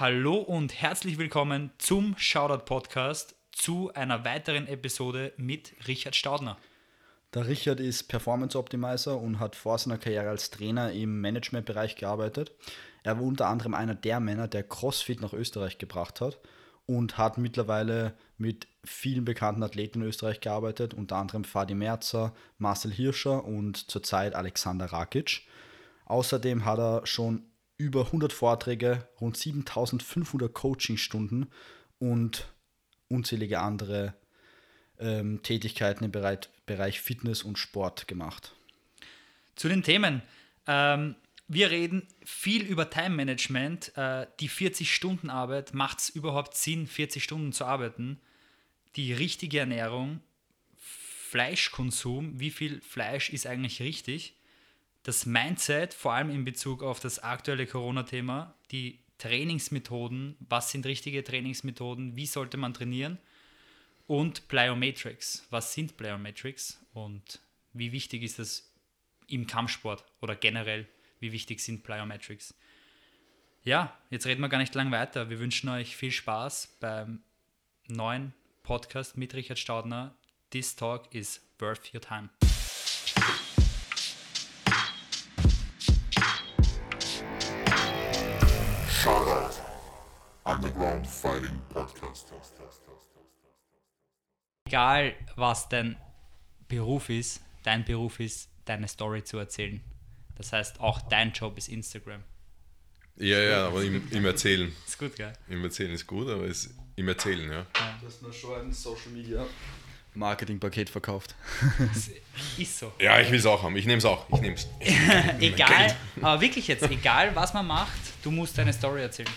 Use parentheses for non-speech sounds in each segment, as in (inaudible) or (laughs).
Hallo und herzlich willkommen zum Shoutout Podcast zu einer weiteren Episode mit Richard Staudner. Der Richard ist Performance Optimizer und hat vor seiner Karriere als Trainer im Managementbereich gearbeitet. Er war unter anderem einer der Männer, der CrossFit nach Österreich gebracht hat und hat mittlerweile mit vielen bekannten Athleten in Österreich gearbeitet, unter anderem Fadi Merzer, Marcel Hirscher und zurzeit Alexander Rakic. Außerdem hat er schon über 100 Vorträge, rund 7500 Coachingstunden und unzählige andere ähm, Tätigkeiten im Bereich, Bereich Fitness und Sport gemacht. Zu den Themen. Ähm, wir reden viel über Time Management. Äh, die 40-Stunden-Arbeit, macht es überhaupt Sinn, 40 Stunden zu arbeiten? Die richtige Ernährung, Fleischkonsum, wie viel Fleisch ist eigentlich richtig? Das Mindset, vor allem in Bezug auf das aktuelle Corona-Thema, die Trainingsmethoden, was sind richtige Trainingsmethoden, wie sollte man trainieren und Plyometrics, was sind Plyometrics und wie wichtig ist das im Kampfsport oder generell, wie wichtig sind Plyometrics. Ja, jetzt reden wir gar nicht lang weiter. Wir wünschen euch viel Spaß beim neuen Podcast mit Richard Staudner. This talk is worth your time. Underground Fighting Podcast. Egal, was dein Beruf ist, dein Beruf ist, deine Story zu erzählen. Das heißt, auch dein Job ist Instagram. Ja, ja, aber im, im Erzählen. Ist gut, gell? Im Erzählen ist gut, aber es, im Erzählen, ja. Du hast nur schon ein Social Media Marketing-Paket verkauft. Ist so. Ja, ich will es auch haben. Ich nehme es auch. Ich nehme es. (laughs) egal, aber wirklich jetzt, egal was man macht, du musst deine Story erzählen.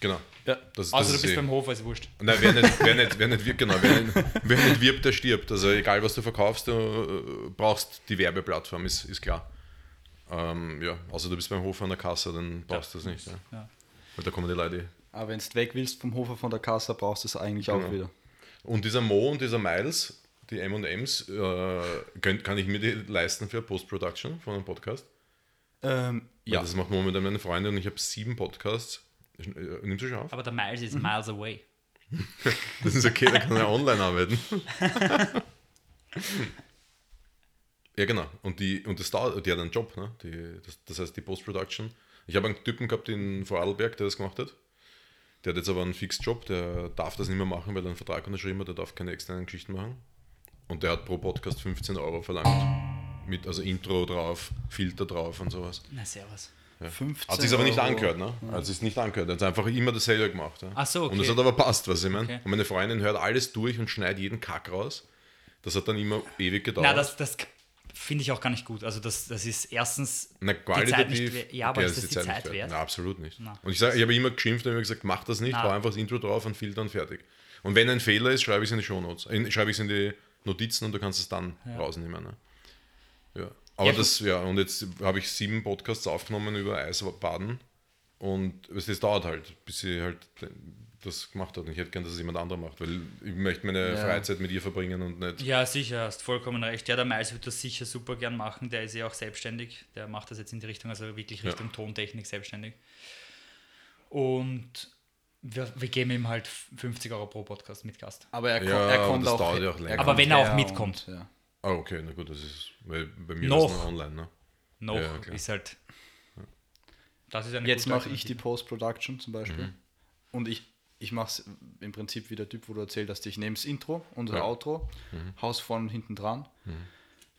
Genau. Ja. Das, Außer das du ist bist eh- beim Hofer, ist wurscht. Nein, wer nicht, wer nicht, wer nicht, wirbt, genau, wer nicht, wer nicht wirbt, der stirbt. Also egal, was du verkaufst, du äh, brauchst die Werbeplattform, ist, ist klar. Ähm, ja, außer du bist beim Hof an der Kasse, dann brauchst du das nicht. Ja. Ja. Weil da kommen die Leute. Aber wenn du weg willst vom Hofer von der Kasse, brauchst du es eigentlich auch Genau. wieder. Und dieser Mo und dieser Miles, die M&M's, äh, könnt, kann ich mir die leisten für Post-Production von einem Podcast? Ähm, Ja. ja. Das macht momentan meine Freundin und ich habe sieben Podcasts. Äh, Nimmst du schon auf? Aber der Miles ist miles away. (laughs) Das ist okay, da kann er online arbeiten. (laughs) ja, genau. Und, die, und das dauert, die hat einen Job, ne? Die, das, das heißt die Post-Production. Ich habe einen Typen gehabt in Vorarlberg, der das gemacht hat. Der hat jetzt aber einen Fixjob, der darf das nicht mehr machen, weil er einen Vertrag unterschrieben hat, der darf keine externen Geschichten machen. Und der hat pro Podcast 15 Euro verlangt. Mit, also Intro drauf, Filter drauf und sowas. Na, servus. 15 Hat sich aber nicht Euro. angehört, ne? Hat sich nicht angehört. Er hat einfach immer dasselbe gemacht. Ja? Ach so, okay. Und das hat aber passt, was ich meine. Okay. Und meine Freundin hört alles durch und schneidet jeden Kack raus. Das hat dann immer ewig gedauert. Na, das, das finde ich auch gar nicht gut. Also das, das ist erstens Na, die Zeit qualitativ. nicht wert. Ja, aber ist das die Zeit, nicht wert? Na, absolut nicht. Na. Und ich, sag, ich habe immer geschimpft und immer gesagt, mach das nicht, Na. hau einfach das Intro drauf und Filter und fertig. Und wenn ein Fehler ist, schreibe ich es in die Shownotes. Schreibe ich es in die Notizen und du kannst es dann rausnehmen. Ne? Ja. Aber Ja, das, ja, und jetzt habe ich sieben Podcasts aufgenommen über Eisbaden. Und es das dauert halt, bis sie halt das gemacht hat. Und ich hätte gern, dass es jemand anderer macht, weil ich möchte meine Ja. Freizeit mit ihr verbringen und nicht. Ja, sicher, hast vollkommen recht. Ja, der Miles wird das sicher super gern machen. Der ist ja auch selbstständig. Der macht das jetzt in die Richtung, also wirklich Ja. Richtung Tontechnik selbstständig. Und wir, wir geben ihm halt 50 Euro pro Podcast mit Gast. Aber er, ko Ja, er kommt das auch, dauert ja auch länger. er Aber kommt wenn er auch mitkommt. Und, ja. Ah, okay, na gut, das ist, weil bei mir Noch. ist es nur online, ne? Noch Ja, ist halt. Das ist eine Jetzt mache ich die. Post-Production zum Beispiel. Mhm. Und ich, ich mache es im Prinzip wie der Typ, wo du erzählt hast, ich nehme das Intro, unser Ja. Mhm. Outro, haus vorne und hinten dran,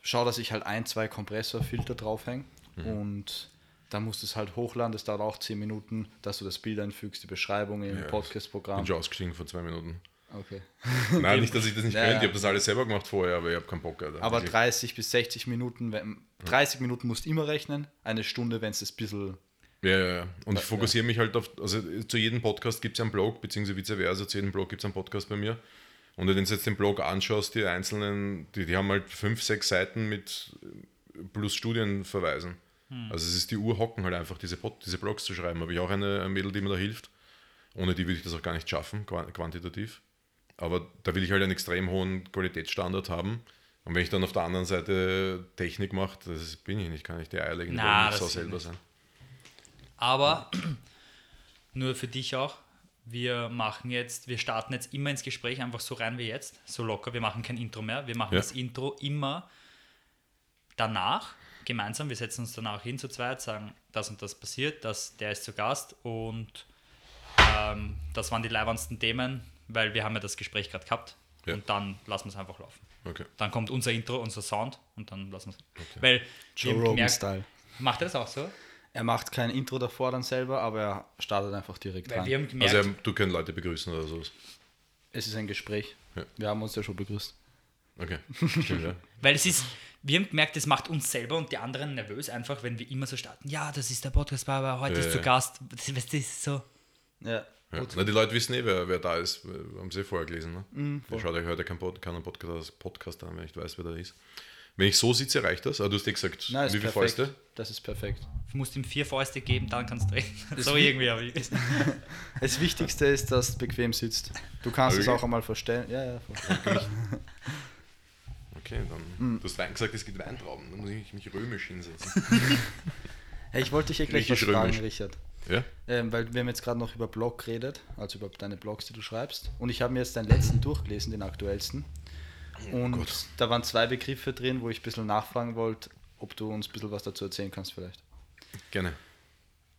schau, dass ich halt ein, zwei Kompressorfilter draufhänge Mhm. und dann musst du es halt hochladen, das dauert auch 10 Minuten, dass du das Bild einfügst, die Beschreibung im Ja, Ich Podcast-Programm. bin schon ausgestiegen vor zwei Minuten. Okay. Nein, nicht, dass ich das nicht Ja, könnte. ja. Ich habe das alles selber gemacht vorher, aber ich habe keinen Bock. Alter. Aber Wirklich. 30 bis 60 Minuten, wenn, 30 Minuten musst du immer rechnen, eine Stunde, wenn es das bisschen Ja, ja, ja. Und ich fokussiere mich halt auf, also zu jedem Podcast gibt es einen Blog, beziehungsweise vice versa, zu jedem Blog gibt es einen Podcast bei mir. Und wenn du jetzt den Blog anschaust, die einzelnen, die, die haben halt fünf, sechs Seiten mit äh, plus Studienverweisen. Also es ist die Urhocken halt einfach, diese, Pod, diese Blogs zu schreiben. Habe ich auch eine, eine Mädel, die mir da hilft. Ohne die würde ich das auch gar nicht schaffen, qua- quantitativ. Aber da will ich halt einen extrem hohen Qualitätsstandard haben. Und wenn ich dann auf der anderen Seite Technik mache, das bin ich nicht, kann ich die eierlegende Na, Wollmilchsau das selber nicht. sein. Aber (clears throat) Nur für dich auch. Wir machen jetzt, wir starten jetzt immer ins Gespräch einfach so rein wie jetzt, so locker. Wir machen kein Intro mehr. Wir machen Ja. das Intro immer danach gemeinsam. Wir setzen uns danach hin zu zweit, sagen, das und das passiert, das, der ist zu Gast und ähm, das waren die leibendsten Themen, weil wir haben ja das Gespräch gerade gehabt Ja. und dann lassen wir es einfach laufen. Okay. Dann kommt unser Intro, unser Sound und dann lassen wir es. Weil Joe wir haben Rogan gemerkt- Style. Macht er das auch so? Er macht kein Intro davor dann selber, aber er startet einfach direkt Weil rein. wir haben gemerkt, Also er, du kannst Leute begrüßen oder so. es ist ein Gespräch. Ja. Wir haben uns ja schon begrüßt. Okay, (laughs) stimmt, ja. Weil es ist, wir haben gemerkt, es macht uns selber und die anderen nervös einfach, wenn wir immer so starten. Ja, das ist der Podcast, aber heute Ja, ist zu. Gast. Das, das ist so. Ja. Ja. Na, die Leute wissen eh, wer, wer da ist. Haben sie eh vorher gelesen. Ne? Mhm, Der schaut euch heute keinen Pod, keinen Podcast, Podcast an, wenn ich weiß, wer da ist. Wenn ich so sitze, reicht das? Aber du hast eh gesagt, Nein, wie viele. Fäuste? Das ist perfekt. Du musst ihm vier Fäuste geben, dann kannst du reden. Das (laughs) so wie- irgendwie. Aber ich, (laughs) Das Wichtigste ist, dass du bequem sitzt. Du kannst es Okay. auch einmal verstellen. Ja, ja. voll. (laughs) Okay, dann. Hm. Du hast Wein gesagt, es gibt Weintrauben. Dann muss ich mich römisch hinsetzen. Hey, ich wollte dich ja gleich was fragen, Richard. Ja? Ähm, weil wir haben jetzt gerade noch über Blog geredet, also über deine Blogs, die du schreibst. Und ich habe mir jetzt deinen letzten durchgelesen, den aktuellsten. Und Oh da waren zwei Begriffe drin, wo ich ein bisschen nachfragen wollte, ob du uns ein bisschen was dazu erzählen kannst vielleicht. Gerne.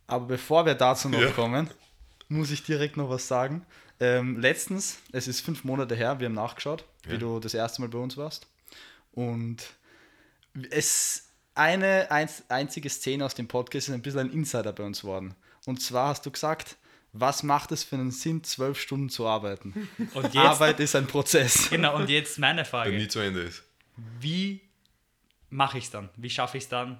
Aber bevor wir dazu noch Ja. kommen, muss ich direkt noch was sagen. Ähm, letztens, es ist fünf Monate her, wir haben nachgeschaut, Ja. wie du das erste Mal bei uns warst. Und es eine einz, einzige Szene aus dem Podcast ist ein bisschen ein Insider bei uns worden. Und zwar hast du gesagt, was macht es für einen Sinn, zwölf Stunden zu arbeiten? (laughs) und jetzt, Arbeit ist ein Prozess. genau, und jetzt meine Der Frage. nie zu Ende ist. Wie mache ich es dann? Wie schaffe ich es dann,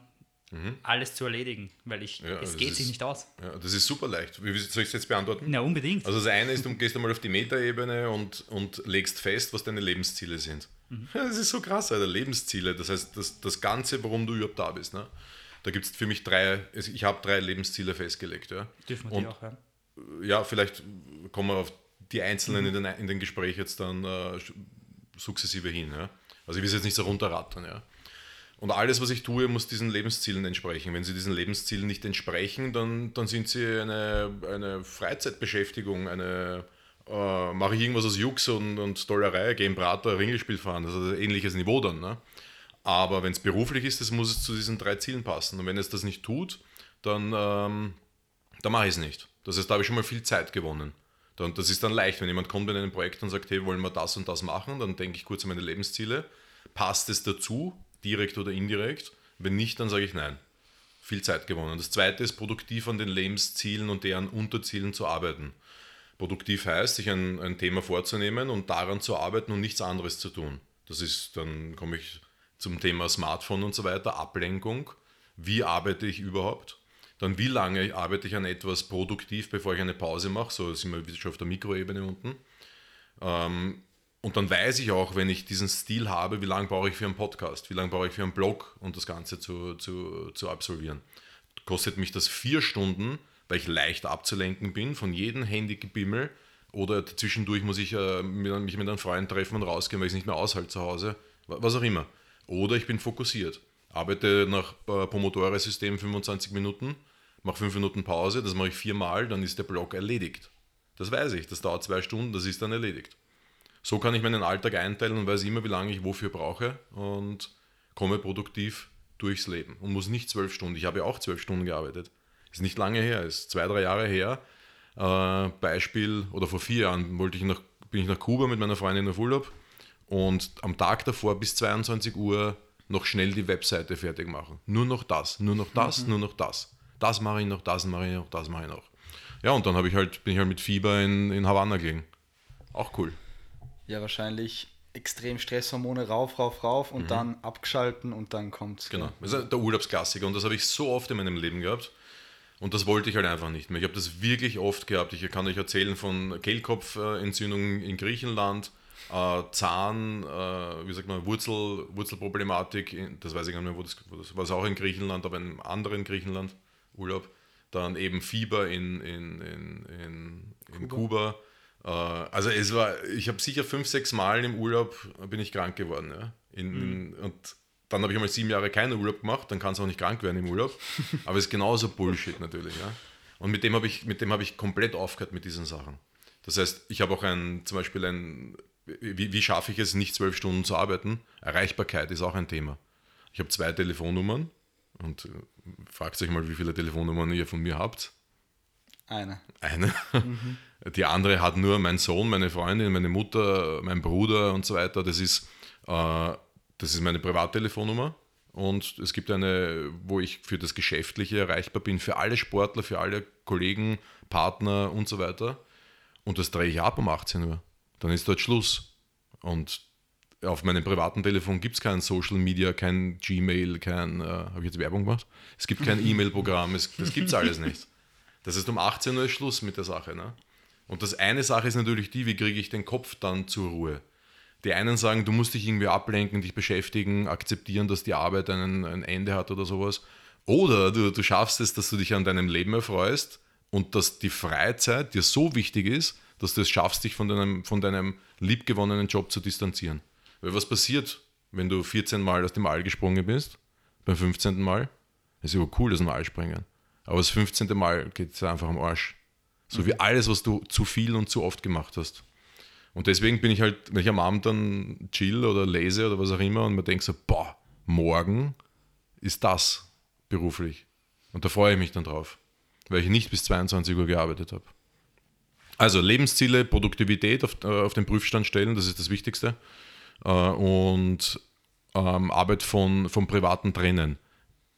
alles zu erledigen? Weil ich, Mhm. Ja, es geht ist- sich nicht aus. Ja, das ist super leicht. Wie, soll ich es jetzt beantworten? Na, unbedingt. Also das eine ist, du gehst einmal auf die Metaebene und, und legst fest, was deine Lebensziele sind. Ja, das ist so krass, Alter. Lebensziele. Das heißt, das, das Ganze, warum du überhaupt da bist. Ne? Da gibt es für mich drei, also ich habe drei Lebensziele festgelegt. Ja? Dürfen wir und die auch hören? ja, vielleicht kommen wir auf die einzelnen in, den, in den Gespräch jetzt dann äh, sukzessive hin. Ja? Also ich will es jetzt nicht so runterrattern. Ja? Und alles, was ich tue, muss diesen Lebenszielen entsprechen. Wenn sie diesen Lebenszielen nicht entsprechen, dann, dann sind sie eine, eine Freizeitbeschäftigung, eine äh, mache ich irgendwas aus Jux und, und Dollerei, Game Prater, Ringelspiel fahren, das ist ein ähnliches Niveau dann. Ne? Aber wenn es beruflich ist, das muss es zu diesen drei Zielen passen. Und wenn es das nicht tut, dann, ähm, dann mache ich es nicht. Das heißt, da habe ich schon mal viel Zeit gewonnen. Dann, das ist dann leicht, wenn jemand kommt in einem Projekt und sagt, hey, wollen wir das und das machen, dann denke ich kurz an meine Lebensziele. Passt es dazu, direkt oder indirekt? Wenn nicht, dann sage ich nein. Viel Zeit gewonnen. Das zweite ist, produktiv an den Lebenszielen und deren Unterzielen zu arbeiten. Produktiv heißt, sich ein, ein Thema vorzunehmen und daran zu arbeiten und nichts anderes zu tun. Das ist, dann komme ich zum Thema Smartphone und so weiter, Ablenkung. Wie arbeite ich überhaupt? Dann wie lange arbeite ich an etwas produktiv, bevor ich eine Pause mache? So sind wir schon auf der Mikroebene unten. Ähm, und dann weiß ich auch, wenn ich diesen Stil habe, wie lange brauche ich für einen Podcast, wie lange brauche ich für einen Blog und das Ganze zu, zu, zu absolvieren. Kostet mich das vier Stunden, weil ich leicht abzulenken bin von jedem Handygebimmel oder zwischendurch muss ich äh, mich mit einem Freund treffen und rausgehen, weil ich es nicht mehr aushalte zu Hause, wa- was auch immer. Oder ich bin fokussiert, arbeite nach äh, Pomodore-System 25 Minuten, mache 5 Minuten Pause, das mache ich viermal, dann ist der Blog erledigt. Das weiß ich, das dauert zwei Stunden, das ist dann erledigt. So kann ich meinen Alltag einteilen und weiß immer, wie lange ich wofür brauche und komme produktiv durchs Leben und muss nicht zwölf Stunden. Ich habe ja auch zwölf Stunden gearbeitet. Ist nicht lange her, ist zwei, drei Jahre her. Äh, Beispiel, oder vor vier Jahren wollte ich nach, bin ich nach Kuba mit meiner Freundin auf Urlaub und am Tag davor bis 22 Uhr noch schnell die Webseite fertig machen. Nur noch das, nur noch das, nur noch das. Das mache ich noch, das mache ich noch, das mache ich noch. Ja, und dann habe ich halt, bin ich halt mit Fieber in, in Havanna gelegen. Auch cool. Ja, wahrscheinlich extrem Stresshormone rauf, rauf, rauf und dann abgeschalten und dann kommt's. Genau. Das ist der Urlaubsklassiker und das habe ich so oft in meinem Leben gehabt. Und das wollte ich halt einfach nicht mehr. Ich habe das wirklich oft gehabt. Ich kann euch erzählen von Kehlkopfentzündungen in Griechenland, äh, Zahn, äh, wie sagt man, Wurzel, Wurzelproblematik, das weiß ich gar nicht mehr, wo das, wo das war. Es auch in Griechenland, aber in einem anderen Griechenland Urlaub. Dann eben Fieber in, in, in, in, in Kuba. Äh, also es war, ich habe sicher fünf, sechs Mal im Urlaub bin ich krank geworden. Ja? In, in, und dann habe ich einmal sieben Jahre keinen Urlaub gemacht, dann kann es auch nicht krank werden im Urlaub. (laughs) Aber es ist genauso Bullshit natürlich. Ja? Und mit dem habe ich, mit dem habe ich komplett aufgehört mit diesen Sachen. Das heißt, ich habe auch ein, zum Beispiel ein, wie, wie schaffe ich es, nicht zwölf Stunden zu arbeiten? Erreichbarkeit ist auch ein Thema. Ich habe zwei Telefonnummern und äh, fragt euch mal, wie viele Telefonnummern ihr von mir habt. Eine. Eine. (laughs) Die andere hat nur mein Sohn, meine Freundin, meine Mutter, mein Bruder und so weiter. Das ist, äh, das ist meine Privattelefonnummer. Und es gibt eine, wo ich für das Geschäftliche erreichbar bin, für alle Sportler, für alle Kollegen, Partner und so weiter. Und das drehe ich ab um 18 Uhr. Dann ist dort Schluss. Und auf meinem privaten Telefon gibt es kein Social Media, kein Gmail, kein, äh, habe ich jetzt Werbung gemacht? Es gibt kein (laughs) E-Mail-Programm, das gibt es alles nicht. Das heißt, um 18 Uhr ist Schluss mit der Sache. Ne? Und das eine Sache ist natürlich die, wie kriege ich den Kopf dann zur Ruhe? Die einen sagen, du musst dich irgendwie ablenken, dich beschäftigen, akzeptieren, dass die Arbeit einen, ein Ende hat oder sowas. Oder du, du schaffst es, dass du dich an deinem Leben erfreust und dass die Freizeit dir so wichtig ist, dass du es schaffst, dich von deinem, von deinem liebgewonnenen Job zu distanzieren. Weil was passiert, wenn du 14 Mal aus dem All gesprungen bist, beim 15. Mal? Das ist ja cool, das All springen. Aber das 15. Mal geht es einfach am Arsch. So mhm. wie alles, was du zu viel und zu oft gemacht hast. Und deswegen bin ich halt, wenn ich am Abend dann chill oder lese oder was auch immer und mir denke so, boah, morgen ist das beruflich. Und da freue ich mich dann drauf, weil ich nicht bis 22 Uhr gearbeitet habe. Also Lebensziele, Produktivität auf, äh, auf den Prüfstand stellen, das ist das Wichtigste. Äh, und ähm, Arbeit von, vom Privaten trennen.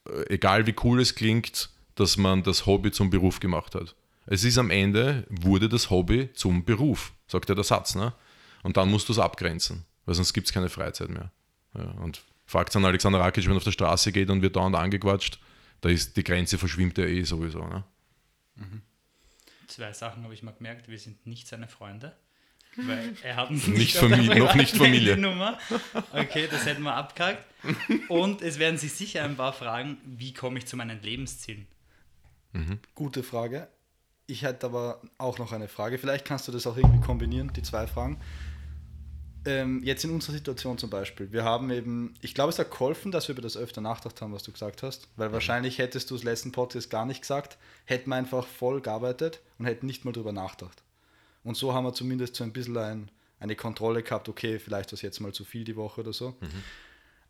Äh, egal wie cool es klingt, dass man das Hobby zum Beruf gemacht hat. Es ist am Ende, wurde das Hobby zum Beruf, sagt ja der Satz. Ne? Und dann musst du es abgrenzen, weil sonst gibt es keine Freizeit mehr. Ja, und fragt an Alexander Rakic, wenn er auf der Straße geht und wird dauernd angequatscht, da ist die Grenze verschwimmt ja eh sowieso. Ne? Mhm. Zwei Sachen habe ich mal gemerkt, wir sind nicht seine Freunde. Weil er hat nicht, nicht Familie, noch nicht Familie. Nummer. Okay, das hätten wir abgehakt. Und es werden sich sicher ein paar fragen, wie komme ich zu meinen Lebenszielen? Mhm. Gute Frage. Ich hätte aber auch noch eine Frage. Vielleicht kannst du das auch irgendwie kombinieren, die zwei Fragen. Ähm, jetzt in unserer Situation zum Beispiel. Wir haben eben, ich glaube, es hat geholfen, dass wir über das öfter nachgedacht haben, was du gesagt hast. Weil mhm. wahrscheinlich hättest du das letzten Podcast gar nicht gesagt, hätten wir einfach voll gearbeitet und hätten nicht mal drüber nachgedacht. Und so haben wir zumindest so ein bisschen ein, eine Kontrolle gehabt, okay, vielleicht war es jetzt mal zu viel die Woche oder so. Mhm.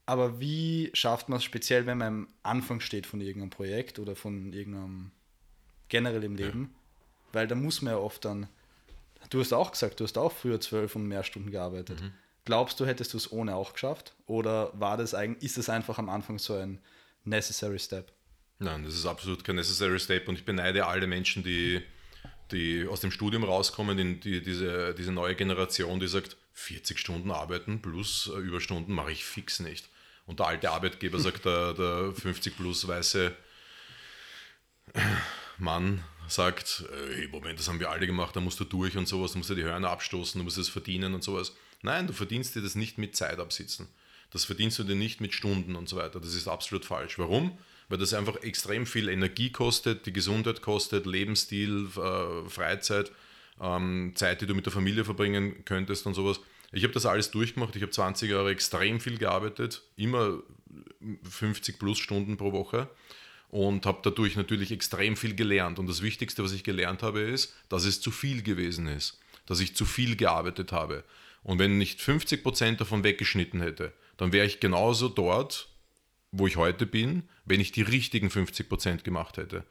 Aber wie schafft man es speziell, wenn man am Anfang steht von irgendeinem Projekt oder von irgendeinem generell im Leben? Ja. Weil da muss man ja oft dann, du hast auch gesagt, du hast auch früher zwölf und mehr Stunden gearbeitet. Mhm. Glaubst du, hättest du es ohne auch geschafft? Oder war das eigentlich, ist das einfach am Anfang so ein necessary step? Nein, das ist absolut kein necessary step und ich beneide alle Menschen, die, die aus dem Studium rauskommen, in die, diese, diese neue Generation, die sagt, 40 Stunden arbeiten plus äh, Überstunden mache ich fix nicht. Und der alte Arbeitgeber (laughs) sagt, der, der 50 plus weiße Mann sagt, äh, hey, Moment, das haben wir alle gemacht, da musst du durch und sowas, du musst dir die Hörner abstoßen, du musst es verdienen und sowas. Nein, du verdienst dir das nicht mit Zeit absitzen. Das verdienst du dir nicht mit Stunden und so weiter. Das ist absolut falsch. Warum? Weil das einfach extrem viel Energie kostet, die Gesundheit kostet, Lebensstil, äh, Freizeit, ähm, Zeit, die du mit der Familie verbringen könntest und sowas. Ich habe das alles durchgemacht. Ich habe 20 Jahre extrem viel gearbeitet, immer 50 plus Stunden pro Woche und habe dadurch natürlich extrem viel gelernt. Und das Wichtigste, was ich gelernt habe, ist, dass es zu viel gewesen ist, dass ich zu viel gearbeitet habe. Und wenn nicht 50 Prozent davon weggeschnitten hätte, dann wäre ich genauso dort, wo ich heute bin, wenn ich die richtigen 50 Prozent gemacht hätte.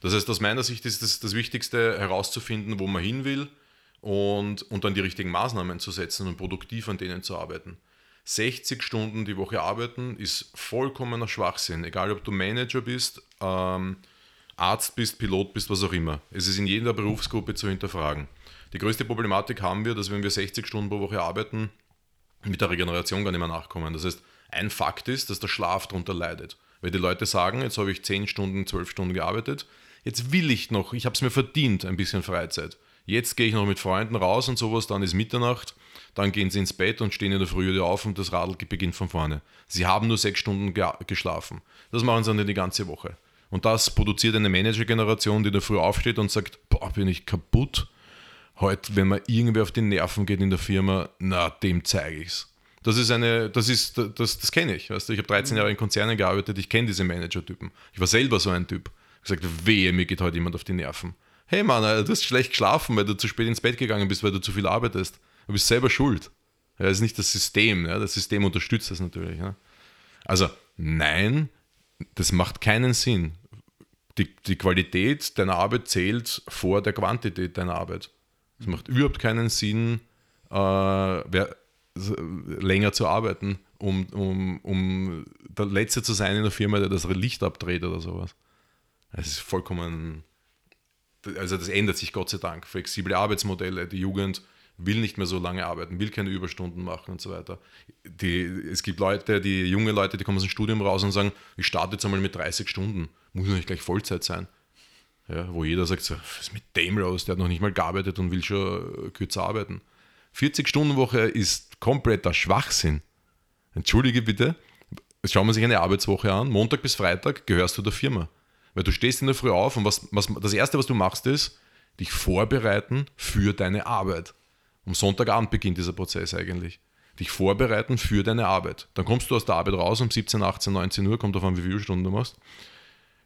Das heißt, aus meiner Sicht ist das, das Wichtigste herauszufinden, wo man hin will, und, und dann die richtigen Maßnahmen zu setzen und produktiv an denen zu arbeiten. 60 Stunden die Woche arbeiten ist vollkommener Schwachsinn, egal ob du Manager bist, ähm, Arzt bist, Pilot bist, was auch immer. Es ist in jeder Berufsgruppe zu hinterfragen. Die größte Problematik haben wir, dass wenn wir 60 Stunden pro Woche arbeiten, mit der Regeneration gar nicht mehr nachkommen. Das heißt, ein Fakt ist, dass der Schlaf darunter leidet. Weil die Leute sagen, jetzt habe ich 10 Stunden, 12 Stunden gearbeitet, jetzt will ich noch, ich habe es mir verdient, ein bisschen Freizeit. Jetzt gehe ich noch mit Freunden raus und sowas, dann ist Mitternacht, dann gehen sie ins Bett und stehen in der Früh wieder auf und das Radl beginnt von vorne. Sie haben nur sechs Stunden ge geschlafen. Das machen sie dann die ganze Woche. Und das produziert eine Manager-Generation, die der Früh aufsteht und sagt, boah, bin ich kaputt. Heute, wenn mir irgendwer auf die Nerven geht in der Firma, na, dem zeige ich's. Das ist eine, das ist, das, das kenne ich. Weißt du? Ich habe 13 Jahre in Konzernen gearbeitet, ich kenne diese Manager-Typen. Ich war selber so ein Typ Gesagt, wehe, mir geht heute jemand auf die Nerven. Hey Mann, Alter, du hast schlecht geschlafen, weil du zu spät ins Bett gegangen bist, weil du zu viel arbeitest. Du bist selber schuld. Ja, das ist nicht das System. Ja? Das System unterstützt das natürlich. Ja? Also, nein, das macht keinen Sinn. Die, die Qualität deiner Arbeit zählt vor der Quantität deiner Arbeit. Es macht überhaupt keinen Sinn, äh, wer, länger zu arbeiten, um, um, um der Letzte zu sein in der Firma, der das Licht abdreht oder sowas. Es ist vollkommen, also das ändert sich Gott sei Dank. Flexible Arbeitsmodelle, die Jugend will nicht mehr so lange arbeiten, will keine Überstunden machen und so weiter. Die, es gibt Leute, die junge Leute, die kommen aus dem Studium raus und sagen, ich starte jetzt einmal mit 30 Stunden, muss nicht gleich Vollzeit sein. Ja, wo jeder sagt, so, was ist mit dem los, der hat noch nicht mal gearbeitet und will schon kürzer arbeiten. 40-Stunden-Woche ist kompletter Schwachsinn. Entschuldige bitte, schauen wir sich eine Arbeitswoche an, Montag bis Freitag gehörst du der Firma. Weil du stehst in der Früh auf und was, was, das Erste, was du machst, ist, dich vorbereiten für deine Arbeit. Am Sonntagabend beginnt dieser Prozess eigentlich. Dich vorbereiten für deine Arbeit. Dann kommst du aus der Arbeit raus um 17, 18, 19 Uhr, kommt auf an, wie viele Stunden du machst.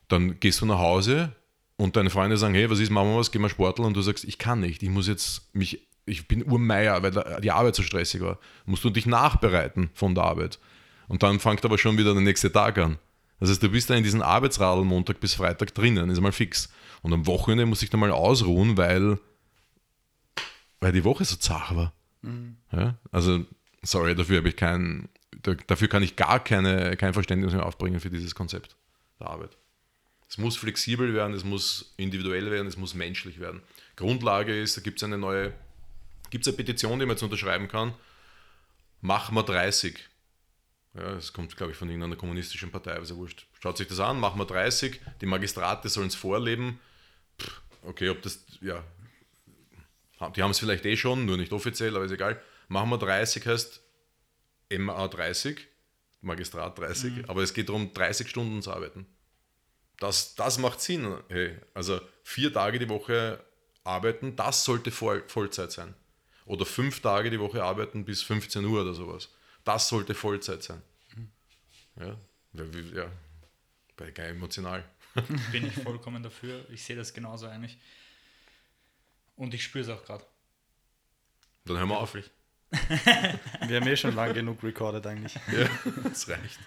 Dann gehst du nach Hause und deine Freunde sagen, hey, was ist, machen wir was, gehen wir Sportler und du sagst, ich kann nicht, ich muss jetzt mich, ich bin Urmeier, weil die Arbeit so stressig war. Musst du dich nachbereiten von der Arbeit. Und dann fängt aber schon wieder der nächste Tag an. Das heißt, du bist da in diesem Arbeitsradl Montag bis Freitag drinnen, ist mal fix. Und am Wochenende muss ich dann mal ausruhen, weil weil die Woche so zart war. Mhm. Ja? Also, sorry, dafür habe ich kein, dafür kann ich gar keine, kein Verständnis mehr aufbringen für dieses Konzept der Arbeit. Es muss flexibel werden, es muss individuell werden, es muss menschlich werden. Grundlage ist, da gibt es eine neue, gibt es eine Petition, die man jetzt unterschreiben kann. Mach mal 30. Ja, das kommt, glaube ich, von irgendeiner kommunistischen Partei, also wurscht. Schaut sich das an, mach mal 30, die Magistrate sollen es vorleben. Pff, okay, ob das, ja, die haben es vielleicht eh schon, nur nicht offiziell, aber ist egal. Machen wir 30 heißt MA 30, Magistrat 30, mhm. aber es geht darum, 30 Stunden zu arbeiten. Das, das macht Sinn. Hey, also vier Tage die Woche arbeiten, das sollte Voll, Vollzeit sein. Oder fünf Tage die Woche arbeiten bis 15 Uhr oder sowas. Das sollte Vollzeit sein. Ja, ja, ja geil emotional. (laughs) (laughs) Bin ich vollkommen dafür. Ich sehe das genauso eigentlich. Und ich spüre es auch gerade. Dann hören wir auf. (laughs) wir haben eh schon lange genug recorded eigentlich. (laughs) Ja, das reicht.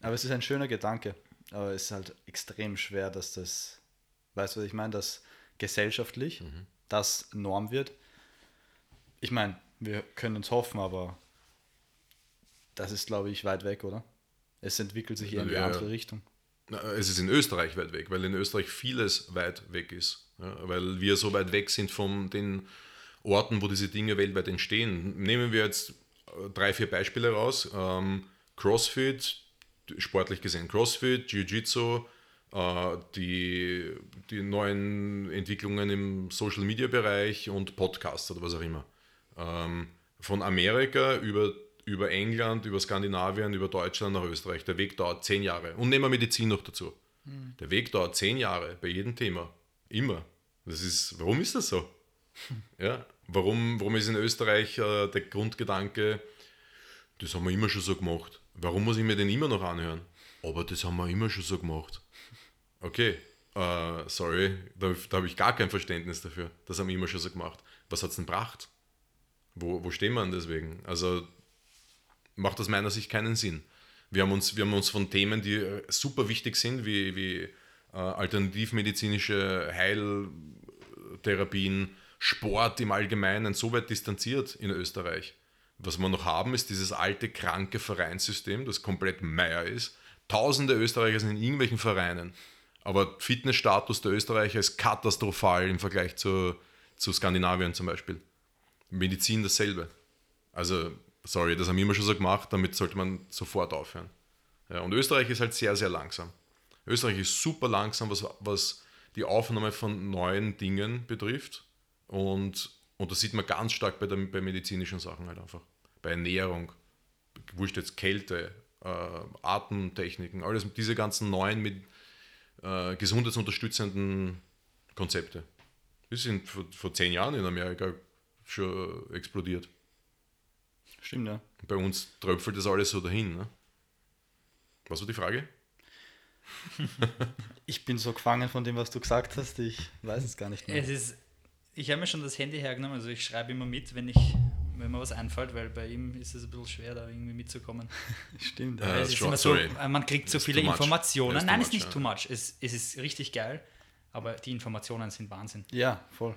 Aber es ist ein schöner Gedanke. Aber es ist halt extrem schwer, dass das, weißt du, was ich meine, dass gesellschaftlich mhm. das Norm wird. Ich meine, wir können uns hoffen, aber das ist, glaube ich, weit weg, oder? Es entwickelt sich eher in die ja, andere Richtung. Es ist in Österreich weit weg, weil in Österreich vieles weit weg ist. Ja, weil wir so weit weg sind von den Orten, wo diese Dinge weltweit entstehen. Nehmen wir jetzt äh, drei, vier Beispiele raus. Ähm, CrossFit, sportlich gesehen CrossFit, Jiu-Jitsu, äh, die, die neuen Entwicklungen im Social-Media-Bereich und Podcasts oder was auch immer. Ähm, von Amerika über, über England, über Skandinavien, über Deutschland nach Österreich. Der Weg dauert zehn Jahre. Und nehmen wir Medizin noch dazu. Mhm. Der Weg dauert zehn Jahre bei jedem Thema. Immer. Das ist, warum ist das so? (laughs) Ja, warum, warum ist in Österreich äh, der Grundgedanke, das haben wir immer schon so gemacht. Warum muss ich mir den immer noch anhören? Aber das haben wir immer schon so gemacht. Okay, äh, sorry, da, da habe ich gar kein Verständnis dafür. Das haben wir immer schon so gemacht. Was hat es denn gebracht? Wo, wo stehen wir denn deswegen? Also macht aus meiner Sicht keinen Sinn. Wir haben uns, wir haben uns von Themen, die äh, super wichtig sind, wie, wie alternativmedizinische Heiltherapien, Sport im Allgemeinen so weit distanziert in Österreich. Was wir noch haben, ist dieses alte, kranke Vereinssystem, das komplett Meier ist. Tausende Österreicher sind in irgendwelchen Vereinen. Aber Fitnessstatus der Österreicher ist katastrophal im Vergleich zu, zu Skandinavien zum Beispiel. Medizin dasselbe. Also, sorry, das haben wir immer schon so gemacht, damit sollte man sofort aufhören. Ja, und Österreich ist halt sehr, sehr langsam. Österreich ist super langsam, was, was die Aufnahme von neuen Dingen betrifft. Und, und das sieht man ganz stark bei, der, bei medizinischen Sachen halt einfach. Bei Ernährung, wurscht jetzt Kälte, äh, Atemtechniken, alles diese ganzen neuen mit äh, gesundheitsunterstützenden Konzepte. Die sind vor, vor zehn Jahren in Amerika schon explodiert. Stimmt, ja. Bei uns tröpfelt das alles so dahin. Ne? Was war die Frage? (laughs) Ich bin so gefangen von dem, was du gesagt hast, ich weiß es gar nicht mehr. Es ist, ich habe mir schon das Handy hergenommen, also ich schreibe immer mit, wenn ich wenn mir was einfällt, weil bei ihm ist es ein bisschen schwer, da irgendwie mitzukommen. (laughs) Stimmt. Ja, ist immer so, man kriegt so viele. Informationen. Too Nein, es much, ist nicht ja. too much. Es, es ist richtig geil, aber die Informationen sind Wahnsinn. Ja, voll.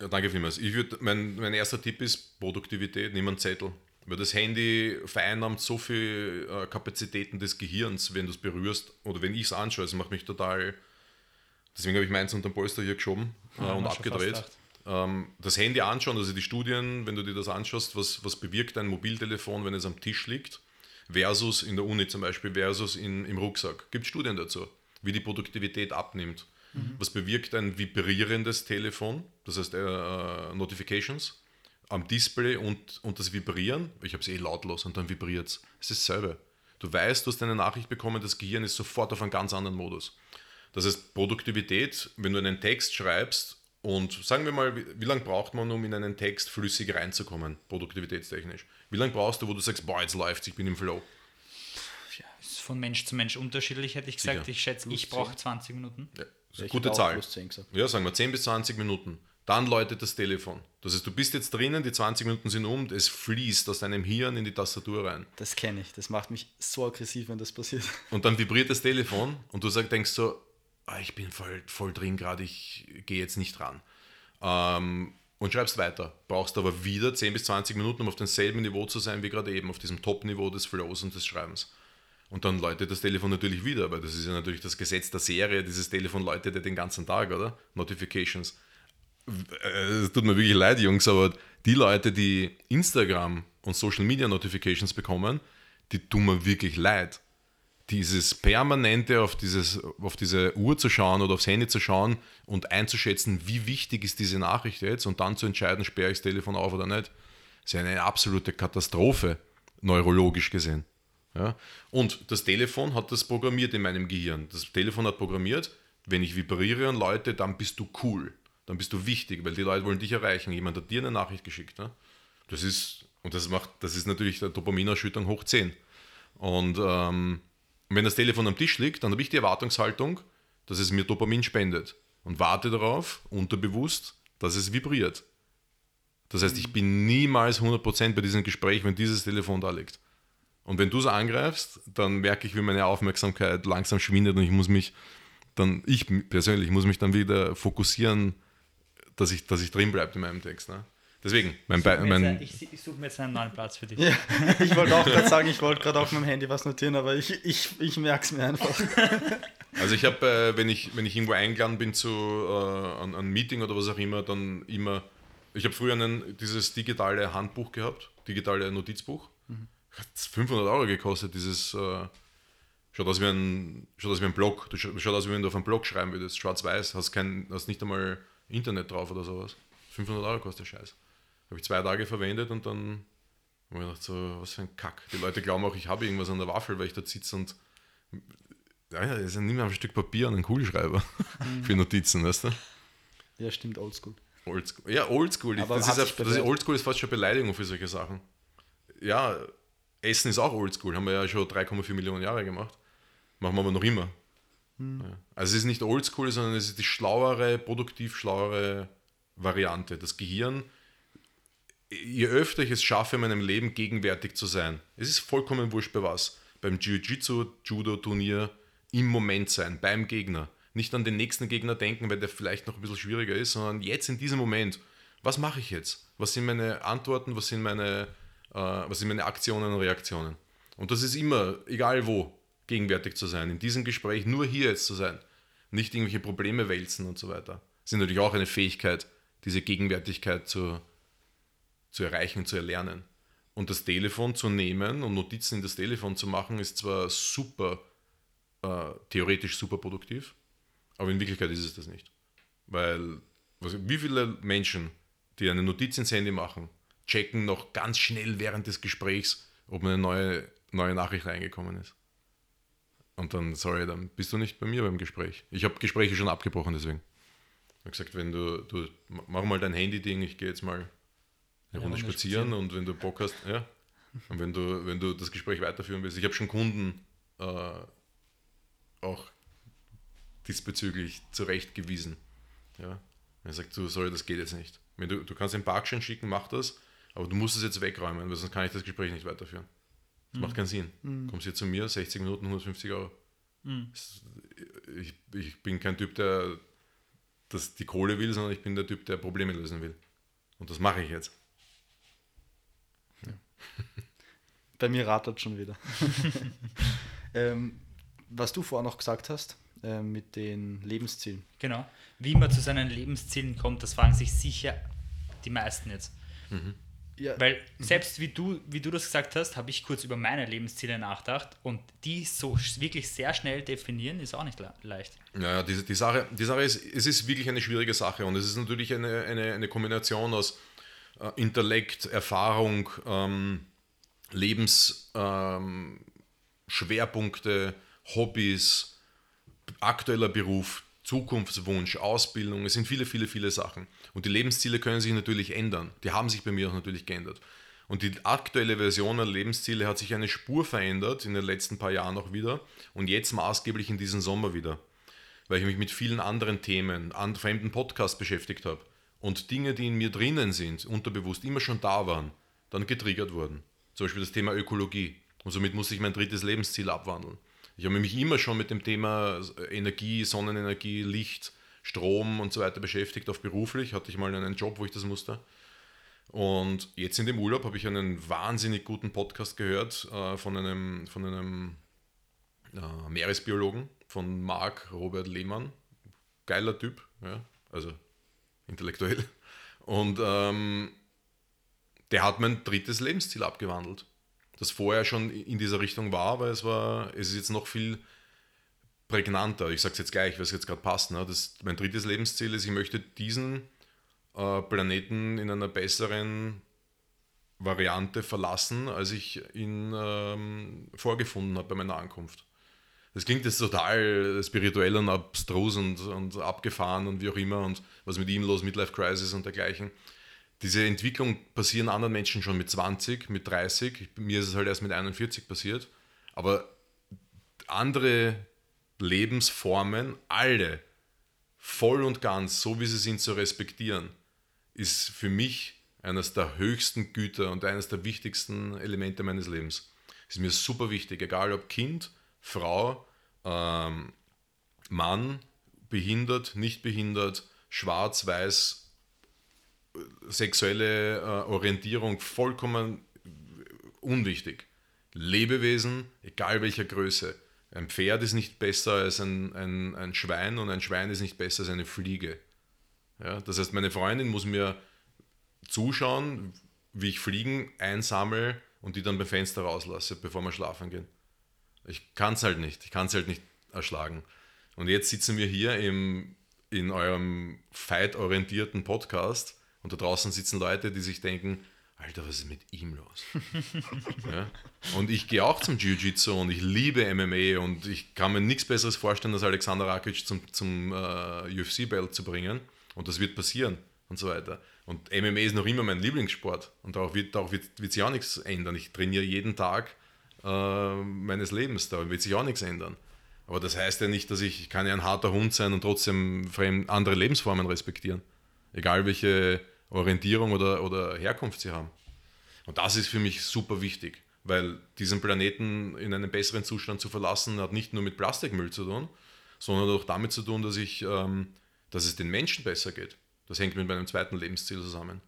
Ja, danke vielmals. Ich würd, mein, mein erster Tipp ist Produktivität, nimm einen Zettel. Weil das Handy vereinnahmt so viel äh, Kapazitäten des Gehirns, wenn du es berührst oder wenn ich es anschaue. Es macht mich total. Deswegen habe ich meins unter den Polster hier geschoben äh, Ja, und schon fast abgedreht. Ähm, das Handy anschauen, also die Studien, wenn du dir das anschaust, was, was bewirkt ein Mobiltelefon, wenn es am Tisch liegt, versus in der Uni zum Beispiel, versus in, im Rucksack. Gibt Studien dazu, wie die Produktivität abnimmt. Was bewirkt ein vibrierendes Telefon, das heißt äh, äh, Notifications am Display und, und das Vibrieren. Ich habe es eh lautlos und dann vibriert es. Es ist dasselbe. Du weißt, du hast eine Nachricht bekommen, das Gehirn ist sofort auf einen ganz anderen Modus. Das heißt, Produktivität, wenn du einen Text schreibst und sagen wir mal, wie, wie lange braucht man, um in einen Text flüssig reinzukommen, produktivitätstechnisch? Wie lange brauchst du, wo du sagst, boah, jetzt läuft's, ich bin im Flow? Ist von Mensch zu Mensch unterschiedlich, hätte ich gesagt. Sicher. Ich schätze, ich brauche 20 Minuten. Ja, gute Zahl. plus 10 gesagt. Ja, sagen wir 10 bis 20 Minuten. Dann läutet das Telefon. Das heißt, du bist jetzt drinnen, die 20 Minuten sind um, es fließt aus deinem Hirn in die Tastatur rein. Das kenne ich. Das macht mich so aggressiv, wenn das passiert. (laughs) Und dann vibriert das Telefon und du sag, denkst so, ah, ich bin voll, voll drin gerade, ich gehe jetzt nicht ran. Ähm, und schreibst weiter. Brauchst aber wieder 10 bis 20 Minuten, um auf demselben Niveau zu sein wie gerade eben, auf diesem Top-Niveau des Flows und des Schreibens. Und dann läutet das Telefon natürlich wieder, weil das ist ja natürlich das Gesetz der Serie. Dieses Telefon läutet ja den ganzen Tag, oder? Notifications. Äh, Es tut mir wirklich leid, Jungs, aber die Leute, die Instagram und Social Media Notifications bekommen, die tun mir wirklich leid. Dieses permanente auf, dieses, auf diese Uhr zu schauen oder aufs Handy zu schauen und einzuschätzen, wie wichtig ist diese Nachricht jetzt und dann zu entscheiden, sperre ich das Telefon auf oder nicht, ist ja eine absolute Katastrophe, neurologisch gesehen. Ja? Und das Telefon hat das programmiert in meinem Gehirn. Das Telefon hat programmiert, wenn ich vibriere und läute, dann bist du cool. Dann bist du wichtig, weil die Leute wollen dich erreichen. Jemand hat dir eine Nachricht geschickt. Ne? Das ist, und das macht, das ist natürlich der Dopaminausschüttung hoch 10. Und ähm, wenn das Telefon am Tisch liegt, dann habe ich die Erwartungshaltung, dass es mir Dopamin spendet. Und warte darauf, unterbewusst, dass es vibriert. Das heißt, ich bin niemals 100% bei diesem Gespräch, wenn dieses Telefon da liegt. Und wenn du es angreifst, dann merke ich, wie meine Aufmerksamkeit langsam schwindet und ich muss mich dann, ich persönlich, muss mich dann wieder fokussieren, dass ich, dass ich drin bleibe in meinem Text. Ne? Deswegen, mein, Be mein, ich, ich suche mir jetzt einen neuen Platz für dich. Ja, ich wollte auch gerade (laughs) sagen, ich wollte gerade auf meinem Handy was notieren, aber ich, ich, ich merke es mir einfach. (laughs) Also ich habe, äh, wenn, ich, wenn ich irgendwo eingeladen bin zu äh, an, an Meeting oder was auch immer, dann immer, ich habe früher einen, dieses digitale Handbuch gehabt, digitale Notizbuch. Hat 500 Euro gekostet, dieses, äh, schaut, aus wie ein, schaut aus wie ein Blog, du schaut aus wie wenn du auf einen Blog schreiben würdest, schwarz-weiß, hast, kein, hast nicht einmal Internet drauf oder sowas. 500 Euro kostet der Scheiß. Habe ich zwei Tage verwendet und dann habe ich gedacht, so, was für ein Kack. Die Leute glauben auch, ich habe irgendwas an der Waffel, weil ich dort sitze und ja, ja, das ist nimm ein Stück Papier und einen Kugelschreiber (laughs) für Notizen, weißt du? Ja, stimmt, oldschool. Oldschool. Ja, oldschool. Aber Das ist, ja- das ist, oldschool ist fast schon Beleidigung für solche Sachen. Ja, Essen ist auch oldschool. Haben wir ja schon 3,4 Millionen Jahre gemacht. Machen wir aber noch immer. Hm. Also es ist nicht oldschool, sondern es ist die schlauere, produktiv schlauere Variante. Das Gehirn, je öfter ich es schaffe, in meinem Leben gegenwärtig zu sein, es ist vollkommen wurscht bei was. Beim Jiu-Jitsu, Judo-Turnier, im Moment sein, beim Gegner. Nicht an den nächsten Gegner denken, weil der vielleicht noch ein bisschen schwieriger ist, sondern jetzt in diesem Moment. Was mache ich jetzt? Was sind meine Antworten? Was sind meine, äh, was sind meine Aktionen und Reaktionen? Und das ist immer, egal wo, gegenwärtig zu sein. In diesem Gespräch nur hier jetzt zu sein. Nicht irgendwelche Probleme wälzen und so weiter. Das ist natürlich auch eine Fähigkeit, diese Gegenwärtigkeit zu, zu erreichen, zu erlernen. Und das Telefon zu nehmen und Notizen in das Telefon zu machen, ist zwar super, äh, theoretisch super produktiv, aber in Wirklichkeit ist es das nicht. Weil, was, wie viele Menschen, die eine Notiz ins Handy machen, checken noch ganz schnell während des Gesprächs, ob eine neue, neue Nachricht reingekommen ist. Und dann, sorry, dann bist du nicht bei mir beim Gespräch. Ich habe Gespräche schon abgebrochen, deswegen. Ich habe gesagt, wenn du, du mach mal dein Handy-Ding, ich gehe jetzt mal eine Runde Runde spazieren und wenn du Bock hast, ja. Und wenn du, wenn du das Gespräch weiterführen willst, ich habe schon Kunden äh, auch diesbezüglich zurechtgewiesen. Ja? Er sagt, du sorry, das geht jetzt nicht. Wenn du, du kannst den Parkschein schicken, mach das, aber du musst es jetzt wegräumen, weil sonst kann ich das Gespräch nicht weiterführen. Das macht keinen Sinn. Kommst hier zu mir, 60 Minuten, 150 Euro. Das- Ich, ich bin kein Typ, der das die Kohle will, sondern ich bin der Typ, der Probleme lösen will. Und das mache ich jetzt. (laughs) Bei mir rattert schon wieder. (laughs) ähm, was du vorher noch gesagt hast, äh, mit den Lebenszielen. Genau. Wie man zu seinen Lebenszielen kommt, das fragen sich sicher die meisten jetzt. Ja, Weil selbst wie du, wie du das gesagt hast, habe ich kurz über meine Lebensziele nachgedacht und die so wirklich sehr schnell definieren, ist auch nicht le- leicht. Ja, die, die, Sache, die Sache ist, es ist wirklich eine schwierige Sache und es ist natürlich eine, eine, eine Kombination aus äh, Intellekt, Erfahrung, ähm, Lebensschwerpunkte, ähm, Hobbys, aktueller Beruf, Zukunftswunsch, Ausbildung. Es sind viele, viele, viele Sachen. Und die Lebensziele können sich natürlich ändern. Die haben sich bei mir auch natürlich geändert. Und die aktuelle Version der Lebensziele hat sich eine Spur verändert in den letzten paar Jahren auch wieder und jetzt maßgeblich in diesem Sommer wieder, weil ich mich mit vielen anderen Themen, an fremden Podcasts beschäftigt habe und Dinge, die in mir drinnen sind, unterbewusst immer schon da waren, dann getriggert wurden. Zum Beispiel das Thema Ökologie. Und somit musste ich mein drittes Lebensziel abwandeln. Ich habe mich immer schon mit dem Thema Energie, Sonnenenergie, Licht, Strom und so weiter beschäftigt, auch beruflich. Hatte ich mal einen Job, wo ich das musste. Und jetzt in dem Urlaub habe ich einen wahnsinnig guten Podcast gehört äh, von einem, von einem äh, Meeresbiologen, von Marc Robert Lehmann. Geiler Typ, ja, also intellektuell. Und ähm, der hat mein drittes Lebensziel abgewandelt. Das vorher schon in dieser Richtung war, aber es war, es ist jetzt noch viel prägnanter. Ich sage es jetzt gleich, weil es jetzt gerade passt. Ne? Das, mein drittes Lebensziel ist, ich möchte diesen äh, Planeten in einer besseren Variante verlassen, als ich ihn ähm, vorgefunden habe bei meiner Ankunft. Das klingt jetzt total spirituell und abstrus und, und abgefahren und wie auch immer und was mit ihm los, Midlife Crisis und dergleichen. Diese Entwicklung passieren anderen Menschen schon mit 20, mit 30. Mir ist es halt erst mit 41 passiert. Aber andere Lebensformen, alle voll und ganz, so wie sie sind, zu respektieren, ist für mich eines der höchsten Güter und eines der wichtigsten Elemente meines Lebens. Ist mir super wichtig, egal ob Kind, Frau, ähm, Mann, behindert, nicht behindert, schwarz, weiß, sexuelle äh, Orientierung vollkommen unwichtig. Lebewesen, egal welcher Größe. Ein Pferd ist nicht besser als ein, ein, ein Schwein und ein Schwein ist nicht besser als eine Fliege. Ja, das heißt, meine Freundin muss mir zuschauen, wie ich Fliegen einsammle und die dann beim Fenster rauslasse, bevor wir schlafen gehen. Ich kann es halt nicht. Ich kann es halt nicht erschlagen. Und jetzt sitzen wir hier im, in eurem fight-orientierten Podcast und da draußen sitzen Leute, die sich denken, Alter, was ist mit ihm los? (laughs) ja? Und ich gehe auch zum Jiu-Jitsu und ich liebe MMA und ich kann mir nichts Besseres vorstellen, als Alexander Rakic zum, zum äh, UFC-Belt zu bringen. Und das wird passieren und so weiter. Und MMA ist noch immer mein Lieblingssport und darauf wird, darauf wird, wird sich auch nichts ändern. Ich trainiere jeden Tag äh, meines Lebens, da wird sich auch nichts ändern. Aber das heißt ja nicht, dass ich, ich kann ja ein harter Hund sein und trotzdem andere Lebensformen respektieren. Egal welche Orientierung oder, oder Herkunft sie haben. Und das ist für mich super wichtig, weil diesen Planeten in einen besseren Zustand zu verlassen, hat nicht nur mit Plastikmüll zu tun, sondern auch damit zu tun, dass, ich, ähm, dass es den Menschen besser geht. Das hängt mit meinem zweiten Lebensziel zusammen.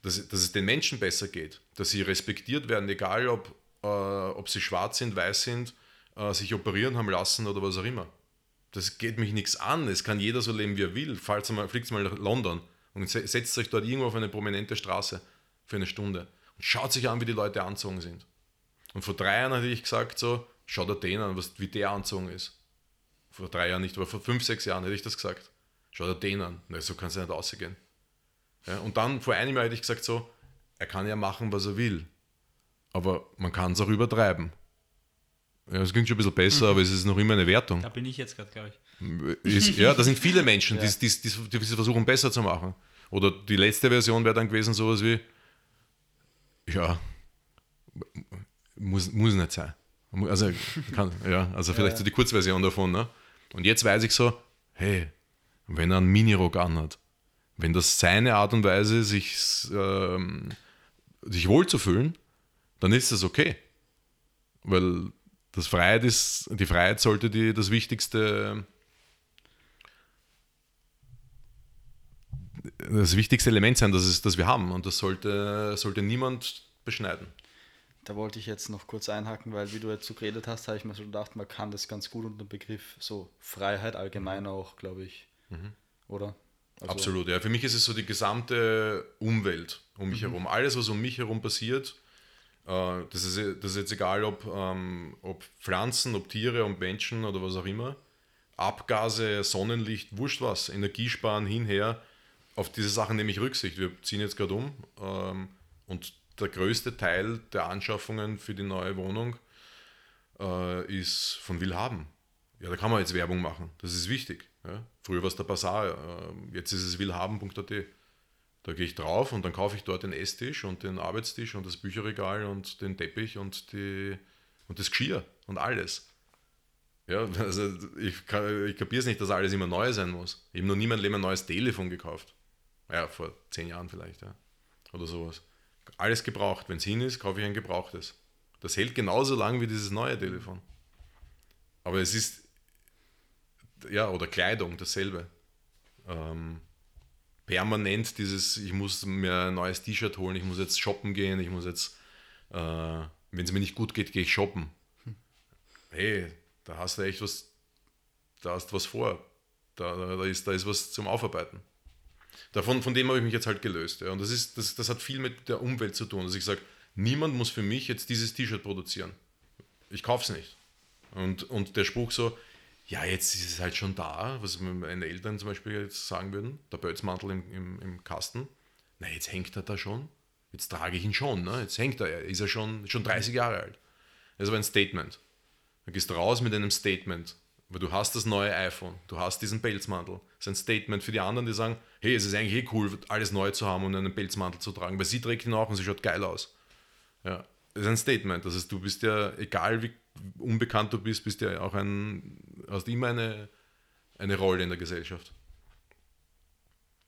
Dass, dass es den Menschen besser geht, dass sie respektiert werden, egal ob, äh, ob sie schwarz sind, weiß sind, äh, sich operieren haben lassen oder was auch immer. Das geht mich nichts an. Es kann jeder so leben, wie er will. Falls mal, fliegt mal nach London und se- setzt euch dort irgendwo auf eine prominente Straße für eine Stunde und schaut sich an, wie die Leute anzogen sind. Und vor drei Jahren hatte ich gesagt, so, schau dir den an, was, wie der anzogen ist. Vor drei Jahren nicht, aber vor fünf, sechs Jahren hätte ich das gesagt. Schau dir den an. Na, so kann es ja nicht ausgehen. Ja, und dann vor einem Jahr hätte ich gesagt, so, er kann ja machen, was er will. Aber man kann es auch übertreiben. Ja, das klingt schon ein bisschen besser, aber es ist noch immer eine Wertung. Da bin ich jetzt gerade, glaube ich. Ist, ja, da sind viele (laughs) Menschen, die, die, die, die versuchen besser zu machen. Oder die letzte Version wäre dann gewesen sowas wie, ja, muss, muss nicht sein. Also, (laughs) kann, ja, also vielleicht so die Kurzversion davon. Ne? Und jetzt weiß ich so, hey, wenn er einen Minirock anhat, wenn das seine Art und Weise, sich, ähm, sich wohlzufühlen, dann ist das okay. Weil das Freiheit ist, die Freiheit sollte die, das wichtigste, das wichtigste Element sein, das, ist, das wir haben. Und das sollte, sollte niemand beschneiden. Da wollte ich jetzt noch kurz einhaken, weil wie du jetzt so geredet hast, habe ich mir so gedacht, man kann das ganz gut unter dem Begriff so Freiheit allgemein auch, glaube ich, oder? Also- Absolut, ja. Für mich ist es so die gesamte Umwelt um mich herum. Alles, was um mich herum passiert, äh, das, ist, das ist jetzt egal, ob, ähm, ob Pflanzen, ob Tiere, ob Menschen oder was auch immer. Abgase, Sonnenlicht, wurscht was, Energiesparen hinher. Auf diese Sachen nehme ich Rücksicht. Wir ziehen jetzt gerade um ähm, und der größte Teil der Anschaffungen für die neue Wohnung äh, ist von Willhaben. Ja, da kann man jetzt Werbung machen. Das ist wichtig. Ja. Früher war es der Bazar, äh, jetzt ist es willhaben.at. Da gehe ich drauf und dann kaufe ich dort den Esstisch und den Arbeitstisch und das Bücherregal und den Teppich und, die, und das Geschirr und alles. Ja, (laughs) also ich, ich kapiere es nicht, dass alles immer neu sein muss. Ich habe noch nie in meinem Leben ein neues Telefon gekauft. Ja, vor zehn Jahren vielleicht, ja. Oder sowas. Alles gebraucht. Wenn es hin ist, kaufe ich ein gebrauchtes. Das hält genauso lang wie dieses neue Telefon. Aber es ist, ja, oder Kleidung, dasselbe. Ähm, permanent dieses, ich muss mir ein neues T-Shirt holen, ich muss jetzt shoppen gehen, ich muss jetzt, äh, wenn es mir nicht gut geht, gehe ich shoppen. Hey, da hast du echt was, da hast du was vor. Da, da, ist, da ist was zum Aufarbeiten. Davon, von dem habe ich mich jetzt halt gelöst. Ja. Und das, ist, das, das hat viel mit der Umwelt zu tun. Dass ich sage, niemand muss für mich jetzt dieses T-Shirt produzieren. Ich kaufe es nicht. Und, und der Spruch so, ja, jetzt ist es halt schon da, was meine Eltern zum Beispiel jetzt sagen würden, der Bötzmantel im, im, im Kasten. Na, jetzt hängt er da schon. Jetzt trage ich ihn schon. Ne? Jetzt hängt er. Ist er schon, schon 30 Jahre alt. Das war ein Statement. Du gehst raus mit einem Statement, weil du hast das neue iPhone, du hast diesen Pelzmantel. Das ist ein Statement für die anderen, die sagen, hey, es ist eigentlich eh cool, alles neu zu haben und einen Pelzmantel zu tragen, weil sie trägt ihn auch und sie schaut geil aus. Ja, das ist ein Statement. Das heißt, du bist ja, egal wie unbekannt du bist, bist ja auch ein, hast immer eine, eine Rolle in der Gesellschaft.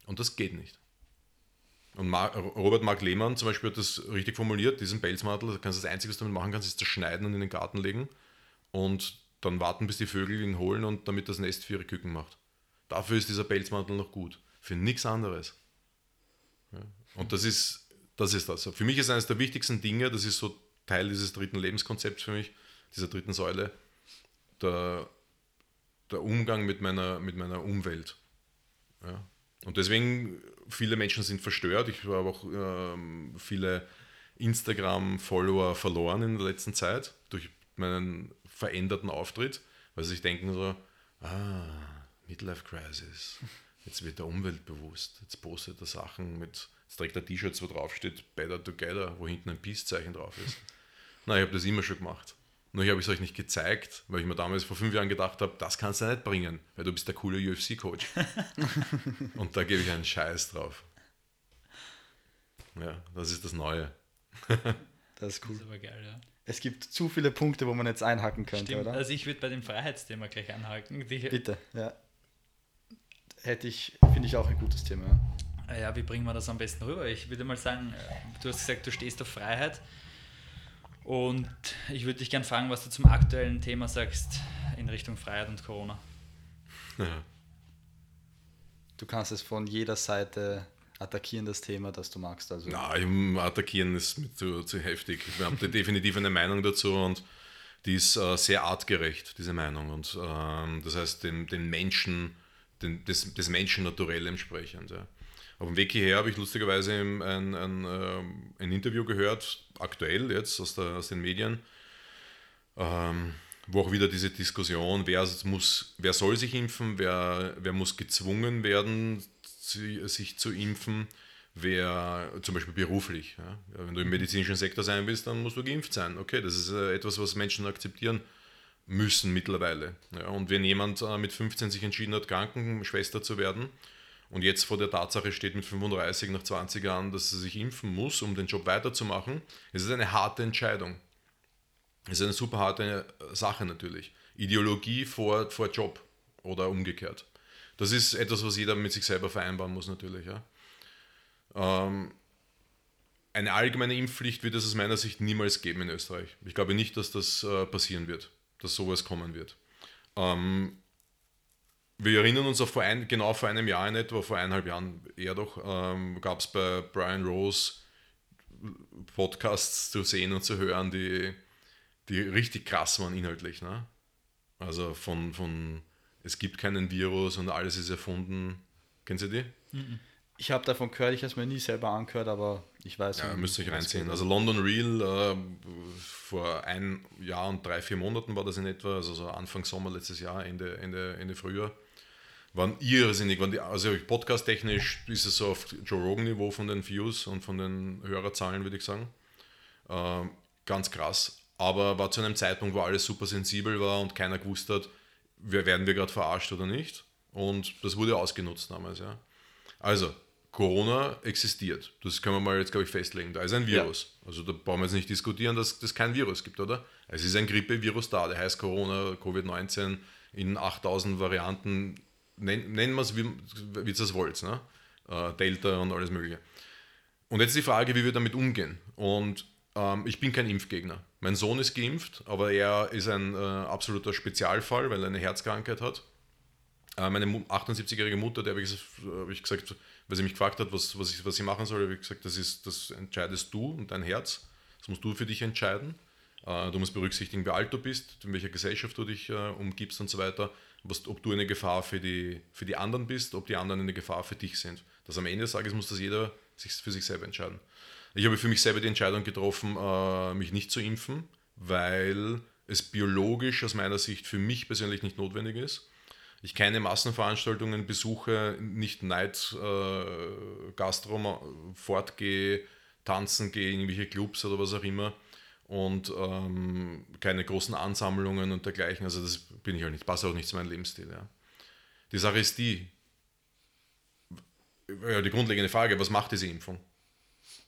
Und das geht nicht. Und Mar Robert Mark Lehmann zum Beispiel hat das richtig formuliert, diesen Pelzmantel, du das Einzige, was du damit machen kannst, ist zerschneiden und in den Garten legen und dann warten, bis die Vögel ihn holen und damit das Nest für ihre Küken macht. Dafür ist dieser Pelzmantel noch gut. Für nichts anderes. Und das ist, das ist das. Für mich ist eines der wichtigsten Dinge, das ist so Teil dieses dritten Lebenskonzepts für mich, dieser dritten Säule, der, der Umgang mit meiner, mit meiner Umwelt. Ja. Und deswegen, viele Menschen sind verstört. Ich habe auch ähm, viele Instagram-Follower verloren in der letzten Zeit durch meinen veränderten Auftritt, weil sie sich denken so, ah, Midlife Crisis, jetzt wird er umweltbewusst, jetzt postet er Sachen mit, jetzt trägt er T-Shirts, wo drauf steht Better Together, wo hinten ein Peace-Zeichen drauf ist. Na, ich habe das immer schon gemacht. Nur ich habe es euch nicht gezeigt, weil ich mir damals vor fünf Jahren gedacht habe, das kannst du nicht bringen, weil du bist der coole UFC-Coach. (laughs) Und da gebe ich einen Scheiß drauf. Ja, das ist das Neue. (laughs) Das ist cool. Das ist aber geil, ja. Es gibt zu viele Punkte, wo man jetzt einhaken könnte, Stimmt. oder? Also ich würde bei dem Freiheitsthema gleich anhalten. Die, Bitte, ja. Hätte ich, finde ich auch ein gutes Thema. ja. Ah Ja, wie bringen wir das am besten rüber? Ich würde mal sagen, äh, du hast gesagt, du stehst auf Freiheit. Und ich würde dich gerne fragen, was du zum aktuellen Thema sagst in Richtung Freiheit und Corona. Ja. Du kannst es von jeder Seite attackieren, das Thema, das du magst. Also Nein, attackieren ist mir zu, zu heftig. Ich habe da (laughs) definitiv eine Meinung dazu und die ist äh, sehr artgerecht, diese Meinung. Und ähm, das heißt, den, den Menschen, den, des, des Menschen naturell entsprechend. Ja. Auf dem Weg hierher habe ich lustigerweise ein, ein, ein, ähm, ein Interview gehört, aktuell jetzt aus, der, aus den Medien, ähm, wo auch wieder diese Diskussion, wer, muss, wer soll sich impfen, wer, wer muss gezwungen werden, sich zu impfen, wer zum Beispiel beruflich. Ja, Wenn du im medizinischen Sektor sein willst, dann musst du geimpft sein. Okay, das ist äh, etwas, was Menschen akzeptieren müssen mittlerweile. Ja, und wenn jemand äh, mit 15 sich entschieden hat, Krankenschwester zu werden und jetzt vor der Tatsache steht mit 35 nach 20 Jahren, dass er sich impfen muss, um den Job weiterzumachen, ist es eine harte Entscheidung. Das ist eine super harte Sache natürlich. Ideologie vor, vor Job oder umgekehrt. Das ist etwas, was jeder mit sich selber vereinbaren muss natürlich. Ja. Ähm, eine allgemeine Impfpflicht wird es aus meiner Sicht niemals geben in Österreich. Ich glaube nicht, dass das äh, passieren wird, dass sowas kommen wird. Ähm, wir erinnern uns auch vor ein, genau vor einem Jahr in etwa, vor eineinhalb Jahren eher doch, ähm, gab es bei Brian Rose Podcasts zu sehen und zu hören, die, die richtig krass waren inhaltlich. Ne? Also von, von es gibt keinen Virus und alles ist erfunden. Kennen Sie die? Ich habe davon gehört, ich habe es mir nie selber angehört, aber ich weiß. Ja, um müsst ihr euch reinziehen. Also London Real, äh, vor ein Jahr und drei, vier Monaten war das in etwa, also so Anfang Sommer letztes Jahr, Ende, Ende, Ende Frühjahr, waren irrsinnig. Waren die, also podcast-technisch ist es so auf Joe Rogan-Niveau von den Views und von den Hörerzahlen, würde ich sagen. Ähm, ganz krass. Aber war zu einem Zeitpunkt, wo alles super sensibel war und keiner gewusst hat, wer, werden wir gerade verarscht oder nicht. Und das wurde ausgenutzt damals, ja. Also, Corona existiert. Das können wir mal jetzt, glaube ich, festlegen. Da ist ein Virus. Also da brauchen wir jetzt nicht diskutieren, dass es kein Virus gibt, oder? Es ist ein Grippevirus da, der heißt Corona, Covid-19 in 8000 Varianten. Nen, nennen wir es, wie wie ihr das wollt. Ne? Äh, Delta und alles Mögliche. Und jetzt die Frage, wie wir damit umgehen. Und ähm, ich bin kein Impfgegner. Mein Sohn ist geimpft, aber er ist ein äh, absoluter Spezialfall, weil er eine Herzkrankheit hat. Äh, meine Mu- 78-jährige Mutter, der habe ich, hab ich gesagt, weil sie mich gefragt hat, was, was, ich, was sie machen soll, habe ich gesagt, das, ist, das entscheidest du und dein Herz. Das musst du für dich entscheiden. Äh, du musst berücksichtigen, wie alt du bist, in welcher Gesellschaft du dich äh, umgibst und so weiter. Was, ob du eine Gefahr für die, für die anderen bist, ob die anderen eine Gefahr für dich sind. Das am Ende des Tages muss das jeder sich für sich selber entscheiden. Ich habe für mich selber die Entscheidung getroffen, äh, mich nicht zu impfen, weil es biologisch aus meiner Sicht für mich persönlich nicht notwendig ist. Ich keine Massenveranstaltungen besuche, nicht Night äh, Gastro ma- fortgehe, tanzen gehe, irgendwelche Clubs oder was auch immer und ähm, keine großen Ansammlungen und dergleichen. Also das bin ich halt nicht, passt auch nicht zu meinem Lebensstil. Ja. Die Sache ist die, ja, die grundlegende Frage, was macht diese Impfung?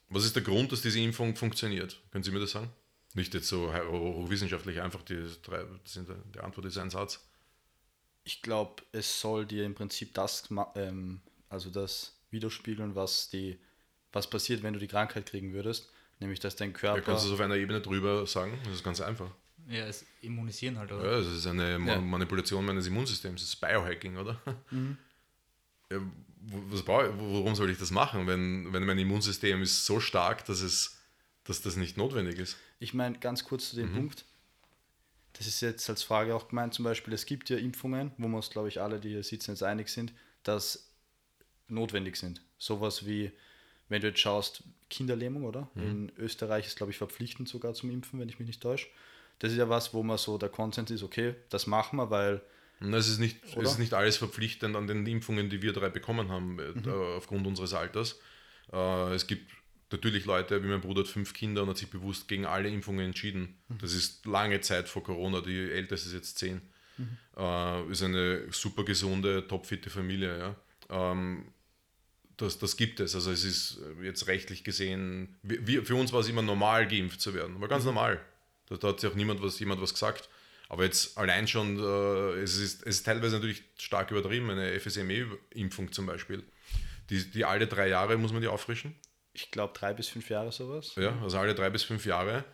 Was ist der Grund, dass diese Impfung funktioniert? Können Sie mir das sagen? Nicht jetzt so hochwissenschaftlich, einfach die, die Antwort ist ein Satz. Ich glaube, es soll dir im Prinzip das, ähm, also das widerspiegeln, was die, was passiert, wenn du die Krankheit kriegen würdest, nämlich dass dein Ja, Körper. kannst du es auf einer Ebene drüber sagen? Das ist ganz einfach. Ja, es immunisieren halt, oder? Ja, das ist eine Ma Ja. Manipulation meines Immunsystems. Das ist Biohacking, oder? Ja, wo- was worum soll ich das machen, wenn, wenn mein Immunsystem ist so stark, dass, es, dass das nicht notwendig ist? Ich meine, ganz kurz zu dem Mhm. Punkt. Das ist jetzt als Frage auch gemeint, zum Beispiel, es gibt ja Impfungen, wo wir uns, glaube ich, alle, die hier sitzen, jetzt einig sind, dass notwendig sind. Sowas wie, wenn du jetzt schaust, Kinderlähmung, oder? Mhm. In Österreich ist, glaube ich, verpflichtend sogar zum Impfen, wenn ich mich nicht täusche. Das ist ja was, wo man so der Konsens ist, okay, das machen wir, weil es ist, nicht, Oder? es ist nicht alles verpflichtend an den Impfungen, die wir drei bekommen haben, äh, Mhm. aufgrund unseres Alters. Äh, es gibt natürlich Leute, wie mein Bruder hat fünf Kinder und hat sich bewusst gegen alle Impfungen entschieden. Mhm. Das ist lange Zeit vor Corona, die älteste ist jetzt zehn. Mhm. Äh, ist eine super gesunde, topfitte Familie. Ja. Das, das gibt es. Also es ist äh, jetzt rechtlich gesehen, wir, für uns war es immer normal, geimpft zu werden. War ganz normal. Da, da hat sich auch niemand was, jemand was gesagt. Aber jetzt allein schon, äh, es, ist, es ist teilweise natürlich stark übertrieben, eine FSME-Impfung zum Beispiel. Die, die alle drei Jahre muss man die auffrischen. ich glaube, drei bis fünf Jahre sowas. Ja, also alle drei bis fünf Jahre.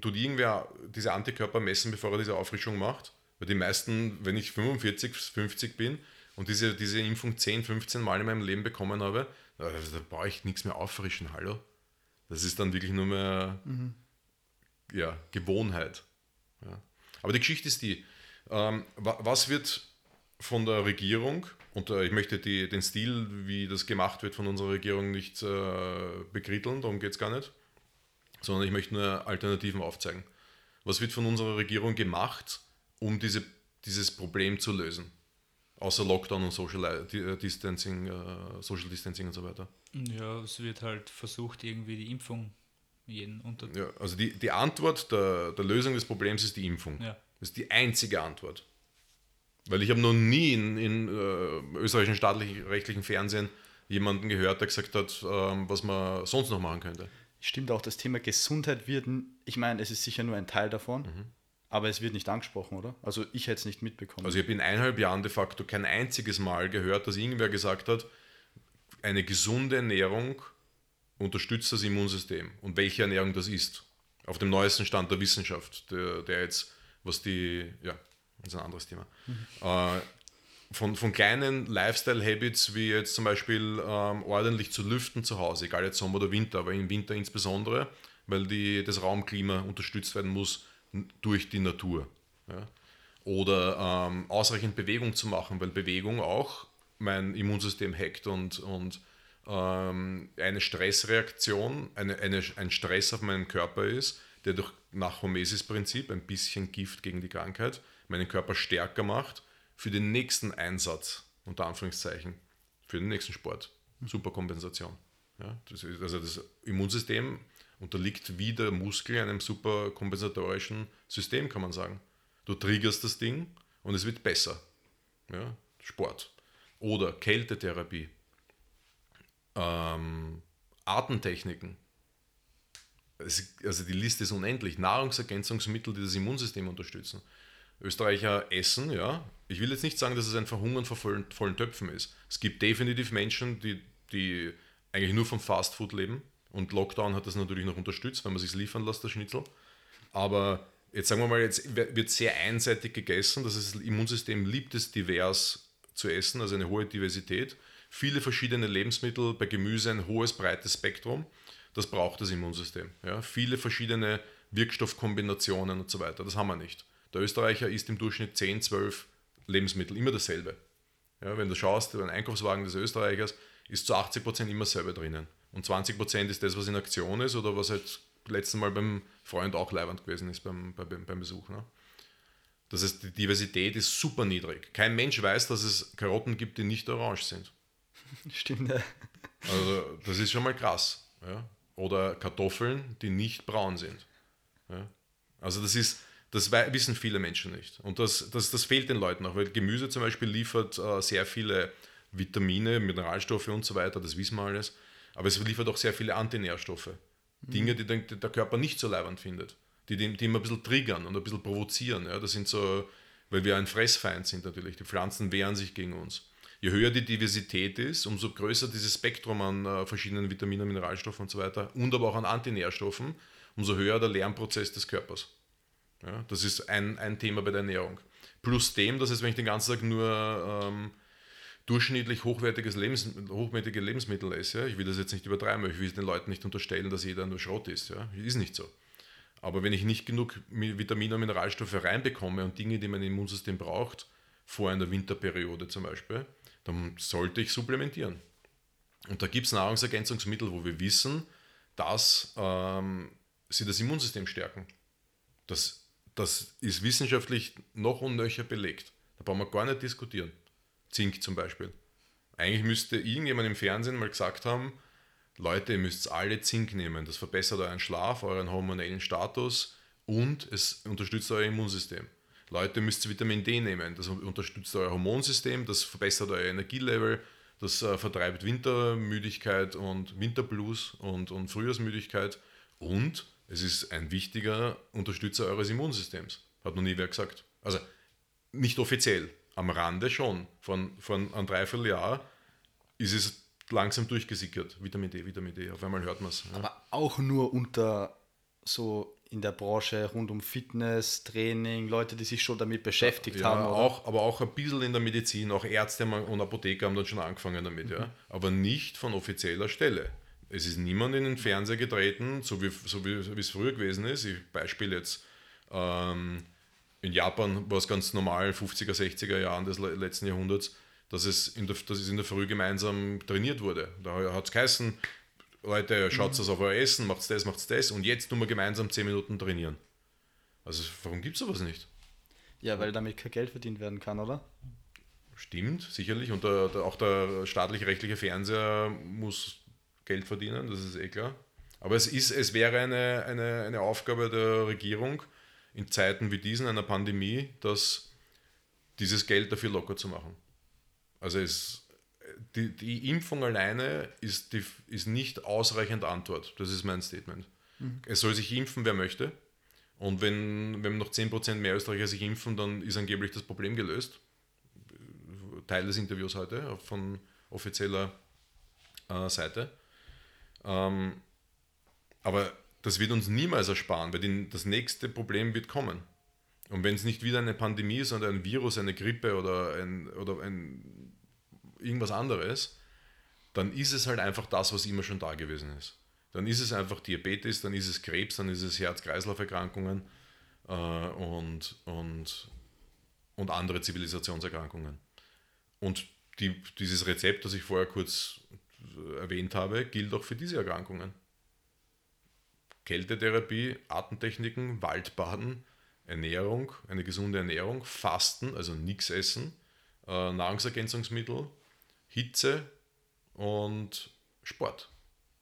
Tut irgendwer diese Antikörper messen, bevor er diese Auffrischung macht? Weil die meisten, wenn ich 45, 50 bin und diese, diese Impfung 10, 15 Mal in meinem Leben bekommen habe, da, da brauche ich nichts mehr auffrischen, hallo? Das ist dann wirklich nur mehr ja, Gewohnheit. Ja. Aber die Geschichte ist die, ähm, wa- was wird von der Regierung, und äh, ich möchte die, den Stil, wie das gemacht wird von unserer Regierung, nicht äh, bekritteln, darum geht es gar nicht, sondern ich möchte nur Alternativen aufzeigen. Was wird von unserer Regierung gemacht, um diese, dieses Problem zu lösen? Außer Lockdown und Social Di- Distancing, äh, Social Distancing und so weiter. Ja, es wird halt versucht, irgendwie die Impfung jeden unter. Ja, also die, die Antwort der, der Lösung des Problems ist die Impfung. Ja. Das ist die einzige Antwort. Weil ich habe noch nie in, in äh, österreichischen staatlich-rechtlichen Fernsehen jemanden gehört, der gesagt hat, ähm, was man sonst noch machen könnte. Stimmt auch, das Thema Gesundheit wird, ich meine, es ist sicher nur ein Teil davon, Mhm. Aber es wird nicht angesprochen, oder? Also ich hätte es nicht mitbekommen. Also ich habe in eineinhalb Jahren de facto kein einziges Mal gehört, dass irgendwer gesagt hat, eine gesunde Ernährung unterstützt das Immunsystem und welche Ernährung das ist. Auf dem neuesten Stand der Wissenschaft, der, der jetzt, was die, ja, das ist ein anderes Thema. Äh, von, von kleinen Lifestyle-Habits wie jetzt zum Beispiel ähm, ordentlich zu lüften zu Hause, egal jetzt Sommer oder Winter, aber im Winter insbesondere, weil die, das Raumklima unterstützt werden muss durch die Natur. Ja? Oder ähm, ausreichend Bewegung zu machen, weil Bewegung auch mein Immunsystem hackt und, und ähm, eine Stressreaktion, eine, eine, ein Stress auf meinen Körper ist, der durch nach Hormesis-Prinzip ein bisschen Gift gegen die Krankheit meinen Körper stärker macht für den nächsten Einsatz, unter Anführungszeichen, für den nächsten Sport. Super Kompensation. Ja, das ist, also das Immunsystem unterliegt wie der Muskel einem super kompensatorischen System, kann man sagen. Du triggerst das Ding und es wird besser. Ja, Sport. Oder Kältetherapie. Ähm, Atemtechniken. Es, also die Liste ist unendlich. Nahrungsergänzungsmittel, die das Immunsystem unterstützen. Österreicher essen, ja. Ich will jetzt nicht sagen, dass es ein Verhungern vor vollen, vollen Töpfen ist. Es gibt definitiv Menschen, die, die eigentlich nur vom Fastfood leben. Und Lockdown hat das natürlich noch unterstützt, wenn man sich liefern lässt, das Schnitzel. Aber jetzt sagen wir mal, jetzt wird sehr einseitig gegessen. Das, ist, Immunsystem liebt es divers zu essen, also eine hohe Diversität. Viele verschiedene Lebensmittel, bei Gemüse ein hohes, breites Spektrum. Das braucht das Immunsystem. Ja? Viele verschiedene Wirkstoffkombinationen und so weiter. Das haben wir nicht. Der Österreicher isst im Durchschnitt 10, 12 Lebensmittel, immer dasselbe. Ja, wenn du schaust, ein Einkaufswagen des Österreichers ist zu 80% immer selber drinnen. Und 20% ist das, was in Aktion ist oder was halt letzten Mal beim Freund auch leibend gewesen ist beim, beim, beim Besuch. Ne? Das heißt, die Diversität ist super niedrig. Kein Mensch weiß, dass es Karotten gibt, die nicht orange sind. (laughs) Stimmt, ja. Also das ist schon mal krass. Ja? Oder Kartoffeln, die nicht braun sind. Ja? Also das ist, das wissen viele Menschen nicht. Und das, das, das fehlt den Leuten auch, weil Gemüse zum Beispiel liefert äh, sehr viele Vitamine, Mineralstoffe und so weiter, das wissen wir alles. Aber es liefert auch sehr viele Antinährstoffe. Dinge, die die der Körper nicht so leibend findet. Die, die, die ihn ein bisschen triggern und ein bisschen provozieren. Ja? Das sind so, weil wir ein Fressfeind sind natürlich. Die Pflanzen wehren sich gegen uns. Je höher die Diversität ist, umso größer dieses Spektrum an äh, verschiedenen Vitaminen, Mineralstoffen und so weiter und aber auch an Antinährstoffen, umso höher der Lernprozess des Körpers. Ja, das ist ein, ein Thema bei der Ernährung. Plus dem, dass es, wenn ich den ganzen Tag nur ähm, durchschnittlich hochwertiges Lebens, hochwertige Lebensmittel esse, ja, ich will das jetzt nicht übertreiben, aber ich will den Leuten nicht unterstellen, dass jeder nur Schrott isst. Ja. Ist nicht so. Aber wenn ich nicht genug Mi- Vitamine und Mineralstoffe reinbekomme und Dinge, die mein Immunsystem braucht, vor einer Winterperiode zum Beispiel, dann sollte ich supplementieren. Und da gibt es Nahrungsergänzungsmittel, wo wir wissen, dass ähm, sie das Immunsystem stärken. Das, das ist wissenschaftlich noch und nöcher belegt. Da brauchen wir gar nicht diskutieren. Zink zum Beispiel. Eigentlich müsste irgendjemand im Fernsehen mal gesagt haben, Leute, ihr müsst alle Zink nehmen. Das verbessert euren Schlaf, euren hormonellen Status und es unterstützt euer Immunsystem. Leute, müsst Vitamin D nehmen. Das unterstützt euer Hormonsystem, das verbessert euer Energielevel, das äh, vertreibt Wintermüdigkeit und Winterblues und, und Frühjahrsmüdigkeit und es ist ein wichtiger Unterstützer eures Immunsystems. Hat noch nie wer gesagt. Also nicht offiziell, am Rande schon. Von, von einem Dreivierteljahr ist es langsam durchgesickert. Vitamin D, Vitamin D. Auf einmal hört man es. Ja. Aber auch nur unter so in der Branche rund um Fitness, Training, Leute, die sich schon damit beschäftigt Ja, haben. oder? auch, aber auch ein bisschen in der Medizin, auch Ärzte und Apotheker haben dann schon angefangen damit, Mhm. ja. Aber nicht von offizieller Stelle. Es ist niemand in den Fernseher getreten, so wie, so wie, wie es früher gewesen ist. Ich Beispiel jetzt, ähm, in Japan war es ganz normal, 50er, 60er Jahren des le- letzten Jahrhunderts, dass es in der, dass es in der Früh gemeinsam trainiert wurde. Da hat es geheißen, Leute, schaut Mhm. das auf euer Essen, macht das, macht das und jetzt tun wir gemeinsam 10 Minuten trainieren. Also warum gibt es sowas nicht? Ja, weil damit kein Geld verdient werden kann, oder? Stimmt, sicherlich. Und der, der, auch der staatlich-rechtliche Fernseher muss Geld verdienen, das ist eh klar. Aber es, ist, es wäre eine, eine, eine Aufgabe der Regierung in Zeiten wie diesen, einer Pandemie, dass dieses Geld dafür locker zu machen. Also es, die, die Impfung alleine ist, die, ist nicht ausreichend Antwort. Das ist mein Statement. Es soll sich impfen, wer möchte. Und wenn, wenn noch 10% mehr Österreicher sich impfen, dann ist angeblich das Problem gelöst. Teil des Interviews heute von offizieller äh, Seite. Ähm, aber das wird uns niemals ersparen, weil die, das nächste Problem wird kommen. Und wenn es nicht wieder eine Pandemie ist, sondern ein Virus, eine Grippe oder ein, oder ein irgendwas anderes, dann ist es halt einfach das, was immer schon da gewesen ist. Dann ist es einfach Diabetes, dann ist es Krebs, dann ist es Herz-Kreislauf-Erkrankungen äh, und, und, und andere Zivilisationserkrankungen. Und die, dieses Rezept, das ich vorher kurz erwähnt habe, gilt auch für diese Erkrankungen. Kältetherapie, Atemtechniken, Waldbaden, Ernährung, eine gesunde Ernährung, Fasten, also nichts essen, äh, Nahrungsergänzungsmittel, Hitze und Sport.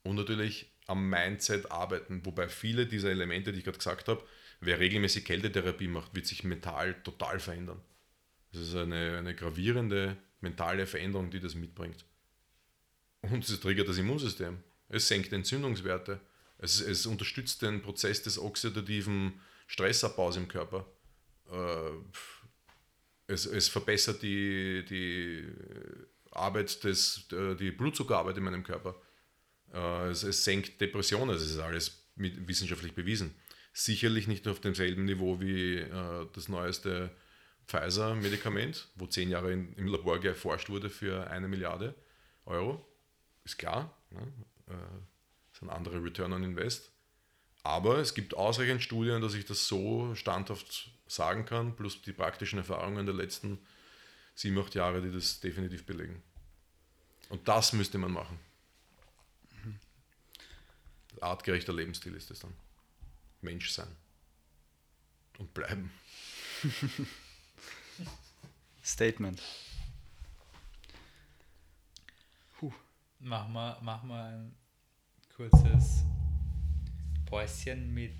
Und natürlich am Mindset arbeiten, wobei viele dieser Elemente, die ich gerade gesagt habe, wer regelmäßig Kältetherapie macht, wird sich mental total verändern. Das ist eine, eine gravierende mentale Veränderung, die das mitbringt. Und es triggert das Immunsystem. Es senkt Entzündungswerte. Es, es unterstützt den Prozess des oxidativen Stressabbaus im Körper. Äh, es, es verbessert die, die Arbeit des, die Blutzuckerarbeit in meinem Körper. Äh, es, es senkt Depressionen, das ist alles mit, wissenschaftlich bewiesen. Sicherlich nicht auf demselben Niveau wie äh, das neueste Pfizer-Medikament, wo zehn Jahre in, im Labor geforscht wurde für eine Milliarde Euro. Ist klar, ne? äh, ist ein anderer Return on Invest. Aber es gibt ausreichend Studien, dass ich das so standhaft sagen kann, plus die praktischen Erfahrungen der letzten sieben, acht Jahre, die das definitiv belegen. Und das müsste man machen. Artgerechter Lebensstil ist es dann. Mensch sein. Und bleiben. (laughs) Statement. Machen wir, machen wir ein kurzes Päuschen mit,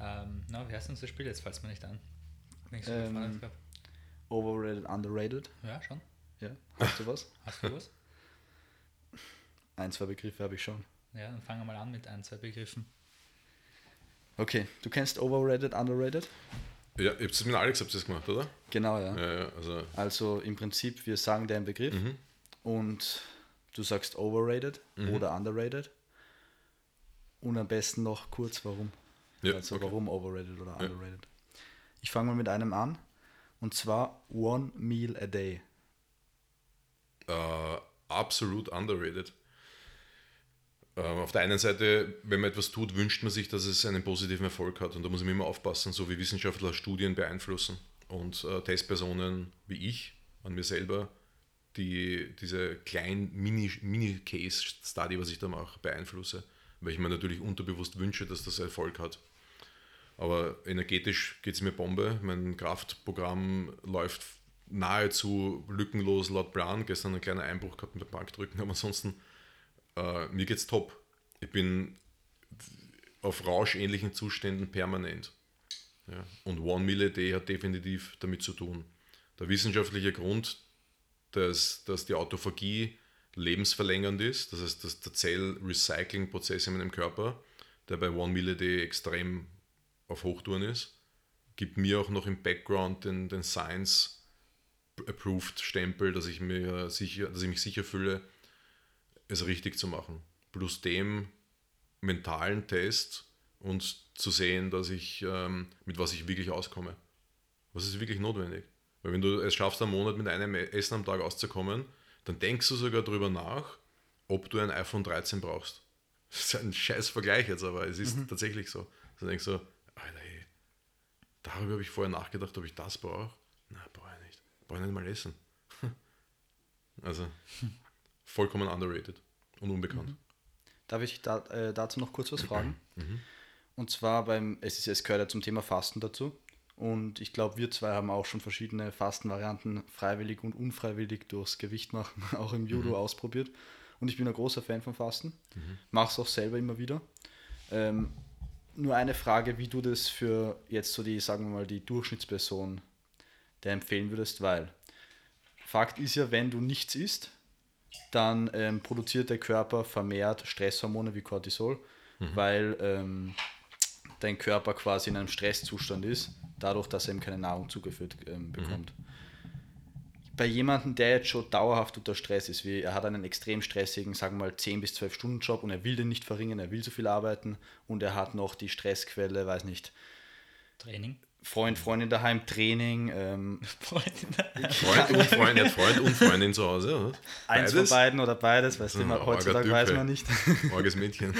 ähm, na, wie heißt unser Spiel? Jetzt fällt es mir nicht an. Ich so Ähm. Overrated, underrated. Ja, schon. Ja. Hast du was? (laughs) Hast du was? Ein, zwei Begriffe habe ich schon. ja, dann fangen wir mal an mit ein, zwei Begriffen. Okay, du kennst Overrated, underrated? Ja, ihr habt es mit Alex habt ihr das gemacht, oder? Genau, ja. Ja, ja, also Also im Prinzip, wir sagen dir einen Begriff Mhm. und du sagst overrated oder underrated. Und am besten noch kurz warum. Ja, also okay. warum overrated oder underrated. Ich fange mal mit einem an. Und zwar One Meal a Day. äh, absolut underrated. Ähm, auf der einen Seite, wenn man etwas tut, wünscht man sich, dass es einen positiven Erfolg hat. Und da muss man immer aufpassen, so wie Wissenschaftler Studien beeinflussen und äh, Testpersonen wie ich an mir selber, die diese kleinen Mini- Mini-Case-Study, was ich da mache, beeinflusse. Weil ich mir natürlich unterbewusst wünsche, dass das Erfolg hat. Aber energetisch geht es mir Bombe. Mein Kraftprogramm läuft nahezu lückenlos laut Plan. Gestern ein kleiner Einbruch gehabt mit Bankdrücken, (laughs) aber ansonsten äh, mir geht's top. Ich bin auf rauschähnlichen Zuständen permanent. Ja. Und One Meal a Day hat definitiv damit zu tun. Der wissenschaftliche Grund, dass, dass die Autophagie lebensverlängernd ist, das heißt, dass der Zell-Recycling-Prozess in meinem Körper, der bei One Meal a Day extrem auf Hochtouren ist, gibt mir auch noch im Background den, den Science-Approved-Stempel, dass ich, dass ich mich sicher fühle, es richtig zu machen. Plus dem mentalen Test und zu sehen, dass ich ähm, mit was ich wirklich auskomme. Was ist wirklich notwendig? Weil wenn du es schaffst, einen Monat mit einem Essen am Tag auszukommen, dann denkst du sogar darüber nach, ob du ein iPhone 13 brauchst. (laughs) Das ist ein scheiß Vergleich jetzt, aber es ist tatsächlich so. Also denkst du, Alter, ey, darüber habe ich vorher nachgedacht, ob ich das brauche. Na, brauche ich nicht. Brauche ich nicht mal essen. (laughs) Also, vollkommen underrated und unbekannt. Darf ich da, äh, dazu noch kurz was (clears throat) fragen? Und zwar beim, es, ist, es gehört ja zum Thema Fasten dazu. Und ich glaube, wir zwei haben auch schon verschiedene Fastenvarianten freiwillig und unfreiwillig durchs Gewicht machen, (laughs) auch im Judo ausprobiert. Und ich bin ein großer Fan vom Fasten. Mache es auch selber immer wieder. Ähm, nur eine Frage, wie du das für jetzt so die, sagen wir mal, die Durchschnittsperson der empfehlen würdest, weil Fakt ist ja, wenn du nichts isst, dann ähm, produziert der Körper vermehrt Stresshormone wie Cortisol, weil ähm, dein Körper quasi in einem Stresszustand ist, dadurch, dass er ihm keine Nahrung zugeführt ähm, bekommt. Bei jemandem, der jetzt schon dauerhaft unter Stress ist, wie er hat einen extrem stressigen, sagen wir mal 10 bis 12 Stunden Job und er will den nicht verringern, er will so viel arbeiten und er hat noch die Stressquelle, weiß nicht, Training. Freund, Freundin daheim, Training, ähm, (laughs) Freund und Freund, er hat Freund und Freundin zu Hause, oder? eins von beiden oder beides, weißt du, Ja, immer, heutzutage arger weiß Typ, man nicht. Arges Mädchen.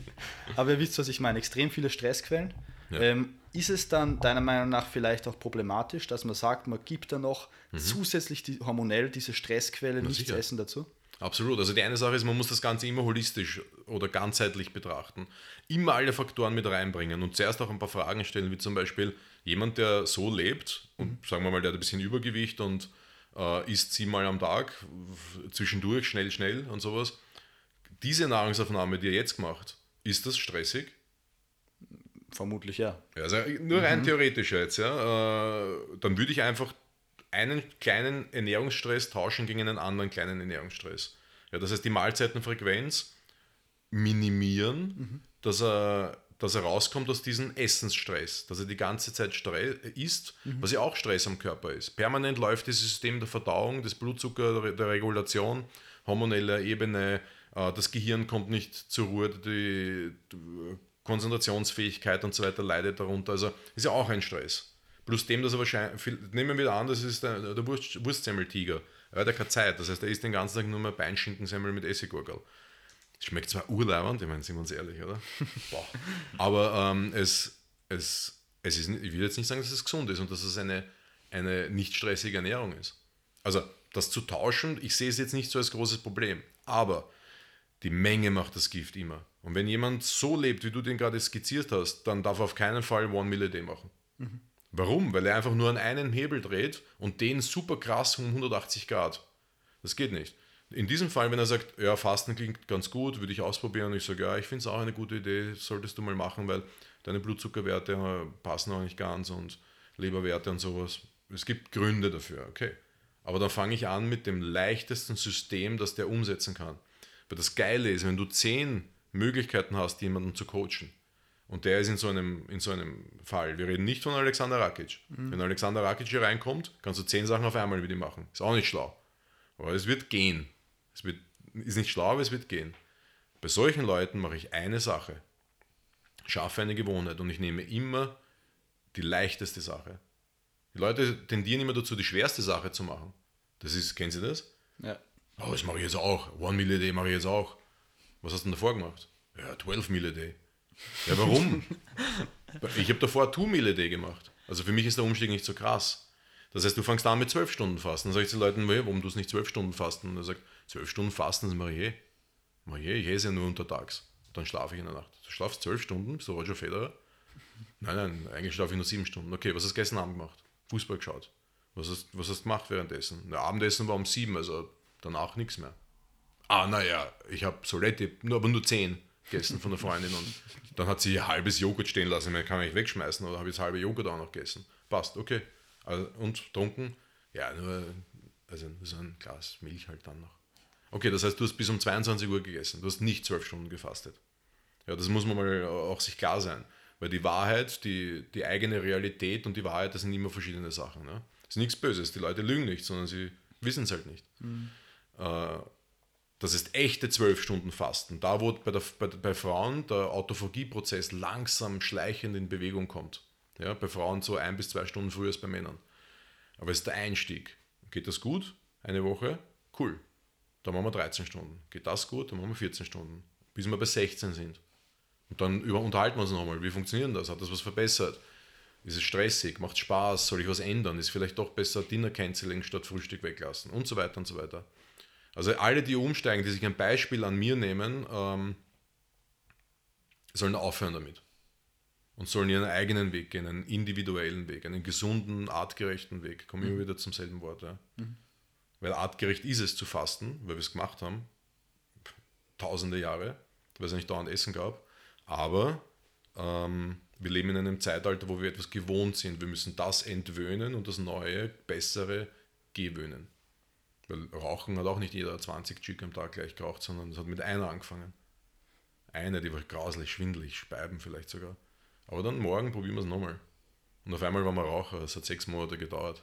(laughs) Aber ihr wisst, was ich meine. Extrem viele Stressquellen. Ja. Ähm, ist es dann deiner Meinung nach vielleicht auch problematisch, dass man sagt, man gibt da noch zusätzlich die, hormonell diese Stressquelle nichts Mhm. sicher. essen dazu? Absolut. Also die eine Sache ist, man muss das Ganze immer holistisch oder ganzheitlich betrachten. Immer alle Faktoren mit reinbringen und zuerst auch ein paar Fragen stellen, wie zum Beispiel jemand, der so lebt und sagen wir mal, der hat ein bisschen Übergewicht und äh, isst siebenmal am Tag, zwischendurch, schnell, schnell und sowas. Diese Nahrungsaufnahme, die er jetzt gemacht, ist das stressig? Vermutlich ja. Ja, Also nur rein theoretisch jetzt, ja. Äh, dann würde ich einfach einen kleinen Ernährungsstress tauschen gegen einen anderen kleinen Ernährungsstress. Ja, das heißt, die Mahlzeitenfrequenz minimieren, dass, er, dass er rauskommt aus diesem Essensstress, dass er die ganze Zeit Stress isst, was ja auch Stress am Körper ist. Permanent läuft das System der Verdauung, des Blutzucker, der, Regulation, hormoneller Ebene, äh, das Gehirn kommt nicht zur Ruhe, die Konzentrationsfähigkeit und so weiter leidet darunter. Also ist ja auch ein Stress. Plus dem, dass er wahrscheinlich, nehmen wir wieder an, das ist der, der Wurst, Wurstsemmeltiger. Er hat ja keine Zeit, das heißt, er isst den ganzen Tag nur mehr Beinschinken-Semmel mit Essiggurkel. Schmeckt zwar urleibernd, ich meine, sind wir uns ehrlich, oder? (laughs) Boah. Aber ähm, es, es, es ist, ich will jetzt nicht sagen, dass es gesund ist und dass es eine, eine nicht stressige Ernährung ist. Also das zu tauschen, ich sehe es jetzt nicht so als großes Problem. Aber die Menge macht das Gift immer. Und wenn jemand so lebt, wie du den gerade skizziert hast, dann darf er auf keinen Fall One Meal a Day machen. Warum? Weil er einfach nur an einen Hebel dreht und den super krass um 180 Grad. Das geht nicht. In diesem Fall, wenn er sagt, ja, Fasten klingt ganz gut, würde ich ausprobieren, und ich sage, ja, ich finde es auch eine gute Idee, solltest du mal machen, weil deine Blutzuckerwerte äh, passen auch nicht ganz und Leberwerte und sowas. Es gibt Gründe dafür, okay. Aber dann fange ich an mit dem leichtesten System, das der umsetzen kann. Weil das Geile ist, wenn du zehn Möglichkeiten hast, jemanden zu coachen, und der ist in so einem, in so einem Fall. Wir reden nicht von Alexander Rakic. Wenn Alexander Rakic hier reinkommt, kannst du zehn Sachen auf einmal mit ihm machen. Ist auch nicht schlau. Aber es wird gehen. Es wird, ist nicht schlau, aber es wird gehen. Bei solchen Leuten mache ich eine Sache. Schaffe eine Gewohnheit und ich nehme immer die leichteste Sache. Die Leute tendieren immer dazu, die schwerste Sache zu machen. Das ist, kennen Sie das? Ja. Oh, das mache ich jetzt auch. One Meal a Day mache ich jetzt auch. Was hast du denn davor gemacht? Ja, 12 Meal a Day. Ja, warum? (laughs) ich habe davor Two Meal a Day gemacht. Also für mich ist der Umstieg nicht so krass. Das heißt, du fängst an mit 12 Stunden Fasten. Dann sage ich zu den Leuten, "Hey, warum du es nicht 12 Stunden fasten? Und er sagt, 12 Stunden Fasten, das mache ich eh. Mach ich esse ja nur untertags. Dann schlafe ich in der Nacht. Du schlafst 12 Stunden, so Roger Federer? Nein, nein, eigentlich schlafe ich nur 7 Stunden. Okay, was hast du gestern Abend gemacht? Fußball geschaut. Was hast, was hast du gemacht währenddessen? Na, Abendessen war um 7, also danach nichts mehr. Ah, naja, ich habe Soletti, nur, aber nur 10 gegessen von der Freundin und dann hat sie halbes Joghurt stehen lassen. Man kann ich wegschmeißen oder habe ich das halbe Joghurt auch noch gegessen. Passt, okay. Also, und trunken? Ja, nur also so ein Glas Milch halt dann noch. Okay, das heißt, du hast bis um 22 Uhr gegessen. Du hast nicht 12 Stunden gefastet. Ja, das muss man mal auch sich klar sein. Weil die Wahrheit, die, die eigene Realität und die Wahrheit, das sind immer verschiedene Sachen. Ne? Das ist nichts Böses. Die Leute lügen nicht, sondern sie wissen es halt nicht. Äh, das ist echte 12 Stunden Fasten. Da, wo bei, der, bei, bei Frauen der Autophagieprozess langsam schleichend in Bewegung kommt. Ja, bei Frauen so ein bis zwei Stunden früher als bei Männern. Aber es ist der Einstieg. Geht das gut? Eine Woche? Cool. Dann machen wir 13 Stunden. Geht das gut? Dann machen wir 14 Stunden. Bis wir bei 16 sind. Und dann über, unterhalten wir uns nochmal. Wie funktioniert das? Hat das was verbessert? Ist es stressig? Macht Spaß? Soll ich was ändern? Ist vielleicht doch besser Dinner Canceling statt Frühstück weglassen? Und so weiter und so weiter. Also alle, die umsteigen, die sich ein Beispiel an mir nehmen, ähm, sollen aufhören damit. Und sollen ihren eigenen Weg gehen, einen individuellen Weg, einen gesunden, artgerechten Weg. Kommen wir wieder zum selben Wort. Ja. Weil artgerecht ist es zu fasten, weil wir es gemacht haben, tausende Jahre, weil es nicht dauernd Essen gab. Aber ähm, wir leben in einem Zeitalter, wo wir etwas gewohnt sind. Wir müssen das entwöhnen und das Neue, Bessere gewöhnen. Weil Rauchen hat auch nicht jeder 20 Chick am Tag gleich geraucht, sondern es hat mit einer angefangen. Eine, die war grauslich, schwindelig, Speiben vielleicht sogar. Aber dann morgen probieren wir es nochmal. Und auf einmal waren wir Raucher. Es hat sechs Monate gedauert.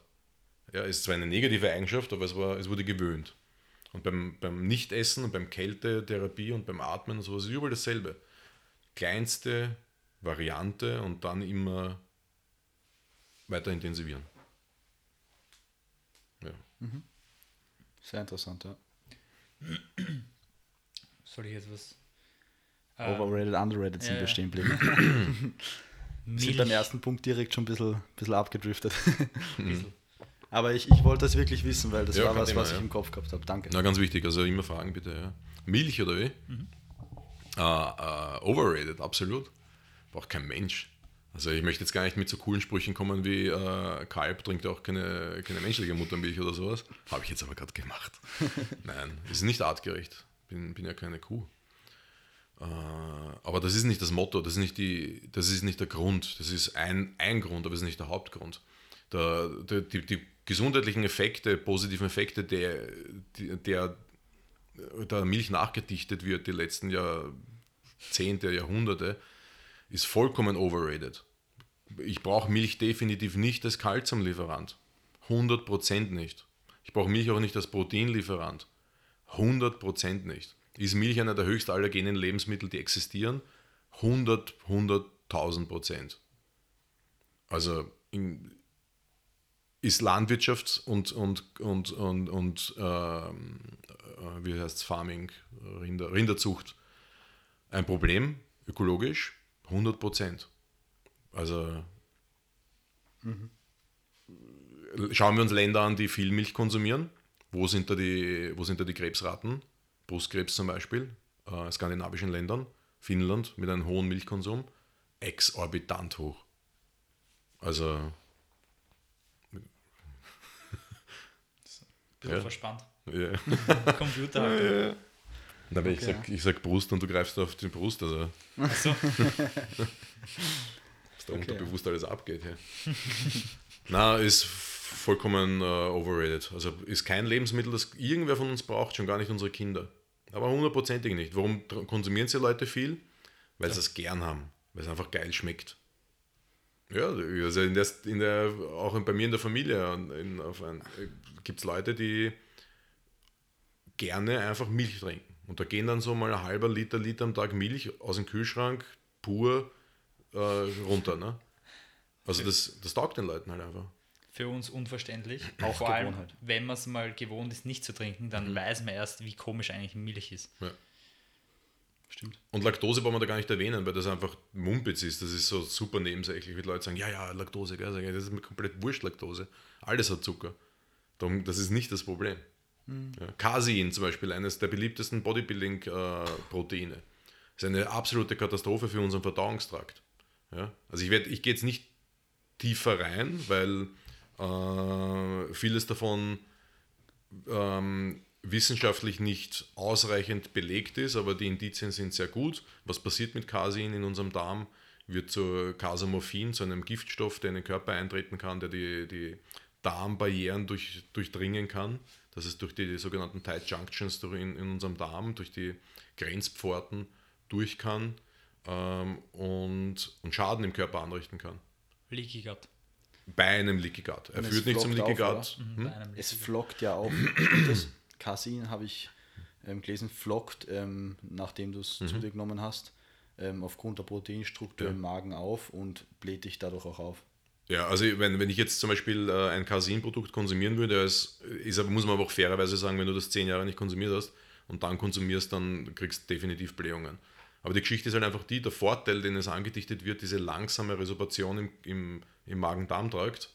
Ja, ist zwar eine negative Eigenschaft, aber es, war, es wurde gewöhnt. Und beim, beim Nichtessen und beim Kältetherapie und beim Atmen und sowas ist überall dasselbe. Kleinste Variante und dann immer weiter intensivieren. Ja. Sehr interessant, ja. (clears throat) Soll ich jetzt was? Overrated, underrated sind ja, wir ja. stehen (clears throat) geblieben. Wir sind beim ersten Punkt direkt schon ein bisschen, bisschen abgedriftet. (laughs) Bisschen. Aber ich, ich wollte das wirklich wissen, weil das Ja, war was, Thema, was ich ja. im Kopf gehabt habe. Danke. Na, ganz wichtig, also immer fragen bitte. Ja. Milch oder wie? Ah, ah, overrated, absolut. Braucht kein Mensch. Also ich möchte jetzt gar nicht mit so coolen Sprüchen kommen wie äh, Kalb trinkt auch keine, keine menschliche Muttermilch oder sowas. Habe ich jetzt aber gerade gemacht. (laughs) Nein, ist nicht artgerecht. Bin, bin ja keine Kuh. Äh, aber das ist nicht das Motto, das ist nicht, die, das ist nicht der Grund. Das ist ein, ein Grund, aber es ist nicht der Hauptgrund. Der, der, die, die gesundheitlichen Effekte, positiven Effekte, der, der der Milch nachgedichtet wird die letzten Jahrzehnte, Jahrhunderte, ist vollkommen overrated. Ich brauche Milch definitiv nicht als Kalziumlieferant. 100% nicht. Ich brauche Milch auch nicht als Proteinlieferant. 100% nicht. Ist Milch einer der höchst allergenen Lebensmittel, die existieren? 100, 100.000 Prozent. Also in, ist Landwirtschaft und, und, und, und, und ähm, äh, wie heißt Farming, Rinder, Rinderzucht ein Problem, ökologisch? 100 Prozent. Also schauen wir uns Länder an, die viel Milch konsumieren. Wo sind da die, wo sind da die Krebsraten? Brustkrebs zum Beispiel, äh, skandinavischen Ländern, Finnland mit einem hohen Milchkonsum, exorbitant hoch. Also, Bisschen Ja. verspannt. ja. (laughs) Computer (laughs) halt. Na, wenn ich Okay. sag, ich sag Brust und du greifst auf die Brust, also Achso, was (laughs) da unterbewusst alles abgeht. Ja. (laughs) Na, ist vollkommen äh, overrated. Also ist kein Lebensmittel, das irgendwer von uns braucht, schon gar nicht unsere Kinder. Aber hundertprozentig nicht. Warum konsumieren sie Leute viel? Weil sie es gern haben, weil es einfach geil schmeckt. Ja, also in der, in der, auch bei mir in der Familie ein, gibt es Leute, die gerne einfach Milch trinken. Und da gehen dann so mal ein halber Liter, Liter am Tag Milch aus dem Kühlschrank pur äh, runter. Ne? Also das, das taugt den Leuten halt einfach. für uns unverständlich. Auch Vor allem, Gewohnheit. wenn man es mal gewohnt ist, nicht zu trinken, dann Mhm. weiß man erst, wie komisch eigentlich Milch ist. Ja. Stimmt. Und Laktose brauchen wir da gar nicht erwähnen, weil das einfach Mumpitz ist. Das ist so super nebensächlich, wie Leute sagen, ja, ja, Laktose, gell? Das ist mir komplett wurscht, Laktose. Alles hat Zucker. Darum, das ist nicht das Problem. Ja. Casein zum Beispiel, eines der beliebtesten Bodybuilding-Proteine. ist eine absolute Katastrophe für unseren Verdauungstrakt. Ja? Also ich, ich gehe jetzt nicht tiefer rein, weil äh, vieles davon ähm, wissenschaftlich nicht ausreichend belegt ist, aber die Indizien sind sehr gut. Was passiert mit Casein in unserem Darm? Wird zu Casomorphin, zu einem Giftstoff, der in den Körper eintreten kann, der die, die Darmbarrieren durch, durchdringen kann. Das ist durch die sogenannten Tight Junctions in, in unserem Darm, durch die Grenzpforten durch kann ähm, und, und Schaden im Körper anrichten kann. Leaky Gut. Bei einem Leaky Gut. Er Und es führt nicht zum Leaky Gut. Bei einem Es flockt ja auch. (clears throat) Das? Casein habe ich ähm, gelesen, flockt, ähm, nachdem du es zu dir genommen hast, ähm, aufgrund der Proteinstruktur Ja. im Magen auf und bläht dich dadurch auch auf. Ja, also wenn, wenn ich jetzt zum Beispiel äh, ein Casein-Produkt konsumieren würde, ist, aber- muss man aber auch fairerweise sagen, wenn du das zehn Jahre nicht konsumiert hast und dann konsumierst, dann kriegst du definitiv Blähungen. Aber die Geschichte ist halt einfach die, der Vorteil, den es angedichtet wird, diese langsame Resorbation im, im, im Magen-Darm-Trakt.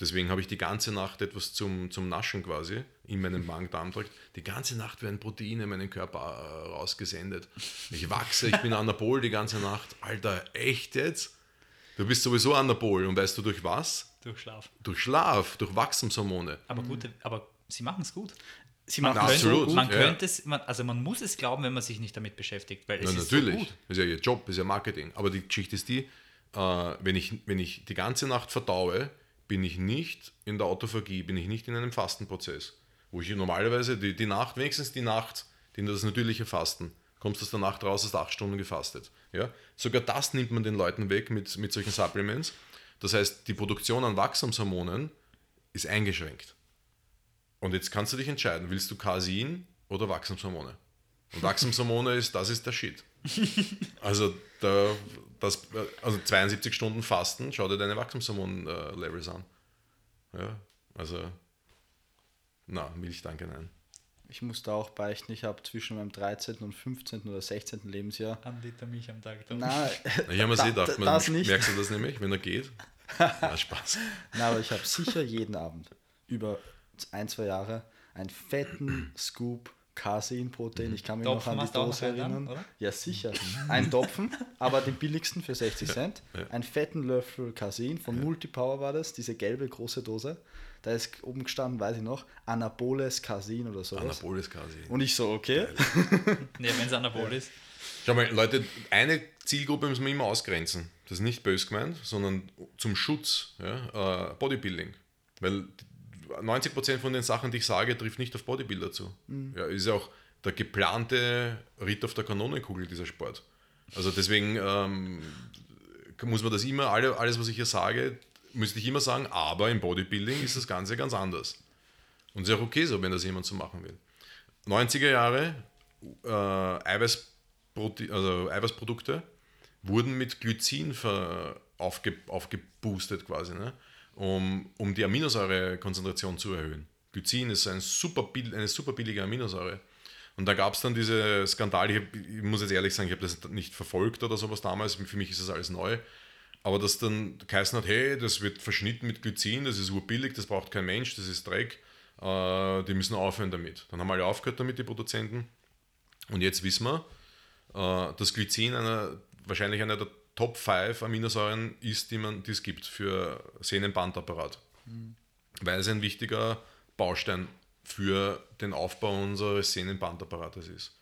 Deswegen habe ich die ganze Nacht etwas zum, zum Naschen quasi in meinem Magen-Darm-Trakt. Die ganze Nacht werden Proteine in meinen Körper äh, rausgesendet. Ich wachse, ich bin anabol die ganze Nacht. Alter, echt jetzt? Du bist sowieso anabol und weißt du durch was? Durch Schlaf. Durch Schlaf, durch Wachstumshormone. Aber gute, aber sie machen es gut. Sie machen es absolut, gut. man ja. könnte es, man, also man muss es glauben, wenn man sich nicht damit beschäftigt, weil es Ja, ist natürlich. so gut. Das ist ja ihr Job, das ist ja Marketing. Aber die Geschichte ist die, äh, wenn, ich, wenn ich die ganze Nacht verdaue, bin ich nicht in der Autophagie, bin ich nicht in einem Fastenprozess. wo ich normalerweise die, die Nacht, wenigstens die Nacht, die das natürliche Fasten, kommst aus der Nacht raus, hast acht Stunden gefastet. Ja? Sogar das nimmt man den Leuten weg mit, mit solchen Supplements. Das heißt, die Produktion an Wachstumshormonen ist eingeschränkt. Und jetzt kannst du dich entscheiden, willst du Casein oder Wachstumshormone? Und Wachstumshormone ist, das ist der Shit. Also, da, das, also 72 Stunden Fasten, schau dir deine Wachstumshormon-Levels an. Ja, also, na, Milch, danke, nein. Ich muss da auch beichten, ich habe zwischen meinem 13. und 15. oder 16. Lebensjahr. Ein Liter Milch am Tag. Na, Ich (laughs) habe mir da- eh gedacht, man, das nicht. merkst du das nämlich, wenn er geht? Na, Spaß. (laughs) Na, aber ich habe sicher jeden Abend über ein, zwei Jahre einen fetten Scoop Casein-Protein. Ich kann mich Topfen noch an die Dose erinnern. oder? Ja, sicher. Ein Topfen, aber den billigsten für 60 Cent. Einen fetten Löffel Casein von Multipower war das, diese gelbe große Dose. Da ist oben gestanden, weiß ich noch, Anaboles Casein oder sowas. Anaboles Casein. Und ich so, okay. (laughs) Nee, wenn es Anabol ist. Schau mal, Leute, eine Zielgruppe müssen wir immer ausgrenzen. Das ist nicht bös gemeint, sondern zum Schutz. Ja? Äh, Bodybuilding. Weil 90% von den Sachen, die ich sage, trifft nicht auf Bodybuilder zu. Ja, ist ja auch der geplante Ritt auf der Kanonenkugel, dieser Sport. Also deswegen ähm, muss man das immer, alle, alles, was ich hier sage, müsste ich immer sagen, aber im Bodybuilding ist das Ganze ganz anders. Und ist ja auch okay so, wenn das jemand so machen will. 90er Jahre, äh, Eiweißprote also Eiweißprodukte wurden mit Glycin aufge aufgeboostet quasi, ne? um, um die Aminosäurekonzentration zu erhöhen. Glycin ist ein super, eine super billige Aminosäure. Und da gab es dann diese Skandale, ich, hab, ich muss jetzt ehrlich sagen, ich habe das nicht verfolgt oder sowas damals, für mich ist das alles neu. Aber dass dann geheißen hat, hey, das wird verschnitten mit Glycin, das ist urbillig, das braucht kein Mensch, das ist Dreck, äh, die müssen aufhören damit. Dann haben alle aufgehört damit, die Produzenten. Und jetzt wissen wir, äh, dass Glycin einer, wahrscheinlich einer der Top 5 Aminosäuren ist, die, man, die es gibt für Sehnenbandapparat. Weil es ein wichtiger Baustein für den Aufbau unseres Sehnenbandapparates ist.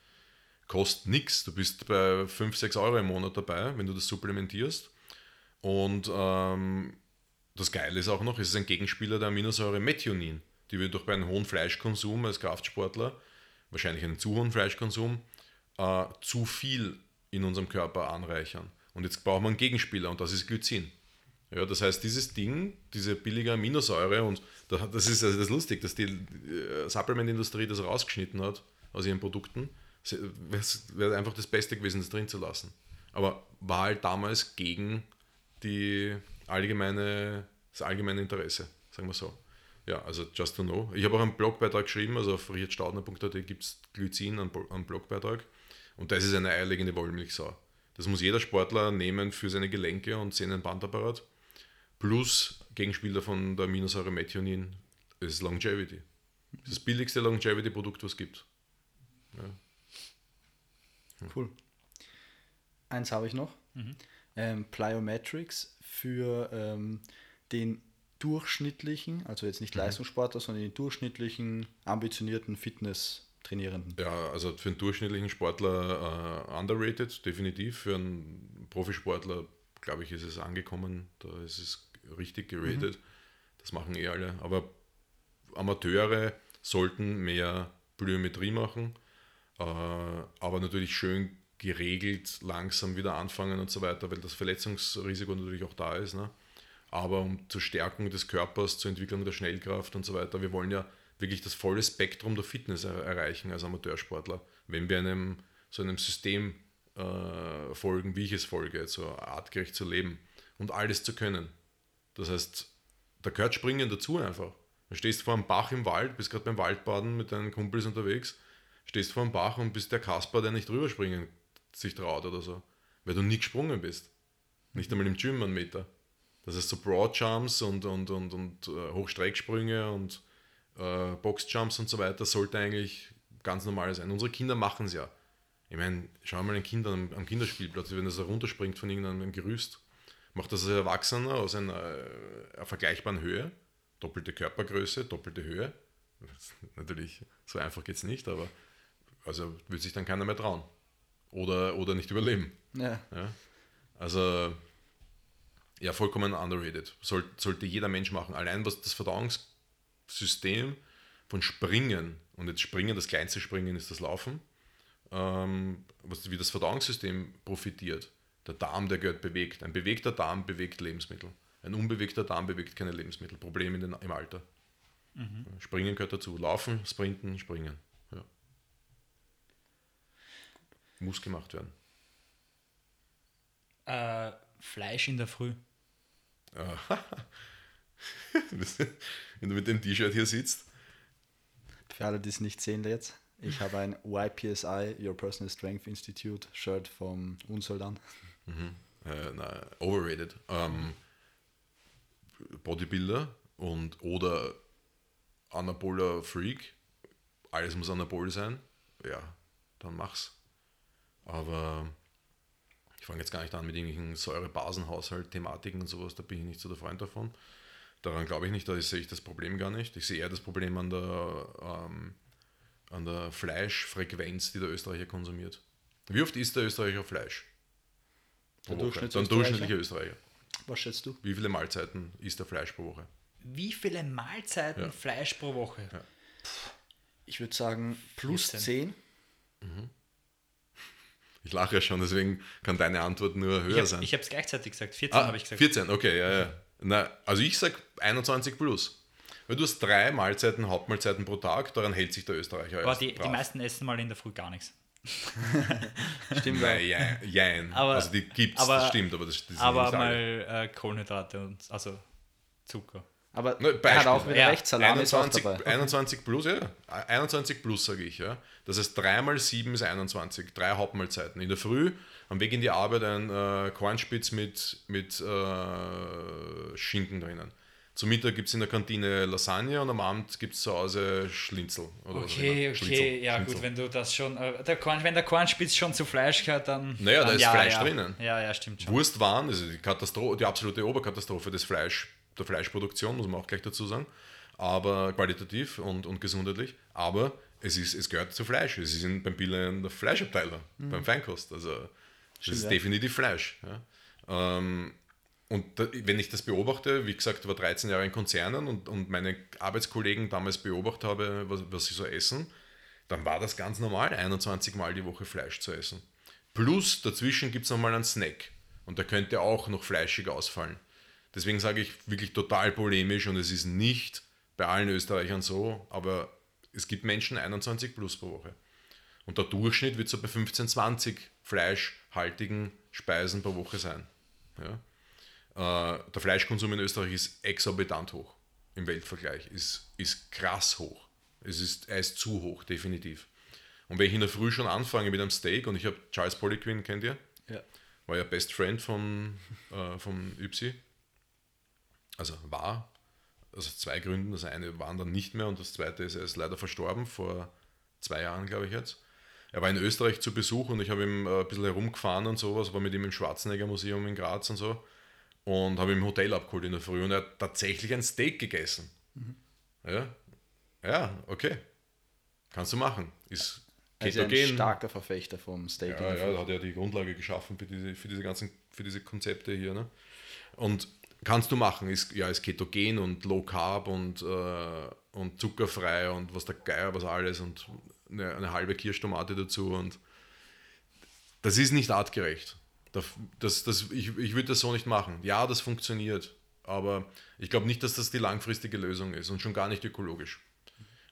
Kostet nichts. Du bist bei 5, 6 Euro im Monat dabei, wenn du das supplementierst. Und ähm, das Geile ist auch noch, es ist ein Gegenspieler der Aminosäure Methionin, die wir durch bei einem hohen Fleischkonsum als Kraftsportler, wahrscheinlich einen zu hohen Fleischkonsum, äh, zu viel in unserem Körper anreichern. Und jetzt brauchen wir einen Gegenspieler und das ist Glycin. Ja, das heißt, dieses Ding, diese billige Aminosäure, und da- das ist also das lustig, dass die äh, Supplement-Industrie das rausgeschnitten hat aus ihren Produkten. Wäre einfach das Beste gewesen, das drin zu lassen. Aber war halt damals gegen die allgemeine, das allgemeine Interesse, sagen wir so. Ja, also just to know. Ich habe auch einen Blogbeitrag geschrieben, also auf richardstaudner.at gibt es Glycin, einen Blogbeitrag. Und das ist eine eierlegende Wollmilchsau. Das muss jeder Sportler nehmen für seine Gelenke und Sehnenbandapparat. Plus Gegenspieler von der Aminosäure Methionin ist Longevity. Das ist das billigste Longevity-Produkt, was es gibt. Cool. Eins habe ich noch. Ähm, Plyometrics für ähm, den durchschnittlichen, also jetzt nicht Leistungssportler, sondern den durchschnittlichen, ambitionierten Fitness-Trainierenden. Ja, also für einen durchschnittlichen Sportler äh, underrated, definitiv. Für einen Profisportler, glaube ich, ist es angekommen. Da ist es richtig geratet. Das machen eh alle. Aber Amateure sollten mehr Plyometrie machen, äh, aber natürlich schön geregelt, langsam wieder anfangen und so weiter, weil das Verletzungsrisiko natürlich auch da ist. Ne? Aber um zur Stärkung des Körpers, zur Entwicklung der Schnellkraft und so weiter, wir wollen ja wirklich das volle Spektrum der Fitness er erreichen als Amateursportler, wenn wir einem so einem System äh, folgen, wie ich es folge, so artgerecht zu leben und alles zu können. Das heißt, da gehört Springen dazu einfach. Du stehst vor einem Bach im Wald, bist gerade beim Waldbaden mit deinen Kumpels unterwegs, stehst vor einem Bach und bist der Kasper, der nicht rüberspringen sich traut oder so, weil du nie gesprungen bist. Nicht einmal im Gym einen Meter. Das heißt, so Broadjumps und, und, und, und äh, Hochstrecksprünge und äh, Boxjumps und so weiter sollte eigentlich ganz normal sein. Unsere Kinder machen es ja. Ich meine, schau mal ein Kind am, am Kinderspielplatz, wenn das da runterspringt von irgendeinem Gerüst, macht das als Erwachsener aus einer, äh, einer vergleichbaren Höhe, doppelte Körpergröße, doppelte Höhe. (laughs) Natürlich, so einfach geht es nicht, aber also wird sich dann keiner mehr trauen. Oder, oder nicht überleben. Ja. Ja? Also, ja, vollkommen underrated. Soll, sollte jeder Mensch machen. Allein was das Verdauungssystem von Springen, und jetzt Springen, das kleinste Springen ist das Laufen, ähm, was, wie das Verdauungssystem profitiert. Der Darm, der gehört bewegt. Ein bewegter Darm bewegt Lebensmittel. Ein unbewegter Darm bewegt keine Lebensmittel. Problem in den, im Alter. Springen gehört dazu. Laufen, sprinten, springen. Ja. Muss gemacht werden. Äh, Fleisch in der Früh. Das- (laughs) Wenn du mit dem T-Shirt hier sitzt. Für alle, die es nicht sehen jetzt, ich habe ein YPSI, Your Personal Strength Institute Shirt vom Unsold an. Äh, na, overrated. Ähm, Bodybuilder und oder Anaboler Freak. Alles muss Anabol sein. Ja, dann mach's. Aber ich fange jetzt gar nicht an mit irgendwelchen Säure-Basenhaushalt-Thematiken und sowas, da bin ich nicht so der Freund davon. Daran glaube ich nicht, da sehe ich das Problem gar nicht. Ich sehe eher das Problem an der, ähm, an der Fleischfrequenz, die der Österreicher konsumiert. Wie oft isst der Österreicher Fleisch? Der? Dann Durchschnittsösterreicher? durchschnittlicher Österreicher. Was schätzt du? Wie viele Mahlzeiten isst er Fleisch pro Woche? Wie viele Mahlzeiten Ja. Fleisch pro Woche? Ich würde sagen plus 14. 10. Ich lache ja schon, deswegen kann deine Antwort nur höher Ich sein. habe es gleichzeitig gesagt. 14 ah, habe ich gesagt. 14, okay, ja, ja. Na, also ich sag 21 plus. Weil du hast drei Mahlzeiten, Hauptmahlzeiten pro Tag, daran hält sich der Österreicher Aber die, die meisten essen mal in der Früh gar nichts. (laughs) Stimmt Nein, jein, jein. Aber- also die gibt's, aber- das stimmt, aber das, das Aber mal äh, Kohlenhydrate und also Zucker. Aber Ne, er hat Beispiel. auch wieder Ja. recht, Salami ist auch 21, dabei. 21 plus, ja. 21 plus, sage ich, ja. Das heißt, 3 mal 7 ist 21. Drei Hauptmahlzeiten. In der Früh, am Weg in die Arbeit, ein äh, Kornspitz mit, mit äh, Schinken drinnen. Zum Mittag gibt es in der Kantine Lasagne und am Abend gibt es zu Hause Schnitzel. Oder was Okay, immer. okay, Schnitzel, ja Schnitzel. gut, wenn du das schon, äh, der Korn, wenn der Kornspitz schon zu Fleisch gehört, dann... Naja, da dann ist ja, Fleisch ja. drinnen. Ja, ja, stimmt schon. Wurstwaren, also die, Katastro die absolute Oberkatastrophe des Fleisch, der Fleischproduktion, muss man auch gleich dazu sagen. Aber qualitativ und, und gesundheitlich. Aber es, ist, es gehört zu Fleisch. Es ist in, beim Billa in der Fleischabteilung, beim Feinkost. Also das ist ja. definitiv Fleisch. Ja. Ähm, und da, wenn ich das beobachte, wie gesagt, ich war 13 Jahre in Konzernen und, und meine Arbeitskollegen damals beobachtet habe, was, was sie so essen, dann war das ganz normal, 21 Mal die Woche Fleisch zu essen. Plus dazwischen gibt es nochmal einen Snack. Und der könnte auch noch fleischig ausfallen. Deswegen sage ich wirklich total polemisch und es ist nicht bei allen Österreichern so, aber es gibt Menschen 21 plus pro Woche. Und der Durchschnitt wird so bei 15, 20 fleischhaltigen Speisen pro Woche sein. Ja? Äh, der Fleischkonsum in Österreich ist exorbitant hoch im Weltvergleich, ist, ist krass hoch. Es ist, er ist zu hoch, definitiv. Und wenn ich in der Früh schon anfange mit einem Steak und ich habe Charles Poliquin, kennt ihr? Ja. War ja Best Friend von, äh, vom Ypsi. Also war. Also aus zwei Gründen. Das eine waren dann nicht mehr und das zweite ist, er ist leider verstorben vor zwei Jahren, glaube ich jetzt. Er war in Österreich zu Besuch und ich habe ihm äh, ein bisschen herumgefahren und sowas, war mit ihm im Schwarzenegger Museum in Graz und so und habe ihm im Hotel abgeholt in der Früh und er hat tatsächlich ein Steak gegessen. Ja, ja, okay. Kannst du machen. Ist ja ein starker Verfechter vom Steak. Ja, ja, da hat er die Grundlage geschaffen für diese, für diese ganzen, für diese Konzepte hier. Ne? Und kannst du machen, ist, ja, ist ketogen und low carb und, äh, und zuckerfrei und was der Geier, was alles und eine, eine halbe Kirschtomate dazu und das ist nicht artgerecht. Das, das, ich ich würde das so nicht machen. Ja, das funktioniert, aber ich glaube nicht, dass das die langfristige Lösung ist und schon gar nicht ökologisch.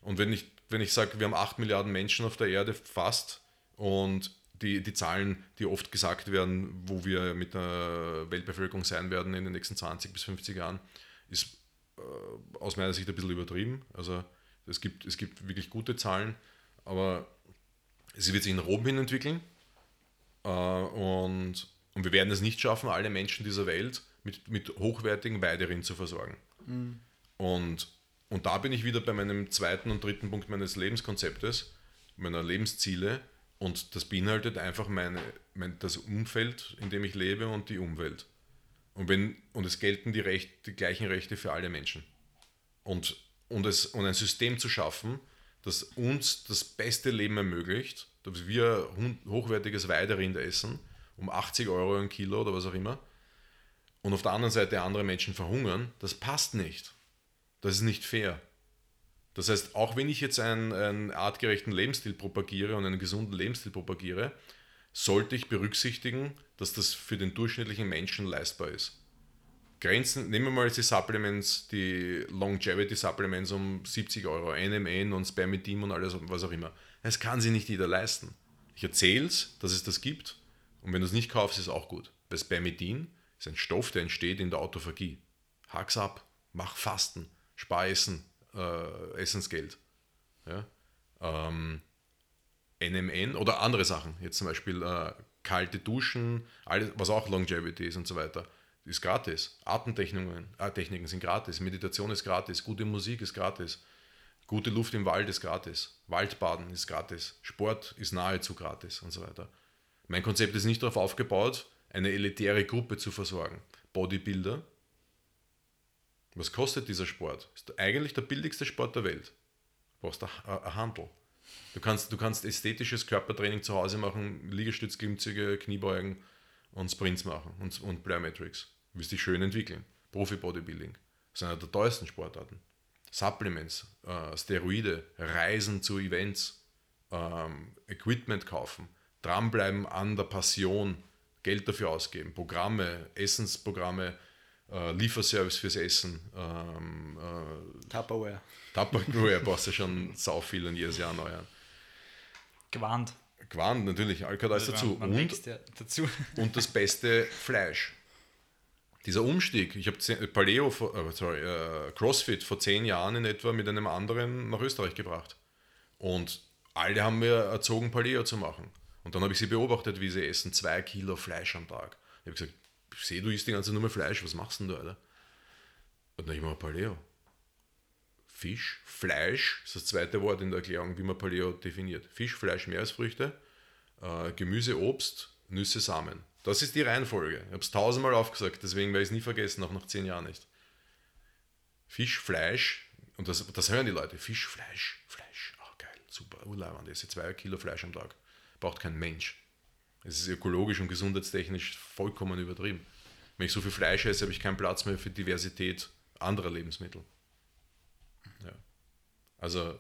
Und wenn ich, wenn ich sage, wir haben 8 Milliarden Menschen auf der Erde fast und die, die Zahlen, die oft gesagt werden, wo wir mit der Weltbevölkerung sein werden in den nächsten 20 bis 50 Jahren, ist äh, aus meiner Sicht ein bisschen übertrieben. Also es gibt, es gibt wirklich gute Zahlen, aber es wird sich in Rom hin entwickeln äh, und, und wir werden es nicht schaffen, alle Menschen dieser Welt mit, mit hochwertigen Weiderind zu versorgen. Und, und da bin ich wieder bei meinem zweiten und dritten Punkt meines Lebenskonzeptes, meiner Lebensziele. Und das beinhaltet einfach meine, mein, das Umfeld, in dem ich lebe und die Umwelt. Und, wenn, und es gelten die, Recht, die gleichen Rechte für alle Menschen. Und, und, es, und ein System zu schaffen, das uns das beste Leben ermöglicht, dass wir hochwertiges Weiderind essen, um 80 Euro ein Kilo oder was auch immer, und auf der anderen Seite andere Menschen verhungern, das passt nicht. Das ist nicht fair. Das heißt, auch wenn ich jetzt einen, einen artgerechten Lebensstil propagiere und einen gesunden Lebensstil propagiere, sollte ich berücksichtigen, dass das für den durchschnittlichen Menschen leistbar ist. Grenzen, nehmen wir mal die Supplements, die Longevity Supplements um 70 Euro, NMN und Spermidin und alles, was auch immer. Das kann sich nicht jeder leisten. Ich erzähle es, dass es das gibt und wenn du es nicht kaufst, ist es auch gut. Bei Spermidin ist ein Stoff, der entsteht in der Autophagie. Hack's ab, mach Fasten, spar Essen, äh, Essensgeld. Ja? Ähm, NMN oder andere Sachen, jetzt zum Beispiel äh, kalte Duschen, alles, was auch Longevity ist und so weiter, ist gratis. Atemtechniken äh, Techniken sind gratis, Meditation ist gratis, gute Musik ist gratis, gute Luft im Wald ist gratis, Waldbaden ist gratis, Sport ist nahezu gratis und so weiter. Mein Konzept ist nicht darauf aufgebaut, eine elitäre Gruppe zu versorgen. Bodybuilder. Was kostet dieser Sport? Ist eigentlich der billigste Sport der Welt. Du brauchst ein Handel. Du kannst, du kannst ästhetisches Körpertraining zu Hause machen, Liegestütz, Klimmzüge, Kniebeugen und Sprints machen und, und Plyometrics. Du wirst dich schön entwickeln. Profi-Bodybuilding. Ist einer der teuersten Sportarten. Supplements, äh, Steroide, Reisen zu Events, ähm, Equipment kaufen, dranbleiben an der Passion, Geld dafür ausgeben, Programme, Essensprogramme, äh, Lieferservice fürs Essen. Ähm, äh, Tupperware. Tupperware brauchst du schon sau viel und jedes Jahr neu. Gewarnt. Gewarnt, natürlich, Alcatraz dazu. Man Und, ja dazu. (laughs) und das beste Fleisch. Dieser Umstieg, ich habe Paleo, äh, sorry, äh, CrossFit vor zehn Jahren in etwa mit einem anderen nach Österreich gebracht. Und alle haben mir erzogen, Paleo zu machen. Und dann habe ich sie beobachtet, wie sie essen, zwei Kilo Fleisch am Tag. Ich habe gesagt, ich sehe, du isst die ganze Zeit nur mehr Fleisch, was machst denn du, Alter? Und dann ich mal Paleo. Fisch, Fleisch, ist das zweite Wort in der Erklärung, wie man Paleo definiert. Fisch, Fleisch, Meeresfrüchte, äh, Gemüse, Obst, Nüsse, Samen. Das ist die Reihenfolge. Ich habe es tausendmal aufgesagt, deswegen werde ich es nie vergessen, auch nach zehn Jahren nicht. Fisch, Fleisch, und das, das hören die Leute. Fisch, Fleisch, Fleisch. Ah, geil, super, urleibend. Das ist zwei Kilo Fleisch am Tag. Braucht kein Mensch. Es ist ökologisch und gesundheitstechnisch vollkommen übertrieben. Wenn ich so viel Fleisch esse, habe ich keinen Platz mehr für Diversität anderer Lebensmittel. Ja. Also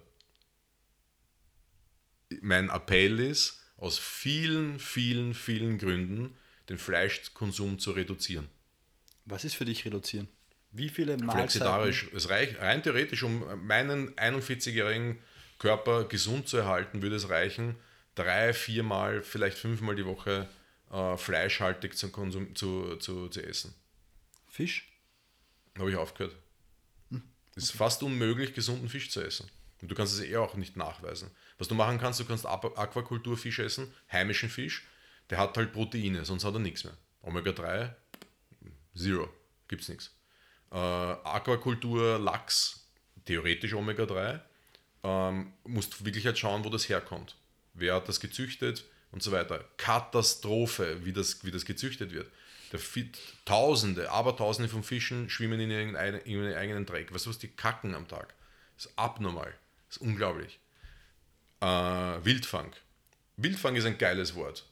mein Appell ist, aus vielen, vielen, vielen Gründen den Fleischkonsum zu reduzieren. Was ist für dich reduzieren? Wie viele Mahlzeiten? Flexitarisch. Es reicht rein theoretisch, um meinen 41-jährigen Körper gesund zu erhalten, würde es reichen, drei, viermal, vielleicht fünfmal die Woche äh, fleischhaltig zu, konsum, zu, zu, zu essen. Fisch? Habe ich aufgehört. Es ist fast unmöglich, gesunden Fisch zu essen. Und du kannst es eh auch nicht nachweisen. Was du machen kannst, du kannst Aqu- Aquakulturfisch essen, heimischen Fisch, der hat halt Proteine, sonst hat er nichts mehr. Omega-3, zero, gibt's nichts. Äh, Aquakultur, Lachs, theoretisch Omega-3, ähm, musst wirklich halt schauen, wo das herkommt. Wer hat das gezüchtet und so weiter. Katastrophe, wie das, wie das gezüchtet wird. Der Fi- Tausende, aber Tausende von Fischen schwimmen in ihren, eigenen- in ihren eigenen Dreck. Weißt du, was die kacken am Tag? Das ist abnormal. Das ist unglaublich. Äh, Wildfang. Wildfang ist ein geiles Wort.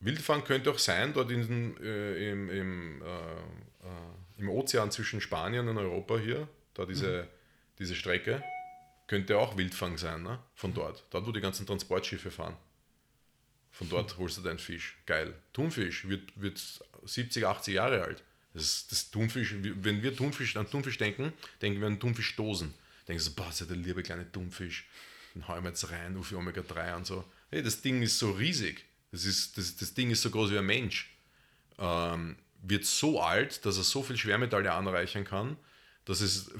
Wildfang könnte auch sein, dort in, äh, im, im, äh, äh, im Ozean zwischen Spanien und Europa hier, da diese, diese Strecke, könnte auch Wildfang sein, ne? von dort. Dort, wo die ganzen Transportschiffe fahren. Von dort holst du deinen Fisch. Geil. Thunfisch wird, wird 70, 80 Jahre alt. Das, das Thunfisch, wenn wir Thunfisch, an Thunfisch denken, denken wir an Thunfischdosen. Denkst du, boah, ist ja der liebe kleine Thunfisch. Den hauen wir jetzt rein, für Omega-3 und so. Hey, das Ding ist so riesig. Das, ist, das, das Ding ist so groß wie ein Mensch. Ähm, wird so alt, dass er so viel Schwermetalle anreichern kann, dass es,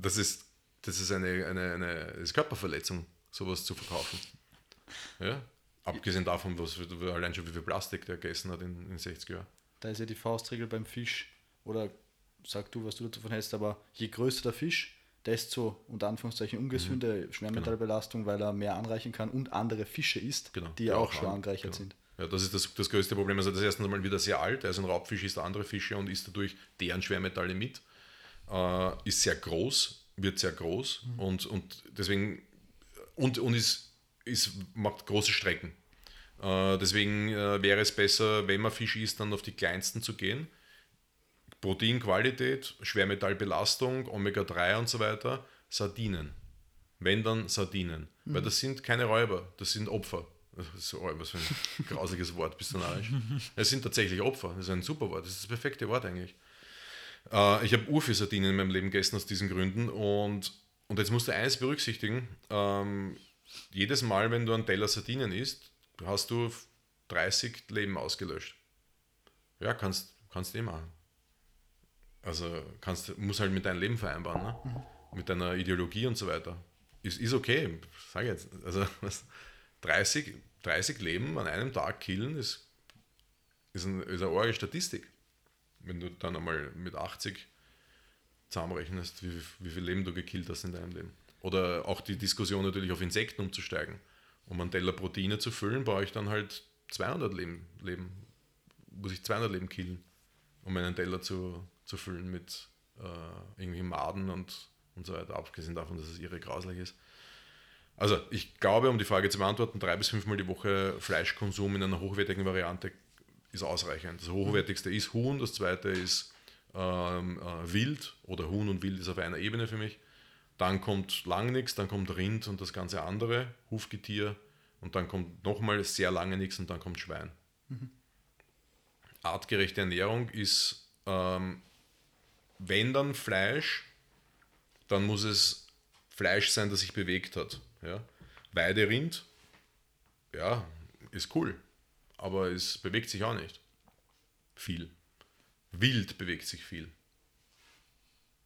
das ist, das ist eine, eine, eine ist Körperverletzung, sowas zu verkaufen. Ja? Abgesehen davon, was allein schon wie viel Plastik der gegessen hat in den 60er Jahren. Da ist ja die Faustregel beim Fisch, oder sag du, was du davon hältst, aber je größer der Fisch, desto unter Anführungszeichen ungesünde Schwermetallbelastung, weil er mehr anreichen kann und andere Fische isst, Genau. die ja auch schwer angereichert genau. sind. Ja, das ist das, das größte Problem. Also das ist erstens einmal wieder sehr alt. Also ein Raubfisch isst andere Fische und isst dadurch deren Schwermetalle mit. Äh, ist sehr groß, wird sehr groß und, und deswegen und, und ist, ist, macht große Strecken. Äh, deswegen äh, wäre es besser, wenn man Fisch isst, dann auf die kleinsten zu gehen. Proteinqualität, Schwermetallbelastung, Omega-3 und so weiter, Sardinen. Wenn dann Sardinen. Weil das sind keine Räuber, das sind Opfer. Das ist so, was für ein (laughs) grausliches Wort, bist du narrisch. (laughs) Es sind tatsächlich Opfer. Das ist ein super Wort. Das ist das perfekte Wort eigentlich. Äh, ich habe Urfi Sardinen in meinem Leben gegessen aus diesen Gründen und, und jetzt musst du eins berücksichtigen. Ähm, jedes Mal, wenn du einen Teller Sardinen isst, hast du 30 Leben ausgelöscht. Ja, kannst, kannst du eh machen. Also kannst, musst halt mit deinem Leben vereinbaren, ne? mit deiner Ideologie und so weiter. Ist, ist okay, sage jetzt. Also (laughs) was, 30, 30 Leben an einem Tag killen ist, ist, ein, ist eine arge Statistik. Wenn du dann einmal mit 80 zusammenrechnest, wie, wie viel Leben du gekillt hast in deinem Leben. Oder auch die Diskussion natürlich auf Insekten umzusteigen. Um einen Teller Proteine zu füllen, brauche ich dann halt 200 Leben, Leben muss ich 200 Leben killen, um meinen Teller zu, zu füllen mit äh, irgendwie Maden und, und so weiter, abgesehen davon, dass es irre grauslich ist. Also ich glaube, um die Frage zu beantworten, drei bis fünfmal die Woche Fleischkonsum in einer hochwertigen Variante ist ausreichend. Das hochwertigste ist Huhn, das zweite ist ähm, äh, Wild oder Huhn und Wild ist auf einer Ebene für mich. Dann kommt lang nichts, dann kommt Rind und das ganze andere, Hufgetier und dann kommt nochmal sehr lange nichts und dann kommt Schwein. Mhm. Artgerechte Ernährung ist, ähm, wenn dann Fleisch, dann muss es Fleisch sein, das sich bewegt hat. Ja? Weiderind, ja, ist cool, aber es bewegt sich auch nicht viel. Wild bewegt sich viel.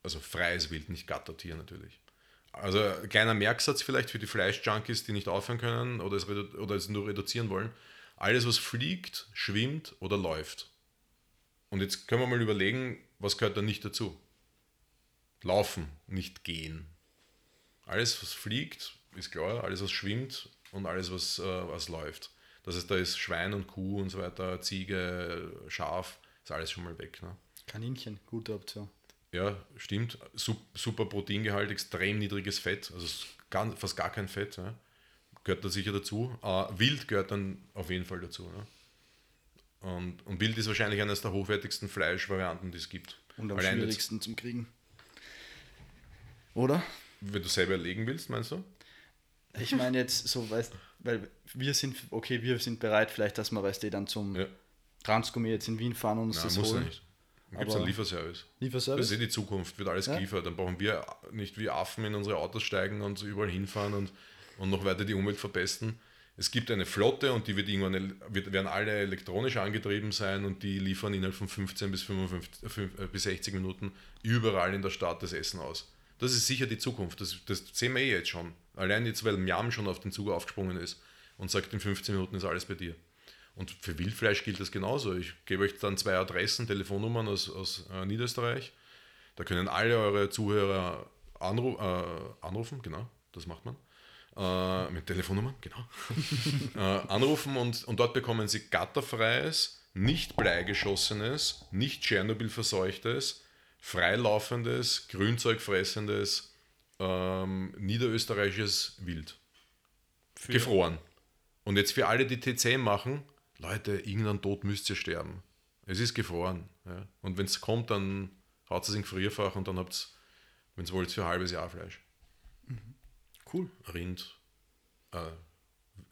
Also freies Wild, nicht Gattertier natürlich. Also kleiner Merksatz vielleicht für die Fleischjunkies, die nicht aufhören können oder es, oder es nur reduzieren wollen. Alles, was fliegt, schwimmt oder läuft. Und jetzt können wir mal überlegen, was gehört da nicht dazu? Laufen, nicht gehen. Alles, was fliegt, ist klar. Alles, was schwimmt und alles, was, äh, was läuft. Das heißt, da ist Schwein und Kuh und so weiter, Ziege, Schaf, ist alles schon mal weg. Ne? Kaninchen, gute Option. Ja, stimmt. Super Proteingehalt, extrem niedriges Fett, also gar, fast gar kein Fett. Ja. Gehört da sicher dazu. Uh, Wild gehört dann auf jeden Fall dazu. Ne? Und, und Wild ist wahrscheinlich eines der hochwertigsten Fleischvarianten, die es gibt. Und am Allein schwierigsten zum Kriegen. Oder? Wenn du selber legen willst, meinst du? Ich meine jetzt so, weißt, weil wir sind, okay, wir sind bereit, vielleicht, dass wir, weißt du, dann zum ja. Transgourmet jetzt in Wien fahren und uns Nein, das muss holen. Nicht. Dann gibt es einen Lieferservice. Lieferservice? Das ist eh die Zukunft, wird alles ja? geliefert. Dann brauchen wir nicht wie Affen in unsere Autos steigen und überall hinfahren und, und noch weiter die Umwelt verpesten. Es gibt eine Flotte und die wird irgendwann wird, werden alle elektronisch angetrieben sein und die liefern innerhalb von 15 bis, 55, 5, äh, bis 60 Minuten überall in der Stadt das Essen aus. Das ist sicher die Zukunft. Das, das sehen wir eh jetzt schon. Allein jetzt, weil Miam schon auf den Zug aufgesprungen ist und sagt, in 15 Minuten ist alles bei dir. Und für Wildfleisch gilt das genauso. Ich gebe euch dann zwei Adressen, Telefonnummern aus, aus äh, Niederösterreich. Da können alle eure Zuhörer anru äh, anrufen, genau, das macht man. Äh, mit Telefonnummern, genau. (laughs) äh, anrufen und, und dort bekommen sie gatterfreies, nicht bleigeschossenes, nicht Tschernobyl verseuchtes, freilaufendes, grünzeugfressendes, ähm, niederösterreichisches Wild. Für Gefroren. Und jetzt für alle, die TC machen, Leute, irgendein Tod müsst ihr sterben. Es ist gefroren. Ja. Und wenn es kommt, dann haut es in Gefrierfach und dann habt ihr, wenn es wollt, für ein halbes Jahr Fleisch. Mhm. Cool. Rind, äh,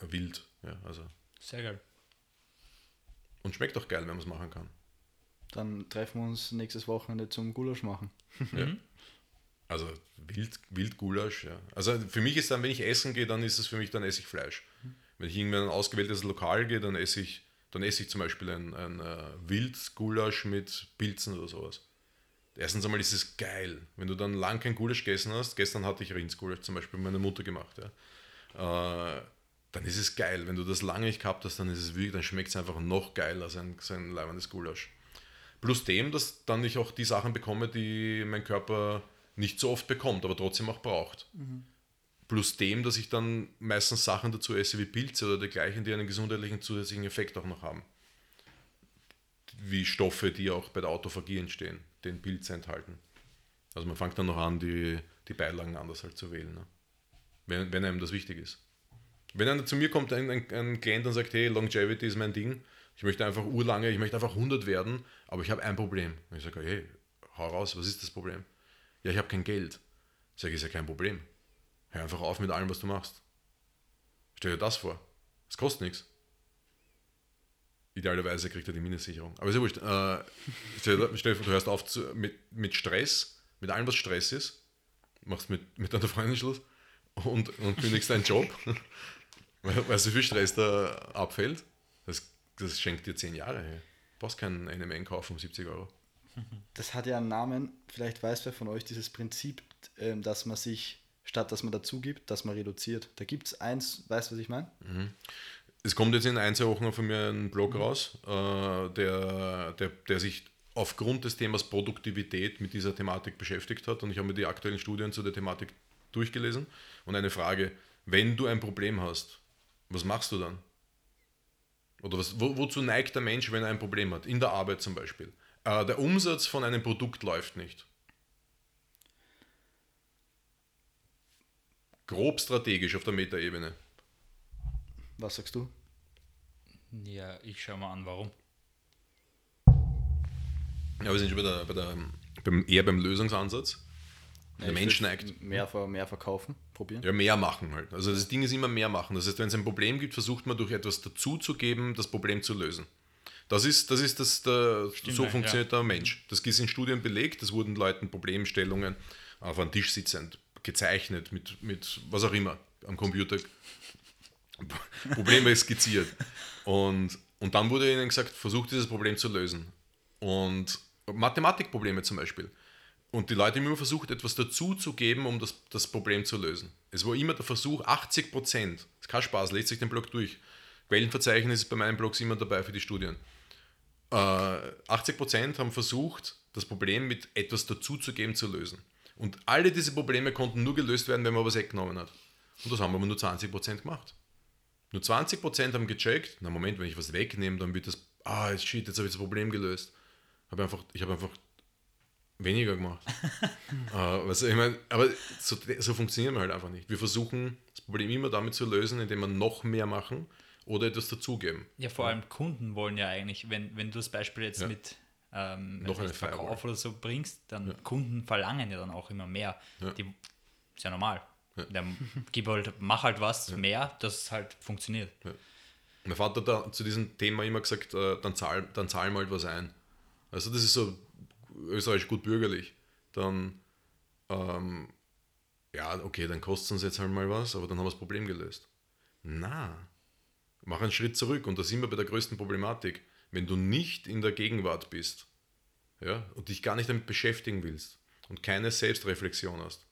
Wild. Ja, also. Sehr geil. Und schmeckt auch geil, wenn man es machen kann. Dann treffen wir uns nächstes Wochenende zum Gulasch machen. Ja. Also Wild, Wildgulasch, ja. Also für mich ist dann, wenn ich essen gehe, dann ist es für mich, dann esse ich Fleisch. Wenn ich in ein ausgewähltes Lokal gehe, dann esse ich, dann esse ich zum Beispiel ein, ein uh, Wildgulasch mit Pilzen oder sowas. Erstens einmal ist es geil. Wenn du dann lang kein Gulasch gegessen hast, gestern hatte ich Rindsgulasch zum Beispiel meine Mutter gemacht, ja. Uh, dann ist es geil. Wenn du das lange nicht gehabt hast, dann ist es wirklich, dann schmeckt es einfach noch geiler als ein, so ein leibendes Gulasch. Plus dem, dass dann ich auch die Sachen bekomme, die mein Körper nicht so oft bekommt, aber trotzdem auch braucht. Mhm. Plus dem, dass ich dann meistens Sachen dazu esse wie Pilze oder dergleichen, die einen gesundheitlichen zusätzlichen Effekt auch noch haben. Wie Stoffe, die auch bei der Autophagie entstehen, den Pilze enthalten. Also man fängt dann noch an, die, die Beilagen anders halt zu wählen, ne? wenn, wenn einem das wichtig ist. Wenn einer zu mir kommt, ein, ein, ein Klient und sagt, hey, Longevity ist mein Ding, ich möchte einfach urlange, ich möchte einfach 100 werden, aber ich habe ein Problem. Und ich sage, hey, hau raus, was ist das Problem? Ja, ich habe kein Geld. Sage ich, ist ja kein Problem. Hör einfach auf mit allem, was du machst. Stell dir das vor. Es kostet nichts. Idealerweise kriegt er die Mindestsicherung. Aber ist ja wurscht. Äh, stell, vor, du hörst auf zu, mit, mit Stress, mit allem, was Stress ist, machst mit, mit deiner Freundin Schluss und, und kündigst deinen Job, (laughs) weil, weil so viel Stress da abfällt. Das, schenkt dir 10 Jahre. Du brauchst keinen NMN kaufen um 70 Euro. Das hat ja einen Namen, vielleicht weiß wer von euch dieses Prinzip, ähm, dass man sich, statt dass man dazu gibt, dass man reduziert. Da gibt es eins, weißt du, was ich meine? Es kommt jetzt in ein, zwei Wochen von mir ein Blog raus, äh, der, der, der sich aufgrund des Themas Produktivität mit dieser Thematik beschäftigt hat. Und ich habe mir die aktuellen Studien zu der Thematik durchgelesen. Und eine Frage, wenn du ein Problem hast, was machst du dann? Oder was, wo, wozu neigt der Mensch, wenn er ein Problem hat? In der Arbeit zum Beispiel. Äh, der Umsatz von einem Produkt läuft nicht. Grob strategisch auf der Metaebene. Was sagst du? Ja, ich schau mal an, warum. Ja, wir sind schon bei der, bei der, beim, eher beim Lösungsansatz. Der ich Mensch neigt. Mehr, mehr verkaufen, probieren. Ja, mehr machen halt. Also das Ding ist immer mehr machen. Das heißt, wenn es ein Problem gibt, versucht man durch etwas dazuzugeben, das Problem zu lösen. Das ist, das ist das, der, so ja, funktioniert der Mensch. Das ist in Studien belegt, das wurden Leuten Problemstellungen auf einem Tisch sitzend gezeichnet, mit, mit was auch immer, am Computer (laughs) Probleme skizziert. Und, und dann wurde ihnen gesagt, versucht dieses Problem zu lösen. Und Mathematikprobleme zum Beispiel. Und die Leute haben immer versucht, etwas dazuzugeben, um das, das Problem zu lösen. Es war immer der Versuch, 80 Prozent, ist kein Spaß, lest sich den Blog durch. Quellenverzeichnis ist bei meinen Blogs immer dabei für die Studien. Äh, 80 Prozent haben versucht, das Problem mit etwas dazuzugeben, zu lösen. Und alle diese Probleme konnten nur gelöst werden, wenn man was weggenommen hat. Und das haben aber nur 20 Prozent gemacht. Nur 20 Prozent haben gecheckt, na Moment, wenn ich was wegnehme, dann wird das, ah, shit, jetzt habe ich das Problem gelöst. Hab einfach, ich habe einfach weniger gemacht. (laughs) äh, was, ich mein, aber so, so funktionieren wir halt einfach nicht. Wir versuchen das Problem immer damit zu lösen, indem wir noch mehr machen oder etwas dazugeben. Ja, vor allem Kunden wollen ja eigentlich, wenn, wenn du das Beispiel jetzt Ja. mit ähm, Noch eine Verkauf Firewall. oder so bringst, dann Kunden verlangen ja dann auch immer mehr. Ja. Die, ist ja normal. Der, gib halt, mach halt was mehr, dass es halt funktioniert. Mein Vater hat da zu diesem Thema immer gesagt, äh, dann zahl, dann zahl mal was ein. Also das ist so österreichisch gut bürgerlich. Dann, ähm, ja, okay, dann kostet es uns jetzt halt mal was, aber dann haben wir das Problem gelöst. Na, mach einen Schritt zurück und da sind wir bei der größten Problematik. Wenn du nicht in der Gegenwart bist ja, und dich gar nicht damit beschäftigen willst und keine Selbstreflexion hast,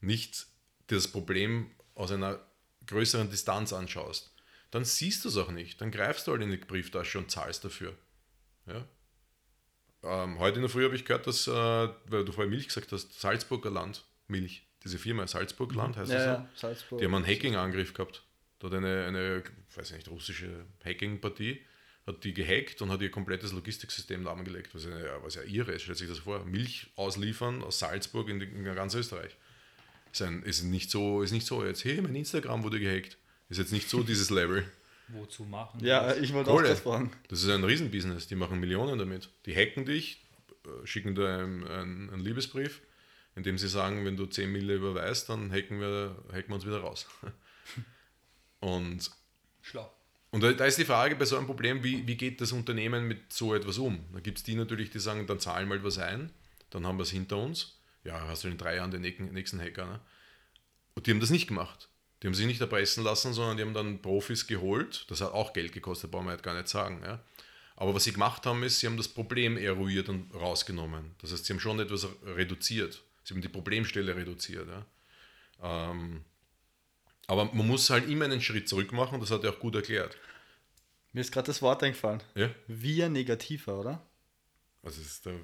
nicht das Problem aus einer größeren Distanz anschaust, dann siehst du es auch nicht. Dann greifst du halt in die Brieftasche und zahlst dafür. Ja? Ähm, heute in der Früh habe ich gehört, dass, äh, weil du vorher Milch gesagt hast, Salzburger Land, Milch, diese Firma Salzburg Land heißt das Ja, so? ja, Salzburg. Die haben einen Hacking-Angriff gehabt. Da hat eine, eine, weiß ich nicht, russische Hacking-Partie, hat die gehackt und hat ihr komplettes Logistiksystem lahmgelegt, was, eine, was ja irre ist, stellt sich das vor. Milch ausliefern aus Salzburg in, die, in ganz Österreich. Ist, ein, ist, nicht so, ist nicht so jetzt, hey, mein Instagram wurde gehackt. Ist jetzt nicht so dieses Level. Wozu machen? Ja, ich wollte auch das fragen. Das ist ein Riesenbusiness, die machen Millionen damit. Die hacken dich, äh, schicken dir einen, einen, einen Liebesbrief, in dem sie sagen, wenn du 10 Mille überweist, dann hacken wir, hacken wir uns wieder raus. (laughs) Und, Schlau. und da, da ist die Frage bei so einem Problem, wie, wie geht das Unternehmen mit so etwas um? Da gibt es die natürlich, die sagen, dann zahlen wir was ein, dann haben wir es hinter uns. Ja, hast du in drei Jahren den nächsten- nächsten Hacker. Ne? Und die haben das nicht gemacht. Die haben sich nicht erpressen lassen, sondern die haben dann Profis geholt. Das hat auch Geld gekostet, brauchen wir jetzt gar nicht sagen. Ja. Aber was sie gemacht haben, ist, sie haben das Problem eruiert und rausgenommen. Das heißt, sie haben schon etwas reduziert. Sie haben die Problemstelle reduziert. Ja. Ähm, aber man muss halt immer einen Schritt zurück machen, das hat er auch gut erklärt. Mir ist gerade das Wort eingefallen. Ja? Wir negativer, oder? Also ist der,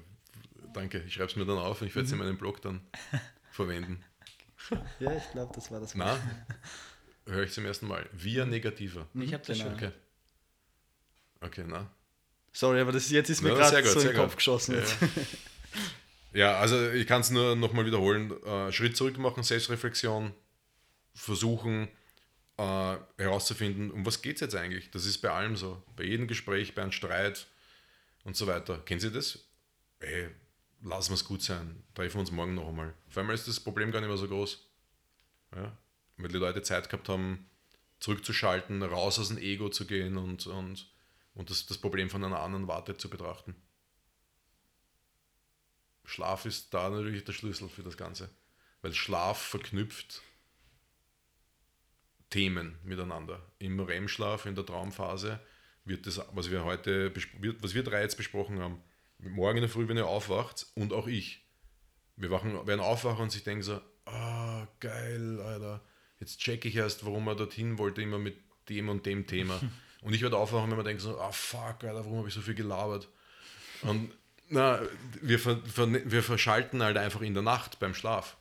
danke, ich schreibe es mir dann auf und ich werde es in meinem Blog dann (laughs) verwenden. (laughs) Ja, ich glaube, das war das. Na, (laughs) höre ich zum ersten Mal. Via negativer. Ich habe das genau. schon. Okay. Okay, na. Sorry, aber das jetzt ist mir Ja, gerade so in den Kopf gut. geschossen. Ja, jetzt. (laughs) Ja, also ich kann es nur nochmal wiederholen. Äh, Schritt zurück machen, Selbstreflexion, versuchen äh, herauszufinden, um was geht es jetzt eigentlich. Das ist bei allem so. Bei jedem Gespräch, bei einem Streit und so weiter. Kennen Sie das? Ey, lassen wir es gut sein. Treffen wir uns morgen noch einmal. Auf einmal ist das Problem gar nicht mehr so groß. Ja? Weil die Leute Zeit gehabt haben, zurückzuschalten, raus aus dem Ego zu gehen und, und, und das, das Problem von einer anderen Warte zu betrachten. Schlaf ist da natürlich der Schlüssel für das Ganze. Weil Schlaf verknüpft Themen miteinander. Im REM-Schlaf, in der Traumphase, wird das, was wir heute, was wir drei jetzt besprochen haben, morgen in der Früh, wenn ihr aufwacht und auch ich, wir wachen, werden aufwachen und sich denken so, ah, geil, Alter, jetzt check ich erst, warum er dorthin wollte, immer mit dem und dem Thema. (laughs) Und ich werde aufwachen, wenn man denkt so, ah, fuck, Alter, warum habe ich so viel gelabert? Und na, wir, ver, ver, wir verschalten halt einfach in der Nacht beim Schlaf.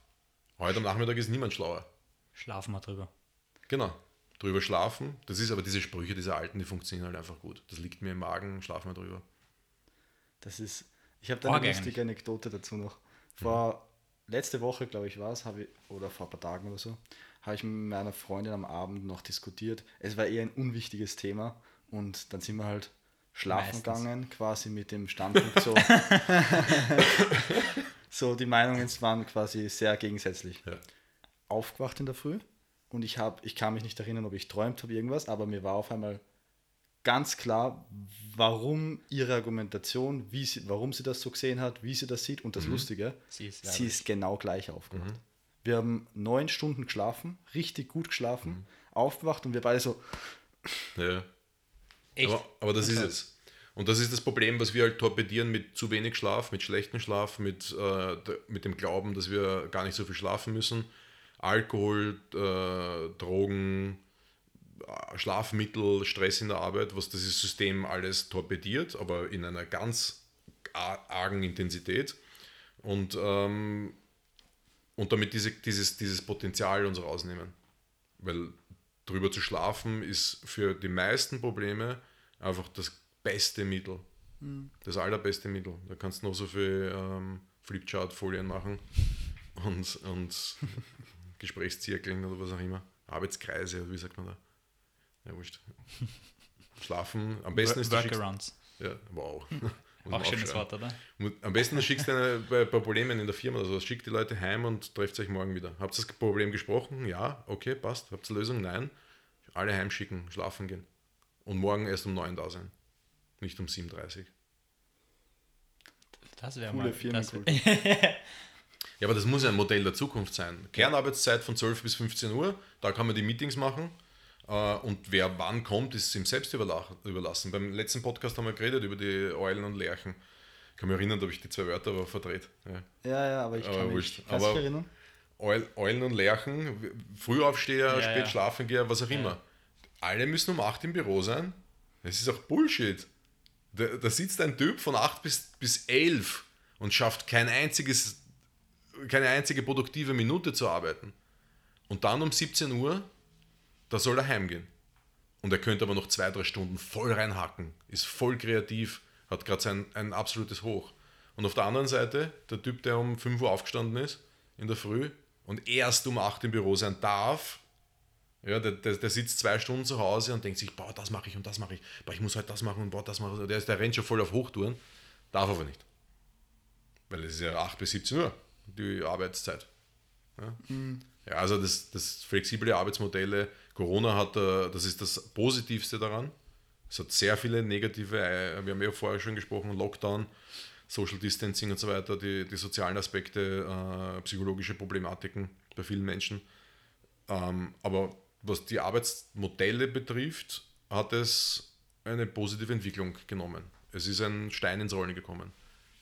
Heute am Nachmittag ist niemand schlauer. Schlafen wir drüber. Genau. Drüber schlafen. Das ist aber diese Sprüche, diese alten, die funktionieren halt einfach gut. Das liegt mir im Magen, schlafen wir drüber. Das ist, ich habe da eine Org lustige Anekdote dazu noch. Vor letzte Woche, glaube ich, war es, habe ich, oder vor ein paar Tagen oder so, habe ich mit meiner Freundin am Abend noch diskutiert. Es war eher ein unwichtiges Thema und dann sind wir halt schlafen Meistens. gegangen, quasi mit dem Standpunkt so. (laughs) so, die Meinungen waren quasi sehr gegensätzlich. Ja. Aufgewacht in der Früh und ich habe, ich kann mich nicht erinnern, ob ich träumt habe irgendwas, aber mir war auf einmal ganz klar, warum ihre Argumentation, wie sie, warum sie das so gesehen hat, wie sie das sieht. Und das Lustige, Sie ist sie ist genau gleich aufgewacht. Wir haben neun Stunden geschlafen, richtig gut geschlafen, aufgewacht und wir beide so, Ja. Echt? Aber, aber das ist es. Und das ist das Problem, was wir halt torpedieren mit zu wenig Schlaf, mit schlechtem Schlaf, mit, äh, mit dem Glauben, dass wir gar nicht so viel schlafen müssen. Alkohol, äh, Drogen, Schlafmittel, Stress in der Arbeit, was dieses System alles torpediert, aber in einer ganz ar- argen Intensität. Und, ähm, und damit diese, dieses, dieses Potenzial uns rausnehmen. Weil drüber zu schlafen ist für die meisten Probleme einfach das beste Mittel. Das allerbeste Mittel. Da kannst du noch so viel ähm, Flipchart-Folien machen und, und (laughs) Gesprächszirkeln oder was auch immer. Arbeitskreise, wie sagt man da? Ja, wurscht. Schlafen. Am besten ist du schickst, Workarounds. ja, wow. Muss man Auch schönes. Wort, oder? Am besten du schickst eine, bei, bei Problemen in der Firma oder so, schickt die Leute heim und trefft euch morgen wieder. Habt ihr das Problem gesprochen? Ja, okay, passt. Habt ihr Lösung? Nein. Alle heimschicken, schlafen gehen. Und morgen erst um 9 da sein. Nicht um 7.30 Uhr. Das wäre mal. Das, Firmenkultur. (laughs) Ja, aber das muss ja ein Modell der Zukunft sein. Kernarbeitszeit von 12 bis 15 Uhr, da kann man die Meetings machen. Äh, Und wer wann kommt, ist ihm selbst überla- überlassen. Beim letzten Podcast haben wir geredet über die Eulen und Lerchen. Ich kann mich erinnern, da habe ich die zwei Wörter aber verdreht. Ja. ja, ja, aber ich Aber kann wurscht. mich kannst du Aber- dich erinnern. Eul, Eulen und Lerchen, Frühaufsteher, Ja, spät ja. schlafen gehen, was auch immer. Alle müssen um 8 im Büro sein. Das ist auch Bullshit. Da, da sitzt ein Typ von 8 bis, bis 11 und schafft kein einziges, keine einzige produktive Minute zu arbeiten. Und dann um 17 Uhr, da soll er heimgehen. Und er könnte aber noch zwei, drei Stunden voll reinhacken, ist voll kreativ, hat gerade sein ein absolutes Hoch. Und auf der anderen Seite, der Typ, der um 5 Uhr aufgestanden ist in der Früh und erst um 8 im Büro sein darf, ja, der, der, der sitzt zwei Stunden zu Hause und denkt sich, boah, das mache ich und das mache ich, boah, ich muss halt das machen und boah, das mache ich. Der, ist- der rennt schon voll auf Hochtouren, darf aber nicht. Weil es ist ja 8 bis 17 Uhr, die Arbeitszeit. Ja, ja also das, das flexible Arbeitsmodelle, Corona hat, äh, das ist das Positivste daran. Es hat sehr viele negative, äh, wir haben ja vorher schon gesprochen, Lockdown, Social Distancing und so weiter, die, die sozialen Aspekte, äh, psychologische Problematiken bei vielen Menschen. Ähm, aber was die Arbeitsmodelle betrifft, hat es eine positive Entwicklung genommen. Es ist ein Stein ins Rollen gekommen.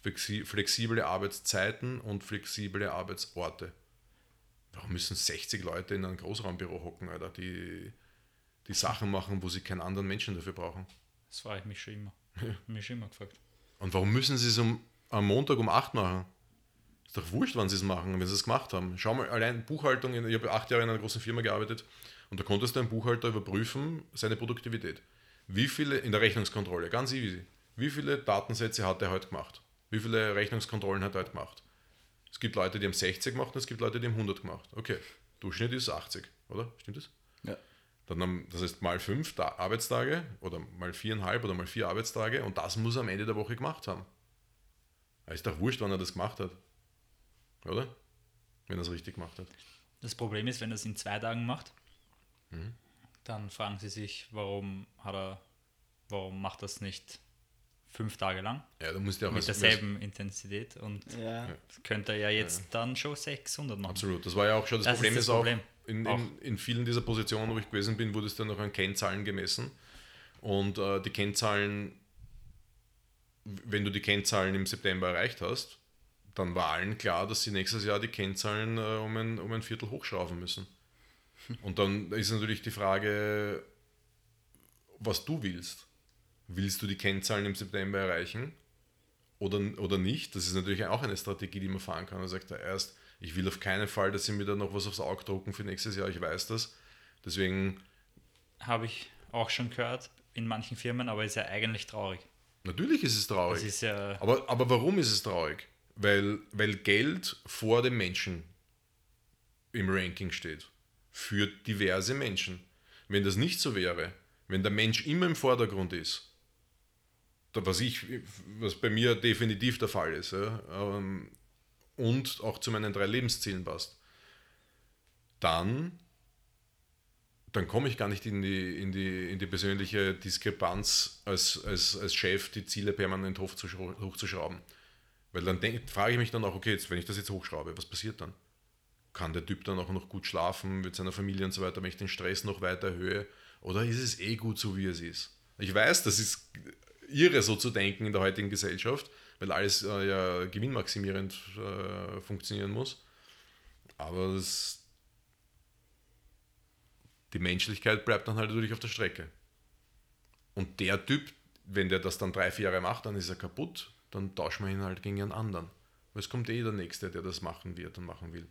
Flexi flexible Arbeitszeiten und flexible Arbeitsorte. Warum müssen 60 Leute in einem Großraumbüro hocken, Alter, die, die Sachen machen, wo sie keinen anderen Menschen dafür brauchen? Das frage ich mich schon immer. Mich schon immer gefragt. Und warum müssen sie es um, am Montag um 8 machen? Ist doch wurscht, wann sie es machen, wenn sie es gemacht haben. Schau mal, allein Buchhaltung, ich habe acht Jahre in einer großen Firma gearbeitet und da konntest du einen Buchhalter überprüfen, seine Produktivität. Wie viele, in der Rechnungskontrolle, ganz easy, wie viele Datensätze hat er heute gemacht? Wie viele Rechnungskontrollen hat er heute gemacht? Es gibt Leute, die haben 60 gemacht und es gibt Leute, die haben 100 gemacht. Okay, Durchschnitt ist 80, oder? Stimmt das? Ja. Dann haben, das heißt mal fünf Ta- Arbeitstage oder mal viereinhalb oder mal vier Arbeitstage und das muss er am Ende der Woche gemacht haben. Er ist doch wurscht, wann er das gemacht hat. Oder? Wenn er es richtig gemacht hat. Das Problem ist, wenn er es in zwei Tagen macht, dann fragen sie sich, warum hat er, warum macht das nicht fünf Tage lang Ja, du musst ja auch mit derselben Intensität und Ja. könnte ja jetzt dann schon 600 machen. Absolut, das war ja auch schon das, Das ist Problem. das ist auch, Problem. In, Auch. in, in vielen dieser Positionen, wo ich gewesen bin, wurde es dann noch an Kennzahlen gemessen. Und äh, die Kennzahlen, wenn du die Kennzahlen im September erreicht hast, dann war allen klar, dass sie nächstes Jahr die Kennzahlen äh, um, ein, um ein Viertel hochschrauben müssen. (laughs) Und dann ist natürlich die Frage, was du willst. Willst du die Kennzahlen im September erreichen oder, oder nicht? Das ist natürlich auch eine Strategie, die man fahren kann. Man sagt da erst, ich will auf keinen Fall, dass sie mir da noch was aufs Auge drucken für nächstes Jahr, ich weiß das. Deswegen, Habe ich auch schon gehört in manchen Firmen, aber ist ja eigentlich traurig. natürlich ist es traurig. Ist ja, Aber, aber warum ist es traurig? Weil, weil Geld vor dem Menschen im Ranking steht. Für diverse Menschen. Wenn das nicht so wäre, wenn der Mensch immer im Vordergrund ist, was, ich, was bei mir definitiv der Fall ist, ja, ähm, und auch zu meinen drei Lebenszielen passt, dann, dann komme ich gar nicht in die, in die, in die persönliche Diskrepanz als, als, als Chef, die Ziele permanent hochzuschrau- hochzuschrauben. Weil dann denk, frage ich mich dann auch, okay, jetzt, wenn ich das jetzt hochschraube, was passiert dann? Kann der Typ dann auch noch gut schlafen mit seiner Familie und so weiter, wenn ich den Stress noch weiter erhöhe? Oder ist es eh gut so, wie es ist? Ich weiß, das ist irre, so zu denken in der heutigen Gesellschaft, weil alles äh, ja gewinnmaximierend äh, funktionieren muss. Aber das, die Menschlichkeit bleibt dann halt natürlich auf der Strecke. Und der Typ, wenn der das dann drei, vier Jahre macht, dann ist er kaputt, dann tauschen wir ihn halt gegen einen anderen. Weil es kommt eh der Nächste, der das machen wird und machen will.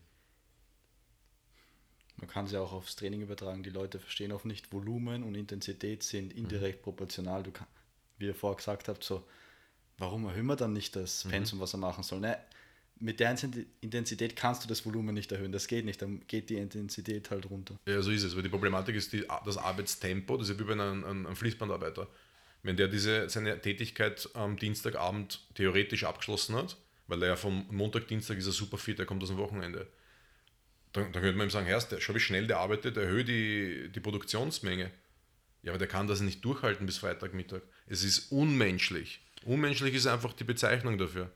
Man kann es ja auch aufs Training übertragen. Die Leute verstehen oft nicht, Volumen und Intensität sind indirekt proportional. Du kann, wie ihr vorher gesagt habt, so, warum erhöhen wir dann nicht das Pensum, was er machen soll? Ne, mit der Inten- Intensität kannst du das Volumen nicht erhöhen. Das geht nicht. Dann geht die Intensität halt runter. Ja, so ist es, weil die Problematik ist die, das Arbeitstempo, das ist wie bei einem, einem, einem Fließbandarbeiter. Wenn der diese, seine Tätigkeit am Dienstagabend theoretisch abgeschlossen hat, weil er ja vom Montag, Dienstag ist er super fit, er kommt aus dem Wochenende, dann, dann könnte man ihm sagen, Herr, schau wie schnell der arbeitet, erhöhe die, die Produktionsmenge. Ja, aber der kann das nicht durchhalten bis Freitagmittag. Es ist unmenschlich. Unmenschlich ist einfach die Bezeichnung dafür.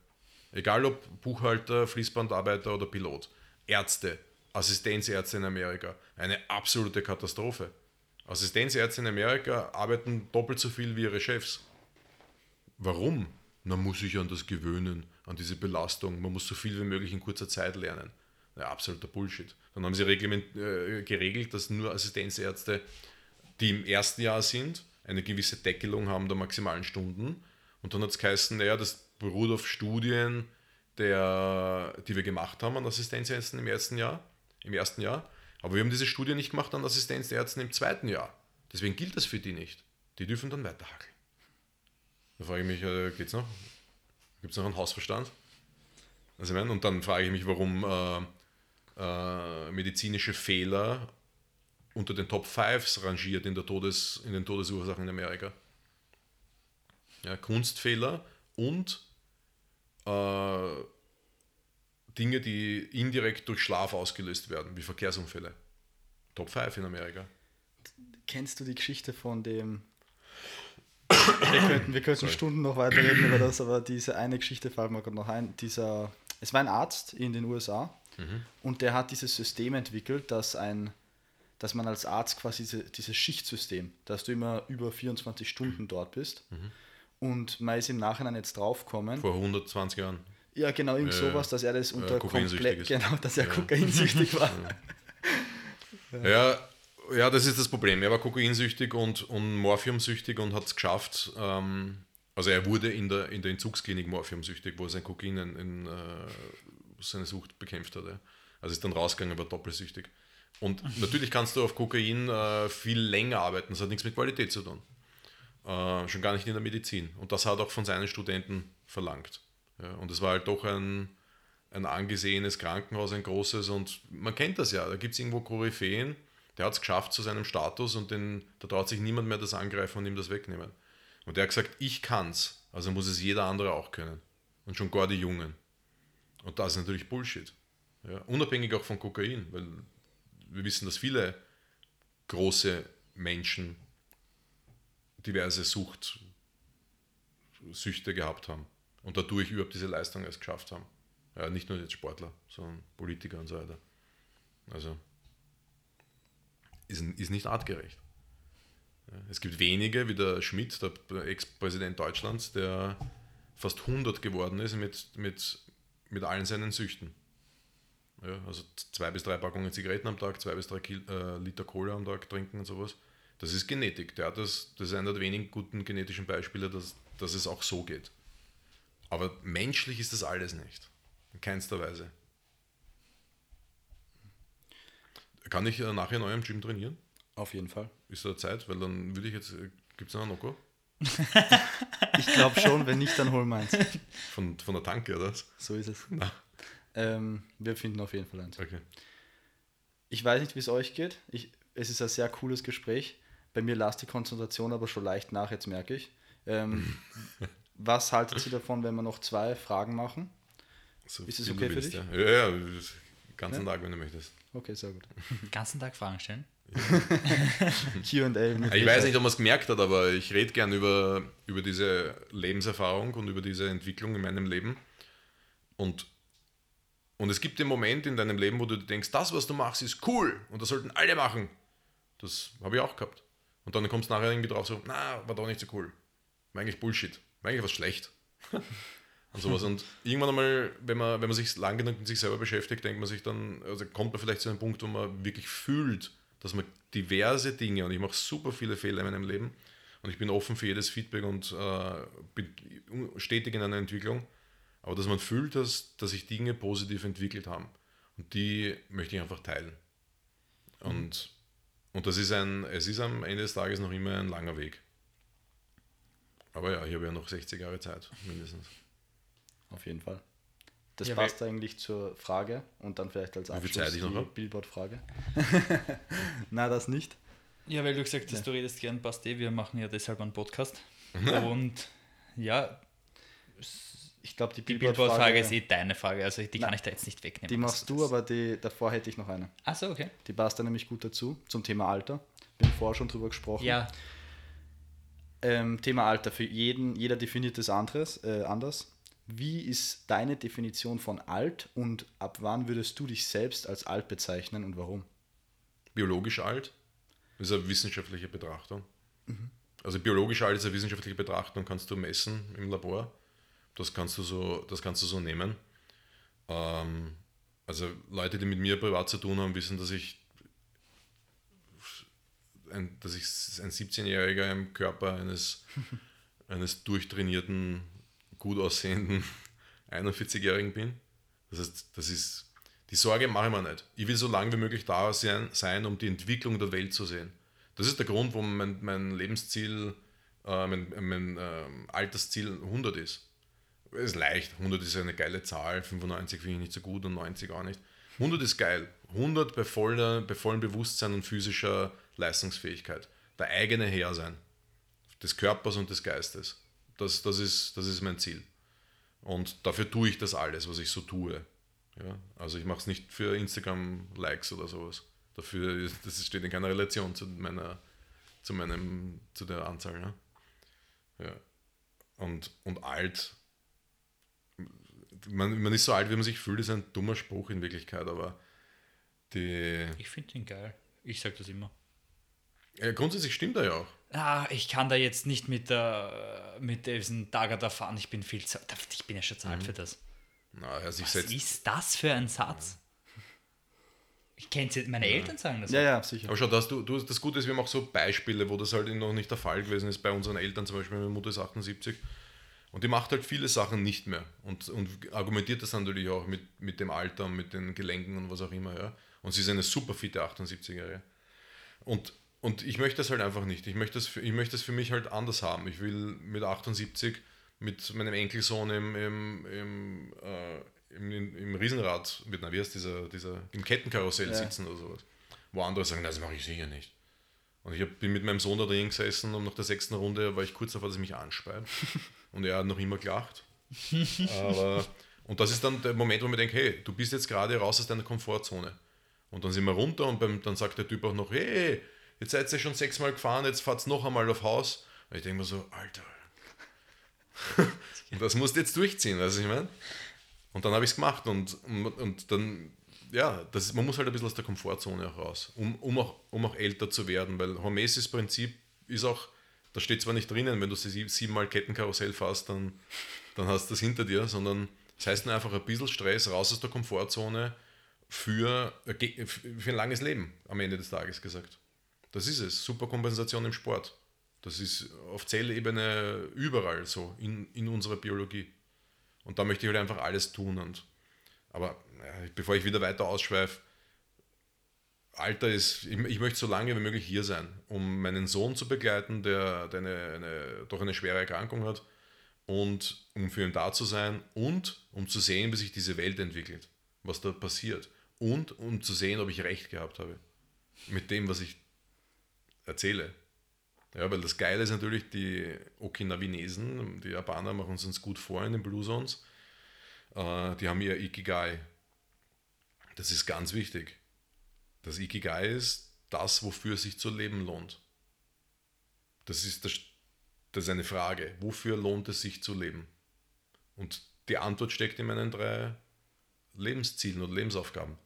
Egal ob Buchhalter, Fließbandarbeiter oder Pilot. Ärzte, Assistenzärzte in Amerika. Eine absolute Katastrophe. Assistenzärzte in Amerika arbeiten doppelt so viel wie ihre Chefs. Warum? Man muss sich an das gewöhnen, an diese Belastung. Man muss so viel wie möglich in kurzer Zeit lernen. Ja, absoluter Bullshit. Dann haben sie äh, geregelt, dass nur Assistenzärzte, die im ersten Jahr sind, eine gewisse Deckelung haben der maximalen Stunden. Und dann hat es geheißen, naja, das beruht auf Studien, der, die wir gemacht haben an Assistenzärzten im ersten Jahr. Im ersten Jahr. Aber wir haben diese Studie nicht gemacht an Assistenzärzten im zweiten Jahr. Deswegen gilt das für die nicht. Die dürfen dann weiterhakeln. Da frage ich mich, äh, geht's noch? Gibt es noch einen Hausverstand? Also, ich meine, und dann frage ich mich, warum äh, äh, medizinische Fehler unter den Top 5 rangiert in, der Todes, in den Todesursachen in Amerika. Ja, Kunstfehler und äh, Dinge, die indirekt durch Schlaf ausgelöst werden, wie Verkehrsunfälle. Top 5 in Amerika. Kennst du die Geschichte von dem. Wir könnten, wir könnten Stunden noch weiterreden über das, aber diese eine Geschichte fällt mir gerade noch ein. Dieser, es war ein Arzt in den USA und der hat dieses System entwickelt, dass ein dass man als Arzt quasi diese, dieses Schichtsystem, dass du immer über 24 Stunden dort bist und man ist im Nachhinein jetzt draufkommen. Vor 120 Jahren. Ja, genau, irgend Ja, sowas, dass er das unter kokainsüchtig komplett, genau, dass er Ja. kokainsüchtig war. (laughs) Ja, ja, das ist das Problem. Er war kokainsüchtig und, und morphiumsüchtig und hat es geschafft. Ähm, also er wurde in der, in der Entzugsklinik morphiumsüchtig, wo er sein Kokain in, in, äh, seine Sucht bekämpft hat. Ja. Also ist dann rausgegangen, war doppelsüchtig. Und natürlich kannst du auf Kokain äh, viel länger arbeiten. Das hat nichts mit Qualität zu tun. Äh, schon gar nicht in der Medizin. Und das hat auch von seinen Studenten verlangt. Ja, und es war halt doch ein, ein angesehenes Krankenhaus, ein großes. Und man kennt das ja. Da gibt es irgendwo Koryphäen, der hat es geschafft zu seinem Status und den, da traut sich niemand mehr das angreifen und ihm das wegnehmen. Und der hat gesagt, ich kann's. Also muss es jeder andere auch können. Und schon gar die Jungen. Und das ist natürlich Bullshit. Ja, unabhängig auch von Kokain, weil wir wissen, dass viele große Menschen diverse Sucht, Süchte gehabt haben und dadurch überhaupt diese Leistung erst geschafft haben. Ja, nicht nur jetzt Sportler, sondern Politiker und so weiter. Also ist, ist nicht artgerecht. Es gibt wenige, wie der Schmidt, der Ex-Präsident Deutschlands, der fast 100 geworden ist mit, mit, mit allen seinen Süchten. Ja, also zwei bis drei Packungen Zigaretten am Tag, zwei bis drei Kil äh, Liter Cola am Tag trinken und sowas. Das ist Genetik. Der hat das, das ist einer der wenigen guten genetischen Beispiele, dass, dass es auch so geht. Aber menschlich ist das alles nicht. In keinster Weise. Kann ich äh, nachher in eurem Gym trainieren? Auf jeden Fall. Ist da Zeit? Weil dann würde ich jetzt. Gibt es noch einen Noko? (laughs) Ich glaube schon, wenn nicht, dann hol meins. Von, von der Tanke, oder? So ist es. Na, Ähm, wir finden auf jeden Fall eins. okay. Ich weiß nicht, wie es euch geht. Ich, es ist ein sehr cooles Gespräch. Bei mir lasst die Konzentration aber schon leicht nach, jetzt merke ich. Ähm, (laughs) was haltet ihr davon, wenn wir noch zwei Fragen machen? So Ist es okay für willst, dich? Ja, ja, ja ganzen Ja? Tag, wenn du möchtest. Okay, sehr gut. Den ganzen Tag Fragen stellen. (laughs) QA. Ich weiß nicht, ob man es gemerkt hat, aber ich rede gern über, über diese Lebenserfahrung und über diese Entwicklung in meinem Leben. Und, und es gibt den Moment in deinem Leben, wo du denkst, das, was du machst, ist cool und das sollten alle machen. Das habe ich auch gehabt. Und dann kommst du nachher irgendwie drauf so, na, war doch nicht so cool. War eigentlich Bullshit. War eigentlich was schlecht. (laughs) und sowas. Und irgendwann einmal, wenn man, wenn man sich lang genug mit sich selber beschäftigt, denkt man sich dann, also kommt man vielleicht zu einem Punkt, wo man wirklich fühlt, dass man diverse Dinge, und ich mache super viele Fehler in meinem Leben, und ich bin offen für jedes Feedback und äh, bin stetig in einer Entwicklung, aber dass man fühlt, dass, dass sich Dinge positiv entwickelt haben. Und die möchte ich einfach teilen. Und, und das ist ein, es ist am Ende des Tages noch immer ein langer Weg. Aber ja, ich habe ja noch 60 Jahre Zeit, mindestens. Auf jeden Fall. Das Ja, passt eigentlich zur Frage und dann vielleicht als Abschluss Zeit ich noch die? Billboard-Frage. (laughs) Na, das nicht. Ja, weil du gesagt hast, du redest gern, passt eh, wir machen ja deshalb einen Podcast. (laughs) Und ja, Ich glaube, die die Billboard-Frage, ist eh deine Frage, also die kann Nein. ich da jetzt nicht wegnehmen. die machst du, aber die, davor hätte ich noch eine. Achso, okay. Die passt da nämlich gut dazu, zum Thema Alter. Wir haben vorher schon drüber gesprochen. Ja, Ähm, Thema Alter, für jeden, jeder definiert es anderes, äh, anders. Wie ist deine Definition von alt und ab wann würdest du dich selbst als alt bezeichnen und warum? biologisch alt. Das ist eine wissenschaftliche Betrachtung. Also biologisch alt ist eine wissenschaftliche Betrachtung, kannst du messen im Labor. Das kannst du so, das kannst du so nehmen. Ähm, also Leute, die mit mir privat zu tun haben, wissen, dass ich ein, dass ich ein 17-Jähriger im Körper eines, (laughs) eines durchtrainierten, gut aussehenden (laughs) 41-Jährigen bin. Das heißt, das ist die Sorge mache ich mir nicht. Ich will so lange wie möglich da sein, sein, um die Entwicklung der Welt zu sehen. Das ist der Grund, warum mein, mein Lebensziel, äh, mein, mein ähm, Altersziel 100 ist. Ist leicht. 100 ist eine geile Zahl, 95 finde ich nicht so gut und 90 auch nicht. 100 ist geil. 100 bei, voller, bei vollem Bewusstsein und physischer Leistungsfähigkeit. Der eigene Herr sein. Des Körpers und des Geistes. Das, das, ist, das ist mein Ziel. Und dafür tue ich das alles, was ich so tue. Ja, also ich mache es nicht für Instagram-Likes oder sowas. Dafür das steht in keiner Relation zu meiner, zu meinem, zu der Anzahl. Ja. Ja. Und, und alt. Man, man ist so alt, wie man sich fühlt, ist ein dummer Spruch in Wirklichkeit, aber die. ich finde den geil. Ich sage das immer. Ja, grundsätzlich stimmt er ja auch. Ah, ich kann da jetzt nicht mit, der, mit diesem Dagger fahren, ich bin viel zu Ich bin ja schon zu alt für das. Na, sich Was setzt. ist das für ein Satz? Ich kenne es meine Eltern sagen das. Ja, ja, sicher. Aber schau, das, du, du, das Gute ist, wir haben auch so Beispiele, wo das halt noch nicht der Fall gewesen ist. Bei unseren Eltern zum Beispiel, meine Mutter ist 78 und die macht halt viele Sachen nicht mehr und, und argumentiert das natürlich auch mit, mit dem Alter und mit den Gelenken und was auch immer. Ja. Und sie ist eine super fitte 78-Jährige. Und, und ich möchte das halt einfach nicht. Ich möchte das, für, ich möchte das für mich halt anders haben. Ich will mit 78 mit meinem Enkelsohn im, im, im, äh, im, im, Riesenrad, mit, na, wie heißt dieser, dieser, im Kettenkarussell Ja. sitzen oder sowas. Wo andere sagen, "Na, das mache ich sicher nicht. Und ich hab, bin mit meinem Sohn da drin gesessen und nach der sechsten Runde war ich kurz davor, dass er mich anspeit. (laughs) Und er hat noch immer gelacht. (laughs) Aber, und das ist dann der Moment, wo man denkt, hey, du bist jetzt gerade raus aus deiner Komfortzone. Und dann sind wir runter und beim, dann sagt der Typ auch noch, hey, jetzt seid ihr schon sechsmal gefahren, jetzt fahrt noch einmal auf Haus. Und ich denke mir so, Alter, (laughs) und das musst du jetzt durchziehen, weißt du, ich meine? Und dann habe ich es gemacht und, und, und dann, ja, das, man muss halt ein bisschen aus der Komfortzone auch raus, um, um, auch, um auch älter zu werden, weil Hormesis Prinzip ist auch, da steht zwar nicht drinnen, wenn du sie siebenmal Kettenkarussell fährst, dann, dann hast du das hinter dir, sondern das heißt nur einfach ein bisschen Stress, raus aus der Komfortzone für, für ein langes Leben am Ende des Tages gesagt. Das ist es. Super Kompensation im Sport. Das ist auf Zellebene überall so in, in unserer Biologie. Und da möchte ich halt einfach alles tun. Und, aber ja, bevor ich wieder weiter ausschweife, Alter ist, ich, ich, möchte so lange wie möglich hier sein, um meinen Sohn zu begleiten, der, der eine, eine, doch eine schwere Erkrankung hat und um für ihn da zu sein und um zu sehen, wie sich diese Welt entwickelt, was da passiert und um zu sehen, ob ich recht gehabt habe mit dem, was ich erzähle. Ja, weil das Geile ist natürlich, die Okinawanesen, die Japaner machen es uns gut vor in den Blue Zones, äh, die haben ihr Ikigai. Das ist ganz wichtig. Das Ikigai ist das, wofür es sich zu leben lohnt. Das ist, das, das ist eine Frage. Wofür lohnt es sich zu leben? Und die Antwort steckt in meinen drei Lebenszielen oder Lebensaufgaben.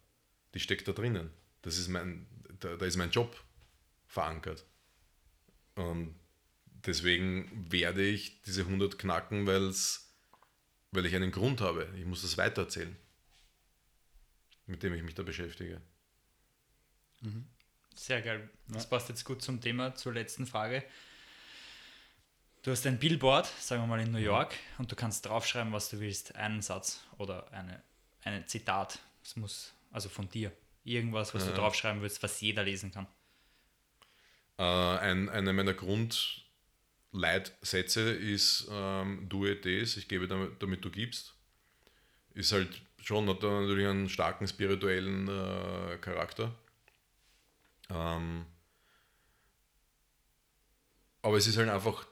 Die steckt da drinnen. Das ist mein, da, da ist mein Job verankert. Und deswegen werde ich diese 100 knacken, weil's, weil ich einen Grund habe. Ich muss das weitererzählen, mit dem ich mich da beschäftige. Mhm. Sehr geil. Das passt jetzt gut zum Thema, zur letzten Frage. Du hast ein Billboard, sagen wir mal in New York, und du kannst draufschreiben, was du willst. Einen Satz oder eine, eine Zitat. Es muss also von dir. Irgendwas, was ja. du draufschreiben willst, was jeder lesen kann. Äh, ein, eine meiner Grundleitsätze ist ähm, Do it ich gebe damit, damit du gibst. Ist halt schon, hat natürlich einen starken spirituellen äh, Charakter. Ähm, aber es ist halt einfach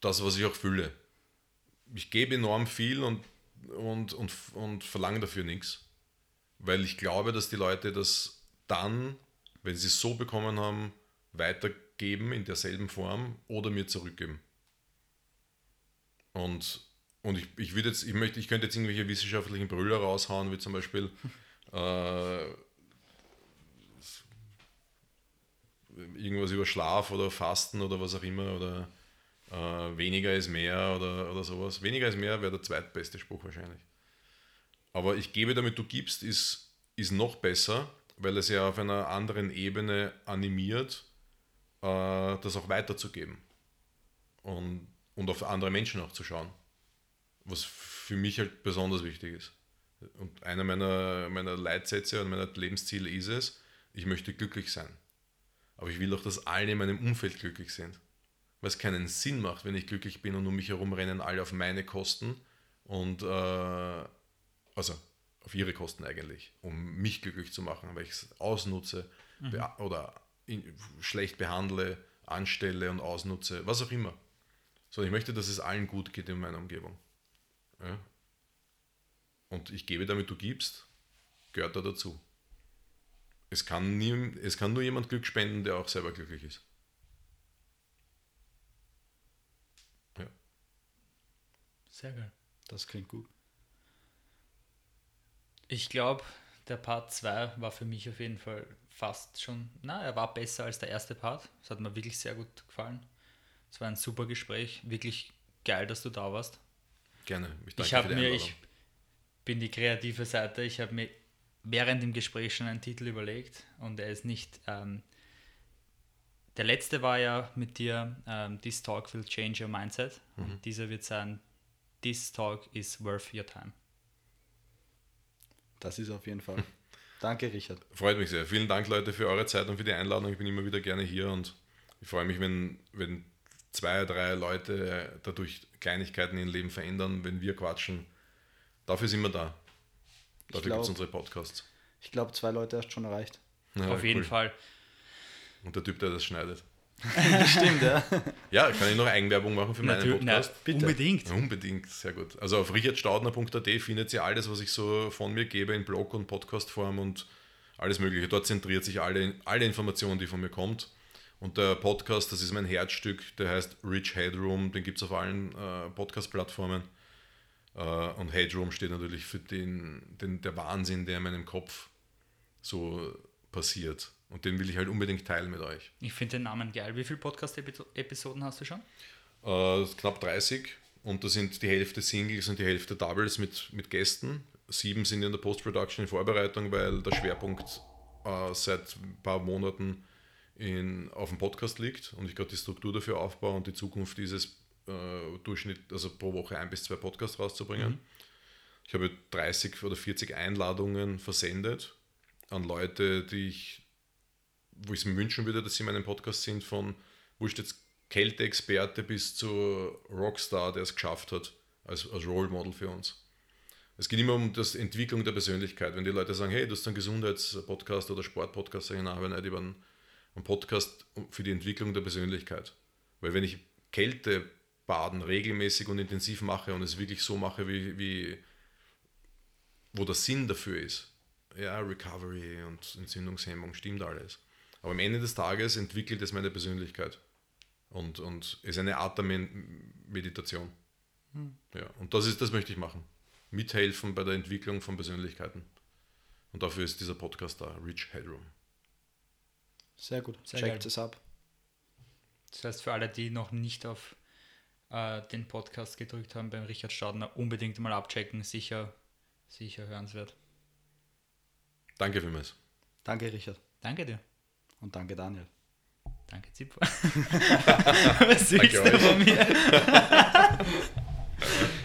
das, was ich auch fühle. Ich gebe enorm viel und, und, und, und verlange dafür nichts. Weil ich glaube, dass die Leute das dann, wenn sie es so bekommen haben, weitergeben in derselben Form oder mir zurückgeben. Und, und ich, ich würde jetzt, ich möchte, ich könnte jetzt irgendwelche wissenschaftlichen Brüller raushauen, wie zum Beispiel (laughs) äh, irgendwas über Schlaf oder Fasten oder was auch immer oder äh, weniger ist mehr oder, oder sowas. Weniger ist mehr wäre der zweitbeste Spruch wahrscheinlich. Aber ich gebe, damit du gibst, ist, ist noch besser, weil es ja auf einer anderen Ebene animiert äh, das auch weiterzugeben und, und auf andere Menschen auch zu schauen, was für mich halt besonders wichtig ist. Und einer meiner, meiner Leitsätze und meiner Lebensziele ist es, ich möchte glücklich sein. Aber ich will auch, dass alle in meinem Umfeld glücklich sind. Weil es keinen Sinn macht, wenn ich glücklich bin und um mich herum rennen alle auf meine Kosten und äh, also auf ihre Kosten eigentlich, um mich glücklich zu machen, weil ich es ausnutze mhm. oder schlecht behandle, anstelle und ausnutze, was auch immer. Sondern ich möchte, dass es allen gut geht in meiner Umgebung. Ja? Und ich gebe, damit du gibst, gehört da dazu. Es kann, nie, es kann nur jemand Glück spenden, der auch selber glücklich ist. Ja. Sehr geil. Das klingt gut. Ich glaube, der Part 2 war für mich auf jeden Fall fast schon, na, er war besser als der erste Part. Das hat mir wirklich sehr gut gefallen. Es war ein super Gespräch, wirklich geil, dass du da warst. Gerne. Ich, ich habe mir, ich bin die kreative Seite, ich habe mir während dem Gespräch schon einen Titel überlegt und er ist nicht. Ähm, der letzte war ja mit dir, ähm, This Talk will change your mindset. Mhm. Und dieser wird sein, This Talk is worth your time. Das ist auf jeden Fall. (laughs) Danke, Richard. Freut mich sehr. Vielen Dank, Leute, für eure Zeit und für die Einladung. Ich bin immer wieder gerne hier und ich freue mich, wenn, wenn zwei, drei Leute dadurch Kleinigkeiten in ihrem Leben verändern, wenn wir quatschen. Dafür sind wir da. Dafür gibt es unsere Podcasts. Ich glaube, zwei Leute hast schon erreicht. Ja, Auf jeden Fall. Und der Typ, der das schneidet. (laughs) Stimmt, ja. (laughs) Ja, kann ich noch Eigenwerbung machen für meinen Podcast? Na, unbedingt. Unbedingt, sehr gut. Also auf richardstaudner.at findet ihr alles, was ich so von mir gebe in Blog- und Podcastform und alles Mögliche. Dort zentriert sich alle, alle Informationen, die von mir kommt. Und der Podcast, das ist mein Herzstück, der heißt Rich Headroom, den gibt es auf allen äh, Podcast-Plattformen. Äh, und Headroom steht natürlich für den, den, der Wahnsinn, der in meinem Kopf so passiert. Und den will ich halt unbedingt teilen mit euch. Ich finde den Namen geil. Wie viele Podcast-Episoden hast du schon? Äh, knapp 30 und da sind die Hälfte Singles und die Hälfte Doubles mit, mit Gästen. Sieben sind in der Post-Production in Vorbereitung, weil der Schwerpunkt äh, seit ein paar Monaten in, auf dem Podcast liegt und ich gerade die Struktur dafür aufbaue und die Zukunft dieses äh, Durchschnitt, also pro Woche ein bis zwei Podcasts rauszubringen. Mhm. Ich habe 30 oder 40 Einladungen versendet an Leute, die ich, wo ich es mir wünschen würde, dass sie in meinem Podcast sind, von wurscht jetzt Kälteexperte bis zu Rockstar, der es geschafft hat, als, als Role Model für uns. Es geht immer um die Entwicklung der Persönlichkeit. Wenn die Leute sagen, hey, du hast einen Gesundheitspodcast oder Sportpodcast, sage ich, nein, aber nicht über einen, einen Podcast für die Entwicklung der Persönlichkeit. Weil wenn ich Kältebaden regelmäßig und intensiv mache und es wirklich so mache, wie, wie wo der Sinn dafür ist, ja, Recovery und Entzündungshemmung, stimmt alles. Aber am Ende des Tages entwickelt es meine Persönlichkeit und, und ist eine Art der Meditation. Hm. Ja, und das, ist, das möchte ich machen. Mithelfen bei der Entwicklung von Persönlichkeiten. Und dafür ist dieser Podcast da, Rich Headroom. Sehr gut. Sehr Checkt es ab. Das heißt, für alle, die noch nicht auf äh, den Podcast gedrückt haben beim Richard Stadner, unbedingt mal abchecken. Sicher, sicher hörenswert. Danke vielmals. Danke, Richard. Danke dir. Und danke, Daniel. Danke, Zippo. Was willst du von mir? (laughs)